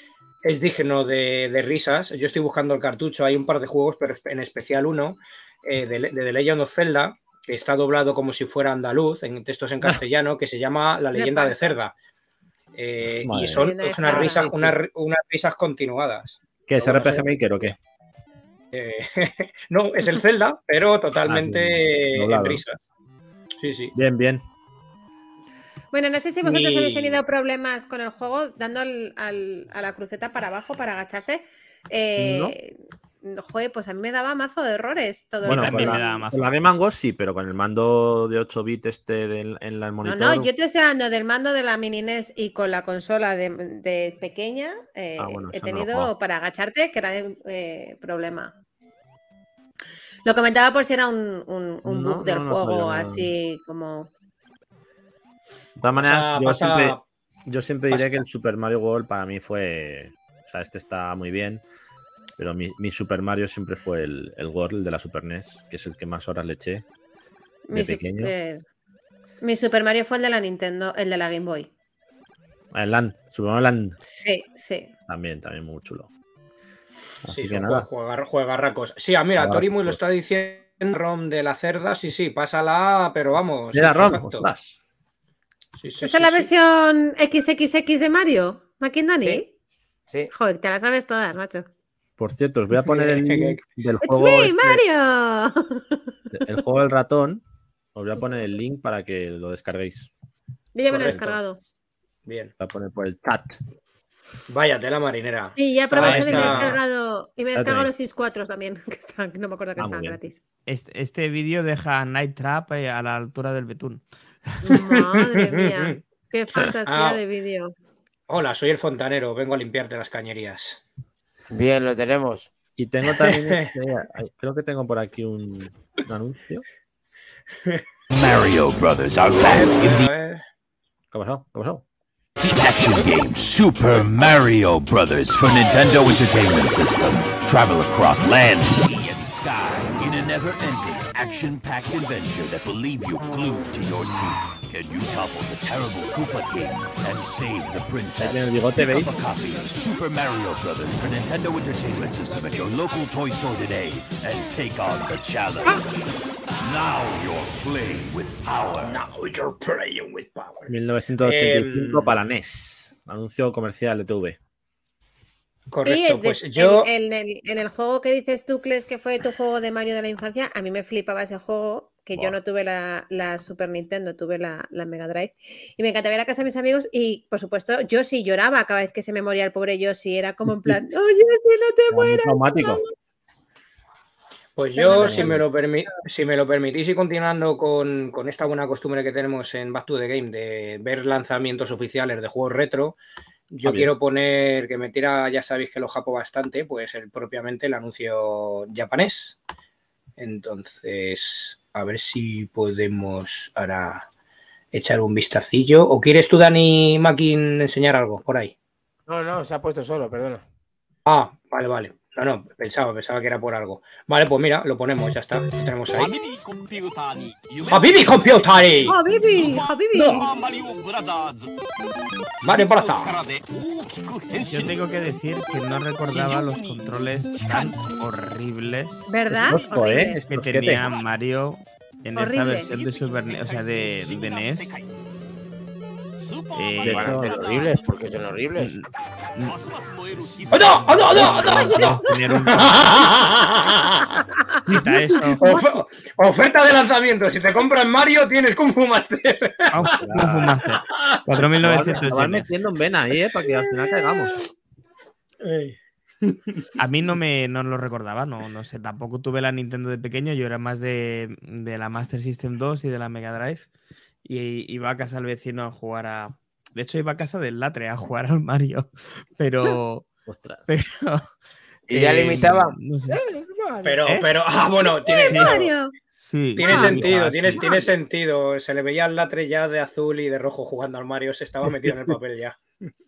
es digno de, de risas. Yo estoy buscando el cartucho, hay un par de juegos, pero en especial uno, eh, de, de The Legend of Zelda, que está doblado como si fuera andaluz, en textos en castellano, que se llama La leyenda de Cerda. Eh, y son unas risas, unas, unas risas continuadas. ¿Qué es RPG. Maker o qué? Eh, no, es el Zelda, pero totalmente doblado. en. Sí, sí. Bien, bien. Bueno, no sé si vosotros Mi- habéis tenido problemas con el juego dando al- al- a la cruceta para abajo para agacharse. Eh, Joder, pues a mí me daba mazo de errores todo Bueno, el con rato. me da la, mazo. con la Game Go sí, pero con el mando de 8 bits este del- en la No, monitor. no, yo te estoy hablando del mando de la mini NES y con la consola de, de pequeña eh, Ah, bueno, he no tenido para agacharte que era eh, problema. Lo comentaba por si era un, un, un No, bug del no, no sabía juego, así como... De todas maneras, Pasa- yo, pasa- siempre, yo siempre diré pasa- que el Super Mario World para mí fue. O sea, este está muy bien. Pero mi, mi Super Mario siempre fue el, el World el de la Super NES, que es el que más horas le eché. De pequeño. eh, mi Super Mario fue el de la Nintendo, el de la Game Boy. Ah, El Land, Super Mario Land Sí, sí. también, también muy chulo. Así Sí, que nada. juega- juegarracos. Sí, ah, mira, Juegarracos. Torimus lo está diciendo ROM de la cerda, sí, sí, pásala, pero vamos. Mira, ipso Rom, ostras. Sí, sí, ¿Esta sí, es la sí. versión XXX de Mario? ¿McKindani? Sí. Sí. Joder, te la sabes todas, macho. Por cierto, os voy a poner el link del ¡It's juego. me, este- Mario! el juego del ratón. Os voy a poner el link para que lo descarguéis. Yo ya me lo he descargado. Bien. Voy a poner por el chat. Vaya tela marinera. Y ya Está- aprovecho y me he descargado. Y me he descargado los Sims 4 también, que están, no me acuerdo que Ah, estaban gratis. Este, este vídeo deja a Night Trap eh, a la altura del betún. Madre mía, qué fantasía Ah. de vídeo. Hola, soy el fontanero, vengo a limpiarte las cañerías. Bien, lo tenemos. Y tengo también, ay, creo que tengo por aquí un, un anuncio. Mario Brothers are back in the. ¿Qué ha pasado? ¿Qué ha pasado? Action game Super Mario Brothers for Nintendo Entertainment System. Travel across land, sea, and sky in a never-ending, action-packed adventure that will leave you glued to your seat. Can you topple the terrible Koopa King and save the princess? Tiene el bigote, Pick up ¿veis? a copy of Super Mario Brothers for Nintendo Entertainment System at your local toy store today and take on the challenge. Now you're playing with power. Now you're playing with power. 1985 Em, para NES. Anuncio comercial de TV. Correcto, y de- pues en- yo. en, el, en el juego que dices tú, Cles, que fue tu juego de Mario de la infancia, a mí me flipaba ese juego, que yo no tuve la, la Super Nintendo, tuve la, la Mega Drive. Y me encantaba ir a casa de mis amigos y, por supuesto, yo sí lloraba cada vez que se me moría el pobre Yoshi. Era como en plan, oye, si no te mueras. traumático. Pues yo, si me, lo si me lo permitís y continuando con, con esta buena costumbre que tenemos en Back to the Game de ver lanzamientos oficiales de juegos retro, yo quiero poner, que me tira, ya sabéis que lo japo bastante, pues el, propiamente el anuncio japonés. Entonces, a ver si podemos ahora echar un vistacillo. ¿O quieres tú, Dani Makin, enseñar algo por ahí? No, no, se ha puesto solo, perdona. Ah, vale, vale. No, no, pensaba, pensaba que era por algo. Vale, pues mira, lo ponemos, ya está. Lo tenemos ahí. ¡Habibi Computari! ¡Habibi! ¡Habibi! Mario Bros. Yo tengo que decir que no recordaba los controles tan horribles ¿Verdad? Tosco, ¿eh? Que tenía Mario en esta versión de Super NES, o sea, de, de NES. Eh, Van a ser horribles, porque son horribles. ¡Oh, no! ¡Oh, no! ¡Oh, no! ¡Oh, no! ¡Oh, no! Oferta de lanzamiento. Si te compras Mario, tienes Kung Fu Master. Ah, Kung Fu Master. Lo 4.900 van yenes. metiendo en vena ahí, ¿eh? Para que al final caigamos. A mí no me no lo recordaba, no, no sé, tampoco tuve la Nintendo de pequeño, yo era más de, de la Master System 2 y de la Mega Drive. Y iba a casa del vecino a jugar a. De hecho, iba a casa del Latre a jugar al Mario. Pero. Ostras. pero Y ya eh, limitaba. no sé. Pero, ¿Eh? pero, ah, bueno, tiene, ¡Eh, Mario! Sí, tiene sí, sentido, ah, tiene, sí. tiene sentido. Se le veía el latre ya de azul y de rojo jugando al Mario, se estaba metido en el papel ya.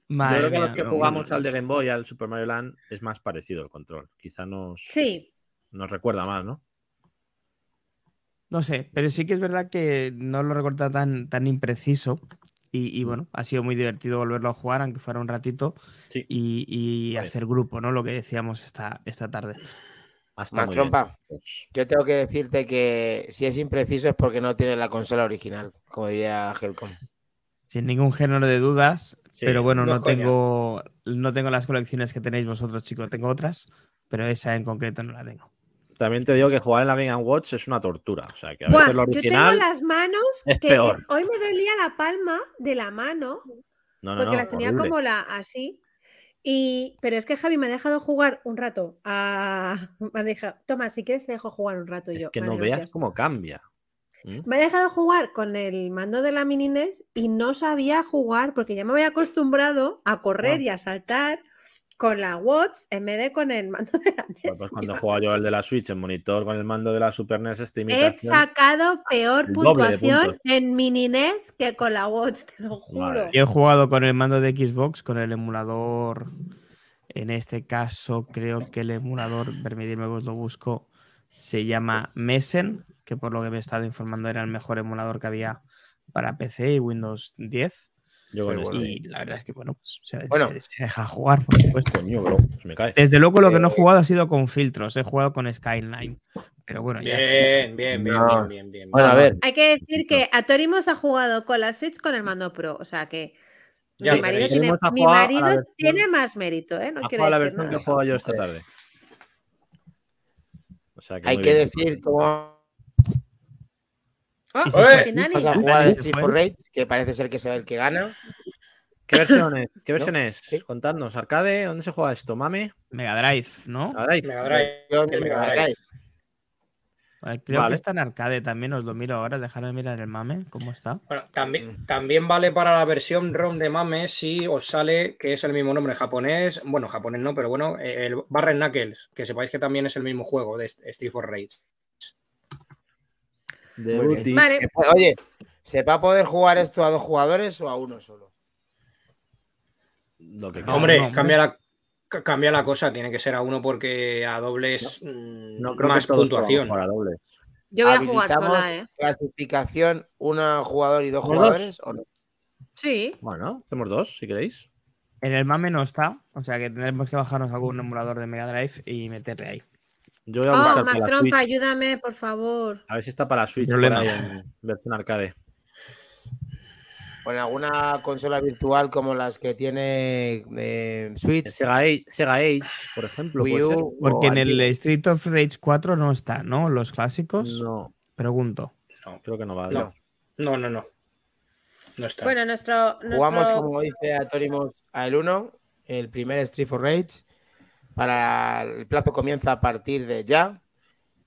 Madre Yo creo que mía, los que no, jugamos al de Game Boy, al Super Mario Land, es más parecido el control. Quizá nos, Sí. nos recuerda más, ¿no? No sé, pero sí que es verdad que no lo recuerdo tan, tan impreciso. Y, y bueno, ha sido muy divertido volverlo a jugar, aunque fuera un ratito, Sí. y, hacer grupo, ¿no? Lo que decíamos esta, esta tarde. Hasta muy bien. Trompa, yo tengo que decirte que si es impreciso es porque no tiene la consola original, como diría Helcom. Sin ningún género de dudas, Sí, pero bueno, no tengo, no tengo las colecciones que tenéis vosotros, chicos. Tengo otras, pero esa en concreto no la tengo. También te digo que jugar en la Game Watch es una tortura. O sea, que a Buah, veces lo yo tengo original. las manos es que, peor. hoy me dolía la palma de la mano No, no, porque no, las tenía horrible. como la así. Y, pero es que Javi me ha dejado jugar un rato. a- me ha dejado, Toma, si quieres te dejo jugar un rato. y Es yo, que "Vale, no veas gracias". cómo cambia. ¿Mm? Me ha dejado jugar con el mando de la mini NES y no sabía jugar porque ya me había acostumbrado a correr Ah. y a saltar con la Watch en vez de con el mando de la NES. Pues, pues cuando juega yo el de la Switch en monitor con el mando de la Super NES, esta He sacado peor el puntuación en mini NES que con la Watch, te lo juro. Yo he jugado con el mando de Xbox, con el emulador. En este caso, creo que el emulador, permitidme que os lo busco, se llama Messen, que por lo que me he estado informando era el mejor emulador que había para PC y Windows 10. Yo con Sí, bueno. Y la verdad es que, bueno, pues, se, Bueno. se- se deja jugar, por supuesto. Coño, bro, se me cae. Desde luego, lo que no he Eh, jugado ha sido con filtros, he jugado con Skyline. Pero bueno, ya sé. Bien, bien, bien, No. bien, bien, bien. Bueno, a ver, Hay que decir que Atorimos ha jugado con la Switch con el mando Pro, o sea que Ya, mi marido, tiene, mi a marido más mérito, ¿eh? No quiero jugado la decir versión que nada. he jugado yo esta tarde. O sea, que hay que bien. decir cómo Y se vas a jugar se Street for Rage, que parece ser que sea el que gana. ¿Qué versión es? ¿Qué ¿No? versión es? Sí. Contadnos. ¿Arcade? ¿Dónde se juega esto? ¿Mame? Mega Drive, ¿no? Mega Drive. Mega Drive, Mega Mega Drive. Creo Vale. que está en arcade también, os lo miro ahora, dejadme mirar el mame, ¿cómo está? Bueno, también, también vale para la versión ROM de Mame si os sale que es el mismo nombre en japonés. Bueno, japonés no, pero bueno, el Barren Knuckles, que sepáis que también es el mismo juego de Street for Rage. De. Vale. Oye, ¿se va a poder jugar esto a dos jugadores o a uno solo? Lo que. Hombre, no, cambia la, ca- cambia la cosa, tiene que ser a uno porque a dobles mm, No creo más que puntuación. dobles. Yo voy a jugar ¿Habilitamos sola, ¿eh? Clasificación, una jugador y dos ¿Los dos? jugadores o no? Sí. Bueno, hacemos dos, si queréis. En el mame no está, o sea que tendremos que bajarnos algún emulador de Mega Drive y meterle ahí. Yo voy a Oh, buscar Mac para la Trompa, ayúdame, por favor. A ver si está para la Switch por ahí en versión arcade. O en alguna consola virtual como las que tiene eh, Switch, Sega Age, Sega Age, por ejemplo, Wii puede ser. U. Porque en el. Street of Rage 4 no está, ¿no? Los clásicos. No, Pregunto. creo que no va. No. No, no, no. No está. Bueno, nuestro. Jugamos, como dice Atónimos, a el 1, el primer Street for Rage. Para el plazo comienza a partir de ya.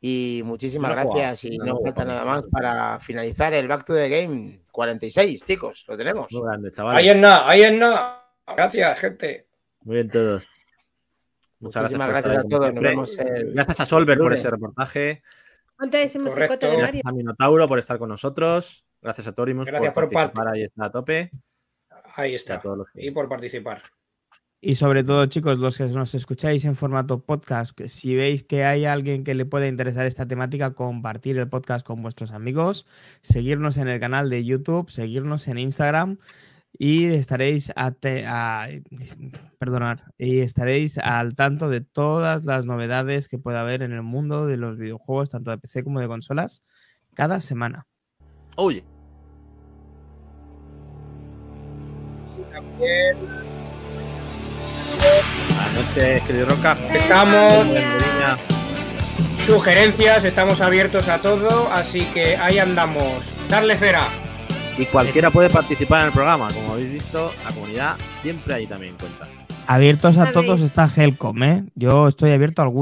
Y muchísimas gracias. Y no, falta nada más para finalizar el Back to the Game 46, chicos. Lo tenemos. Muy grande, ahí chavales. en nada, ahí en nada. Gracias, gente. Muy bien todos. Muchas Muchísimas gracias, gracias a ahí, todos. como Nos siempre. vemos el- Gracias a Solver por ese reportaje. Musicote Correcto. de Gracias Mario. a Minotauro por estar con nosotros. Gracias a Torimus Gracias por por participar ahí estar a tope. Ahí Y a está. todos los que- Y por participar. Y sobre todo, chicos, los que nos escucháis en formato podcast, que si veis que hay alguien que le puede interesar esta temática, compartir el podcast con vuestros amigos, seguirnos en el canal de YouTube, seguirnos en Instagram y estaréis a, perdonad, y estaréis al tanto de todas las novedades que pueda haber en el mundo de los videojuegos, tanto de PC como de consolas, cada semana. Oye, buenas noches, querido Roca. Estamos. Sugerencias, estamos abiertos a todo, así que ahí andamos. Darle cera. Y cualquiera puede participar en el programa. Como habéis visto, la comunidad siempre ahí también cuenta. Abiertos a todos está Helcom, ¿eh? Yo estoy abierto a algún